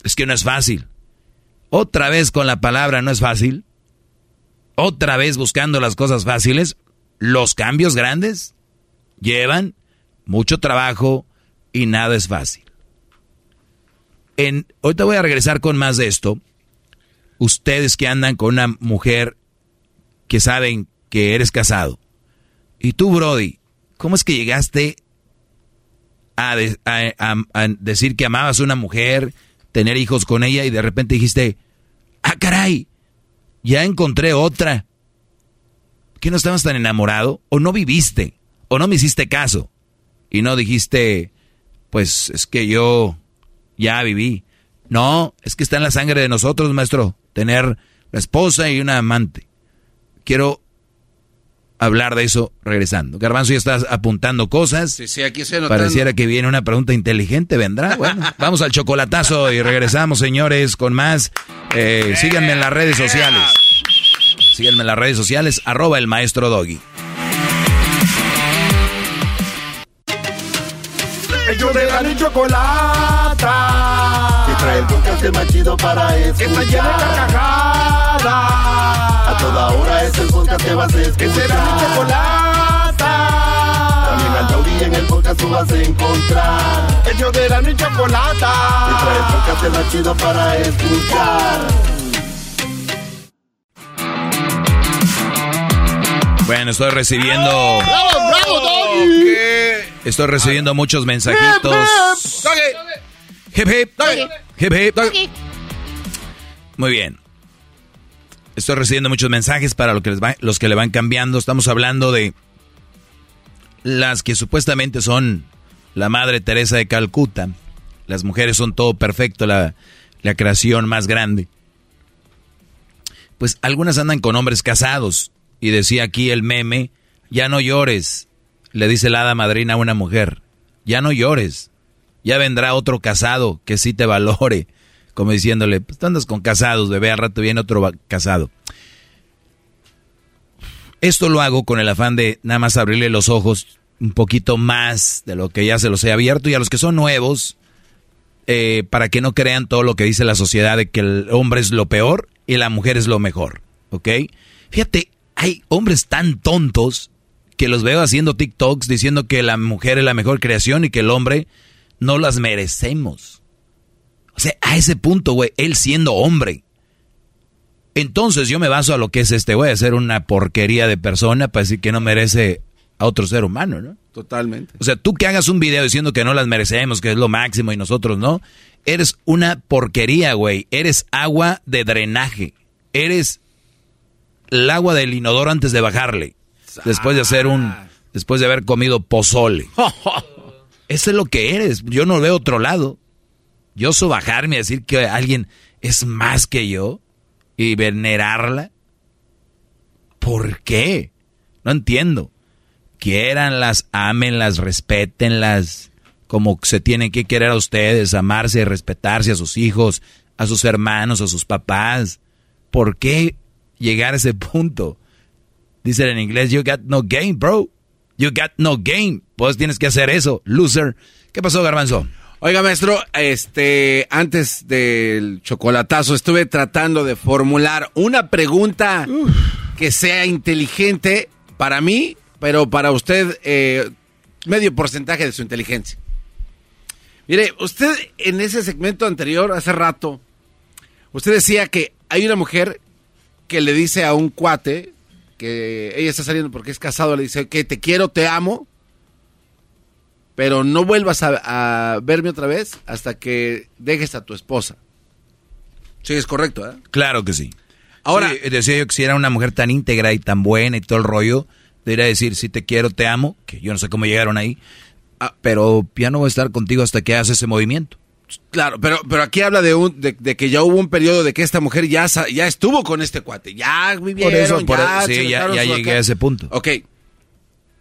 Es que no es fácil. Otra vez con la palabra, ¿no es fácil? otra vez buscando las cosas fáciles, los cambios grandes llevan mucho trabajo y nada es fácil. En, ahorita voy a regresar con más de esto. Ustedes que andan con una mujer que saben que eres casado. Y tú, Brody, ¿cómo es que llegaste a, decir que amabas a una mujer, tener hijos con ella y de repente dijiste, ah, caray, ya encontré otra? ¿Que no estabas tan enamorado? ¿O no viviste? ¿O no me hiciste caso? Y no dijiste, pues es que yo ya viví. No, es que está en la sangre de nosotros, maestro, tener la esposa y una amante. Quiero hablar de eso regresando. Garbanzo ya estás apuntando cosas. Sí, sí, aquí se Pareciera que viene una pregunta inteligente, vendrá. Bueno, vamos al chocolatazo y regresamos, señores, con más. Eh, síganme en las redes sociales. Síganme en las redes sociales, arroba el maestro Doggy. Ellos de la chocolata. Que trae el podcast más chido para escuchar. Que está llena de carcajadas. A toda hora es el podcast que vas a escuchar. Que será mi chocolata. También al taurí en el podcast tú vas a encontrar. Ellos de la chocolata. Que trae el podcast más chido para escuchar. Bueno, estoy recibiendo. ¡Bravo, bravo, Doggy! Estoy recibiendo muchos mensajitos. Hip hip. Hip hip. Muy bien. Estoy recibiendo muchos mensajes para los que le van cambiando. Estamos hablando de las que supuestamente son la Madre Teresa de Calcuta. Las mujeres son todo perfecto, la, la creación más grande. Pues algunas andan con hombres casados. Y decía aquí el meme, ya no llores, le dice la hada madrina a una mujer, ya no llores, ya vendrá otro casado que sí te valore, como diciéndole, pues tú andas con casados, bebé, al rato viene otro casado. Esto lo hago con el afán de nada más abrirle los ojos un poquito más de lo que ya se los he abierto y a los que son nuevos, eh, para que no crean todo lo que dice la sociedad de que el hombre es lo peor y la mujer es lo mejor, ¿ok? Fíjate, hay hombres tan tontos que los veo haciendo TikToks diciendo que la mujer es la mejor creación y que el hombre no las merecemos. O sea, a ese punto, güey, él siendo hombre. Entonces yo me baso a lo que es este güey, a ser una porquería de persona para decir que no merece a otro ser humano, ¿no? Totalmente. O sea, tú que hagas un video diciendo que no las merecemos, que es lo máximo y nosotros no, eres una porquería, güey. Eres agua de drenaje. Eres el agua del inodoro antes de bajarle después de hacer un, después de haber comido pozole. Eso es lo que eres. Yo no veo otro lado. Yo soy bajarme y decir que alguien es más que yo y venerarla. ¿Por qué? No entiendo. Quiéranlas, ámenlas, respétenlas como se tienen que querer a ustedes, amarse y respetarse a sus hijos, a sus hermanos, a sus papás. ¿Por qué llegar a ese punto? Dicen en inglés, you got no game, bro. You got no game. Pues tienes que hacer eso, loser. ¿Qué pasó, Garbanzo? Oiga, maestro, este, antes del chocolatazo estuve tratando de formular una pregunta que sea inteligente para mí, pero para usted eh, medio porcentaje de su inteligencia. Mire, usted en ese segmento anterior, hace rato, usted decía que hay una mujer que le dice a un cuate, que ella está saliendo porque es casado, le dice que te quiero, te amo, pero no vuelvas a, verme otra vez hasta que dejes a tu esposa. Sí, es correcto, ¿eh? Claro que sí. Ahora, decía yo que si era una mujer tan íntegra y tan buena y todo el rollo, debería decir, si te quiero, te amo, que yo no sé cómo llegaron ahí, ah, pero ya no voy a estar contigo hasta que hagas ese movimiento. Claro, pero, pero aquí habla de, un, de, que ya hubo un periodo de que esta mujer ya, ya estuvo con este cuate, ya vivieron, por eso, ya, sí, ya, llegué a ese punto. Ok,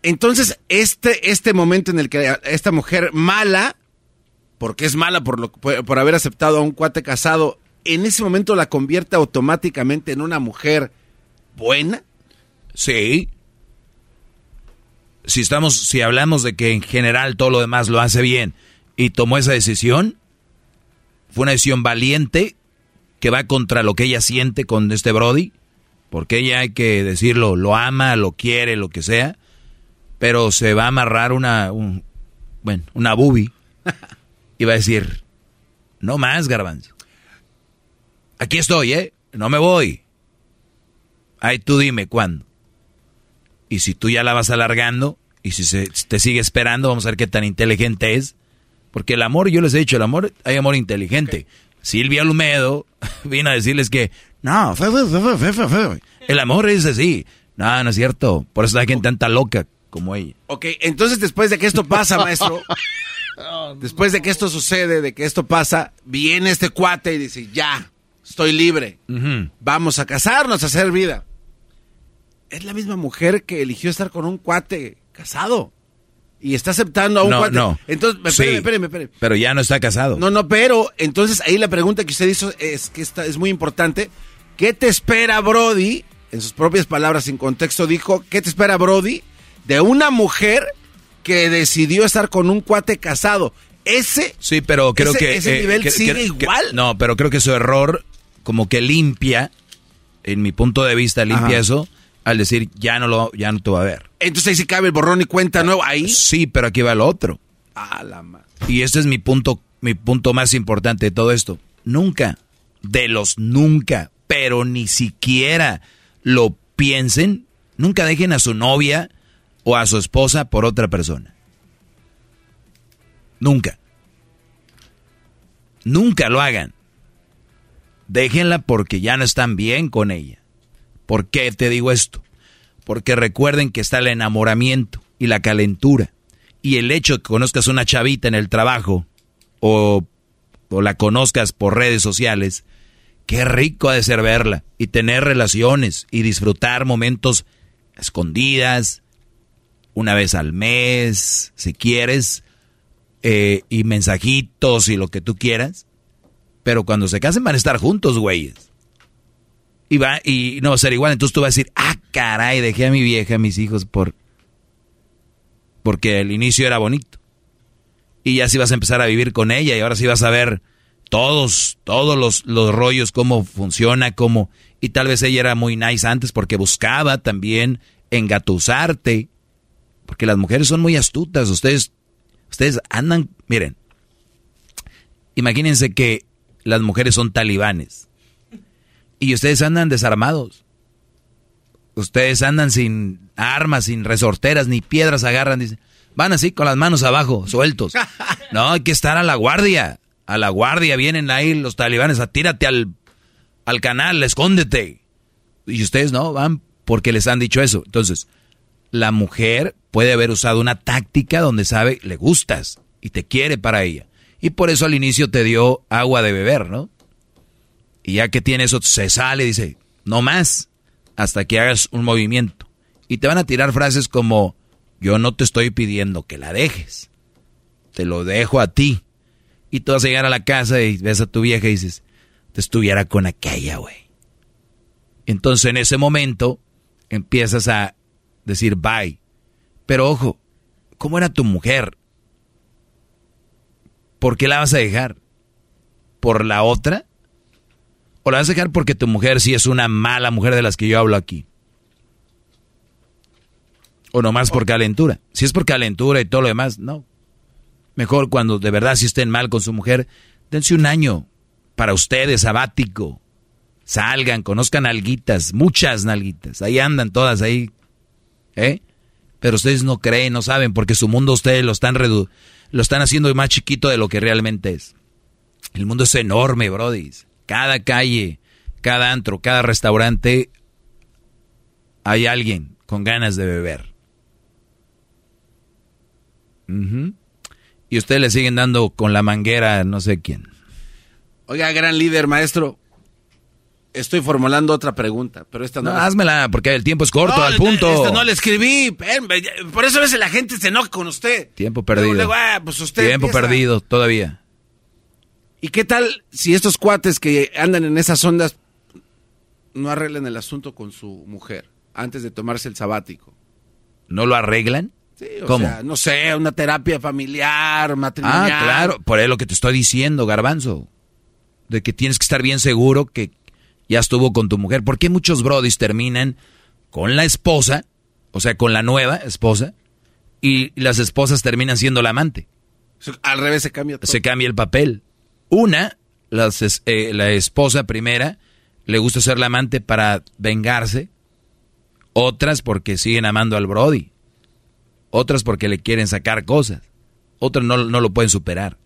entonces este, este momento en el que esta mujer mala, porque es mala por, lo, por, haber aceptado a un cuate casado, en ese momento la convierte automáticamente en una mujer buena. Sí. Si estamos, si hablamos de que en general todo lo demás lo hace bien y tomó esa decisión, fue una decisión valiente que va contra lo que ella siente con este Brody. Porque ella hay que decirlo, lo ama, lo quiere, lo que sea, pero se va a amarrar una, un, bueno, una bubi y va a decir, no más, garbanzo. Aquí estoy, ¿eh? No me voy. Ahí tú dime cuándo. Y si tú ya la vas alargando, y si se, te sigue esperando, vamos a ver qué tan inteligente es. Porque el amor, yo les he dicho, el amor, hay amor inteligente. Silvia Lumedo vino a decirles que, no, el amor es así. No, no es cierto. Por eso hay gente tanta loca como ella. Ok, entonces después de que esto pasa, maestro, después de que esto sucede, de que esto pasa, viene este cuate y dice, ya, estoy libre. Vamos a casarnos, a hacer vida. Es la misma mujer que eligió estar con un cuate casado. Y está aceptando a un No, cuate. no. Entonces, Sí. espéreme, espéreme, espéreme. Pero ya no está casado. No, no, pero entonces ahí la pregunta que usted hizo es que esta es muy importante. ¿Qué te espera Brody? En sus propias palabras, sin contexto, dijo, ¿qué te espera Brody de una mujer que decidió estar con un cuate casado? Ese, Sí, pero creo ese- que... ese eh, nivel que- sigue que- que- igual. no, pero creo que su error como que limpia, en mi punto de vista, limpia Ajá. eso al decir, ya no lo ya no te va a ver. Entonces ahí sí cabe el borrón y cuenta nuevo. Ahí. Sí, pero aquí va el otro. A la Y este es mi punto, mi punto más importante de todo esto. Nunca, de los nunca, pero ni siquiera lo piensen, nunca dejen a su novia o a su esposa por otra persona. Nunca. Nunca lo hagan. Déjenla porque ya no están bien con ella. ¿Por qué te digo esto? Porque recuerden que está el enamoramiento y la calentura. Y el hecho de que conozcas una chavita en el trabajo o, o la conozcas por redes sociales, qué rico ha de ser verla y tener relaciones y disfrutar momentos escondidas, una vez al mes, si quieres, eh, y mensajitos y lo que tú quieras. Pero cuando se casen van a estar juntos, güeyes. Y va, y no va a ser igual. Entonces tú vas a decir, ah, caray, dejé a mi vieja, a mis hijos por. Porque el inicio era bonito. Y ya sí vas a empezar a vivir con ella y ahora sí vas a ver todos, todos los, los rollos, cómo funciona, cómo. Y tal vez ella era muy nice antes porque buscaba también engatusarte. Porque las mujeres son muy astutas. Ustedes, ustedes andan, miren. Imagínense que las mujeres son talibanes. Y ustedes andan desarmados. Ustedes andan sin armas, sin resorteras, ni piedras agarran. Dicen, van así con las manos abajo, sueltos. No, hay que estar a la guardia. A la guardia vienen ahí los talibanes a tírate al, al canal, escóndete. Y ustedes no, van porque les han dicho eso. Entonces, la mujer puede haber usado una táctica donde sabe, le gustas y te quiere para ella. Y por eso al inicio te dio agua de beber, ¿no? Y ya que tiene eso, se sale y dice, no más, hasta que hagas un movimiento. Y te van a tirar frases como, yo no te estoy pidiendo que la dejes, te lo dejo a ti. Y tú vas a llegar a la casa y ves a tu vieja y dices, te estuviera con aquella, güey. Entonces en ese momento empiezas a decir bye. Pero ojo, ¿cómo era tu mujer? ¿Por qué la vas a dejar? ¿Por la otra? ¿O la vas a dejar porque tu mujer sí es una mala mujer de las que yo hablo aquí? ¿O nomás por calentura? Si es por calentura y todo lo demás, no. Mejor cuando de verdad si estén mal con su mujer, dense un año para ustedes, sabático. Salgan, conozcan alguitas, muchas nalguitas. Ahí andan todas ahí. ¿Eh? Pero ustedes no creen, no saben, porque su mundo ustedes lo están, redu lo están haciendo más chiquito de lo que realmente es. El mundo es enorme, Brody. Cada calle, cada antro, cada restaurante, hay alguien con ganas de beber. Y ustedes le siguen dando con la manguera a no sé quién. Oiga, gran líder, maestro. Estoy formulando otra pregunta, pero esta no. No, la- házmela, porque el tiempo es corto, No, al punto. Esta no la escribí. espérame, Por eso a veces la gente se enoja con usted. Tiempo perdido. Luego, luego, ah, pues usted Tiempo empieza. perdido, todavía. ¿Y qué tal si estos cuates que andan en esas ondas no arreglan el asunto con su mujer antes de tomarse el sabático? ¿No lo arreglan? Sí, o ¿Cómo? sea, no sé, una terapia familiar, matrimonial. Ah, claro, por eso lo que te estoy diciendo, garbanzo. De que tienes que estar bien seguro que, ya estuvo con tu mujer. ¿Por qué muchos brodis terminan con la esposa, o sea, con la nueva esposa, y las esposas terminan siendo la amante? Al revés se cambia todo. Se cambia el papel. Una, eh, la esposa primera, le gusta ser la amante para vengarse. Otras porque siguen amando al Brody. Otras porque le quieren sacar cosas. Otras no, no lo pueden superar.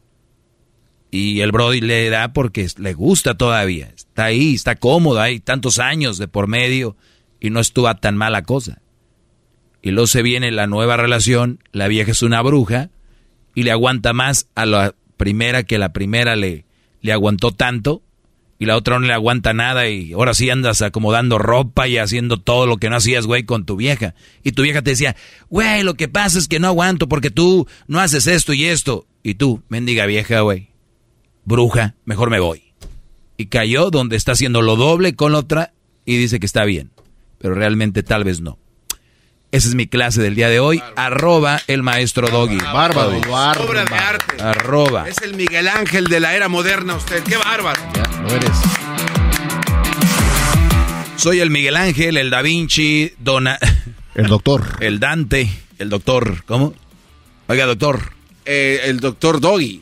Y el Brody le da porque le gusta todavía. Está ahí, está cómodo, hay tantos años de por medio y no estuvo tan mala cosa. Y luego se viene la nueva relación, la vieja es una bruja y le aguanta más a la primera que la primera le, le aguantó tanto y la otra no le aguanta nada y ahora sí andas acomodando ropa y haciendo todo lo que no hacías, güey, con tu vieja. Y tu vieja te decía, güey, lo que pasa es que no aguanto porque tú no haces esto y esto. Y tú, mendiga vieja, güey, bruja, mejor me voy. Y cayó donde está haciendo lo doble con la otra y dice que está bien. Pero realmente tal vez no. Esa es mi clase del día de hoy. Arroba el maestro Doggy. Bárbaro, Obra de arte. Arroba. Es el Miguel Ángel de la era moderna usted. ¡Qué bárbaro! Ya, lo eres. Soy el Miguel Ángel, el Da Vinci, Dona... El doctor. El Dante, el doctor. ¿Cómo? Oiga, doctor. Eh, el doctor Doggy.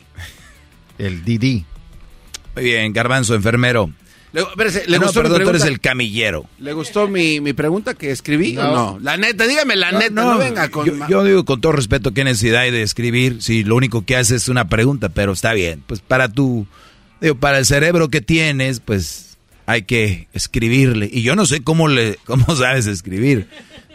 El Didi. Muy bien, garbanzo, enfermero. Le, espérese, ¿le Ah, no, gustó mi perdón, tú eres el camillero. ¿Le gustó mi, mi pregunta que escribí No. o no? La neta, dígame la neta, no, venga con... yo, yo digo con todo respeto qué necesidad hay de escribir si lo único que haces es una pregunta, pero está bien. Pues para tu, digo, para el cerebro que tienes, pues hay que escribirle. Y yo no sé cómo le, cómo sabes escribir.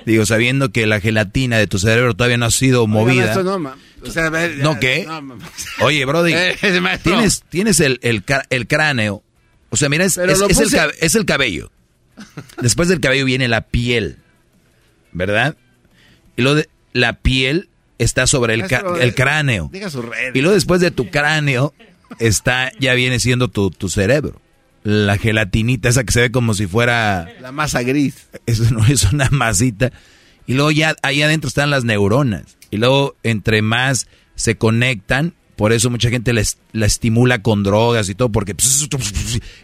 Digo, sabiendo que la gelatina de tu cerebro todavía no ha sido movida. no, ma- o sea, a ver, ya- ¿No qué? no, Oye, Brody, Eh, tienes, tienes el, el cráneo. O sea, mira, es, Pero es- lo es el, puse- cab- es el cabello. Después del cabello viene la piel. ¿Verdad? Y luego de- la piel está sobre el, el cráneo. Diga su red. Y luego después de tu cráneo está, ya viene siendo tu, tu cerebro. La gelatinita, esa que se ve como si fuera... La masa gris. Eso no es una masita. Y luego ya ahí adentro están las neuronas. Y luego entre más se conectan, por eso mucha gente les, la estimula con drogas y todo, porque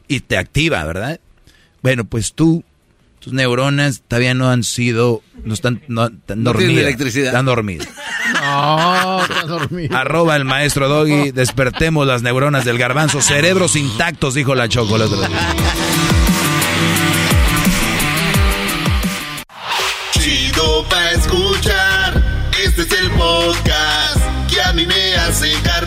y te activa, ¿verdad? Bueno, pues tú, tus neuronas todavía no han sido, no están, no, están No tienen dormidas. electricidad. Están dormidas. No, está dormido. Arroba el maestro Doggy, despertemos las neuronas del garbanzo, cerebros intactos, dijo la Choco el otro día. Chido pa' escuchar. Este es el podcast que a mí me hace carcajear.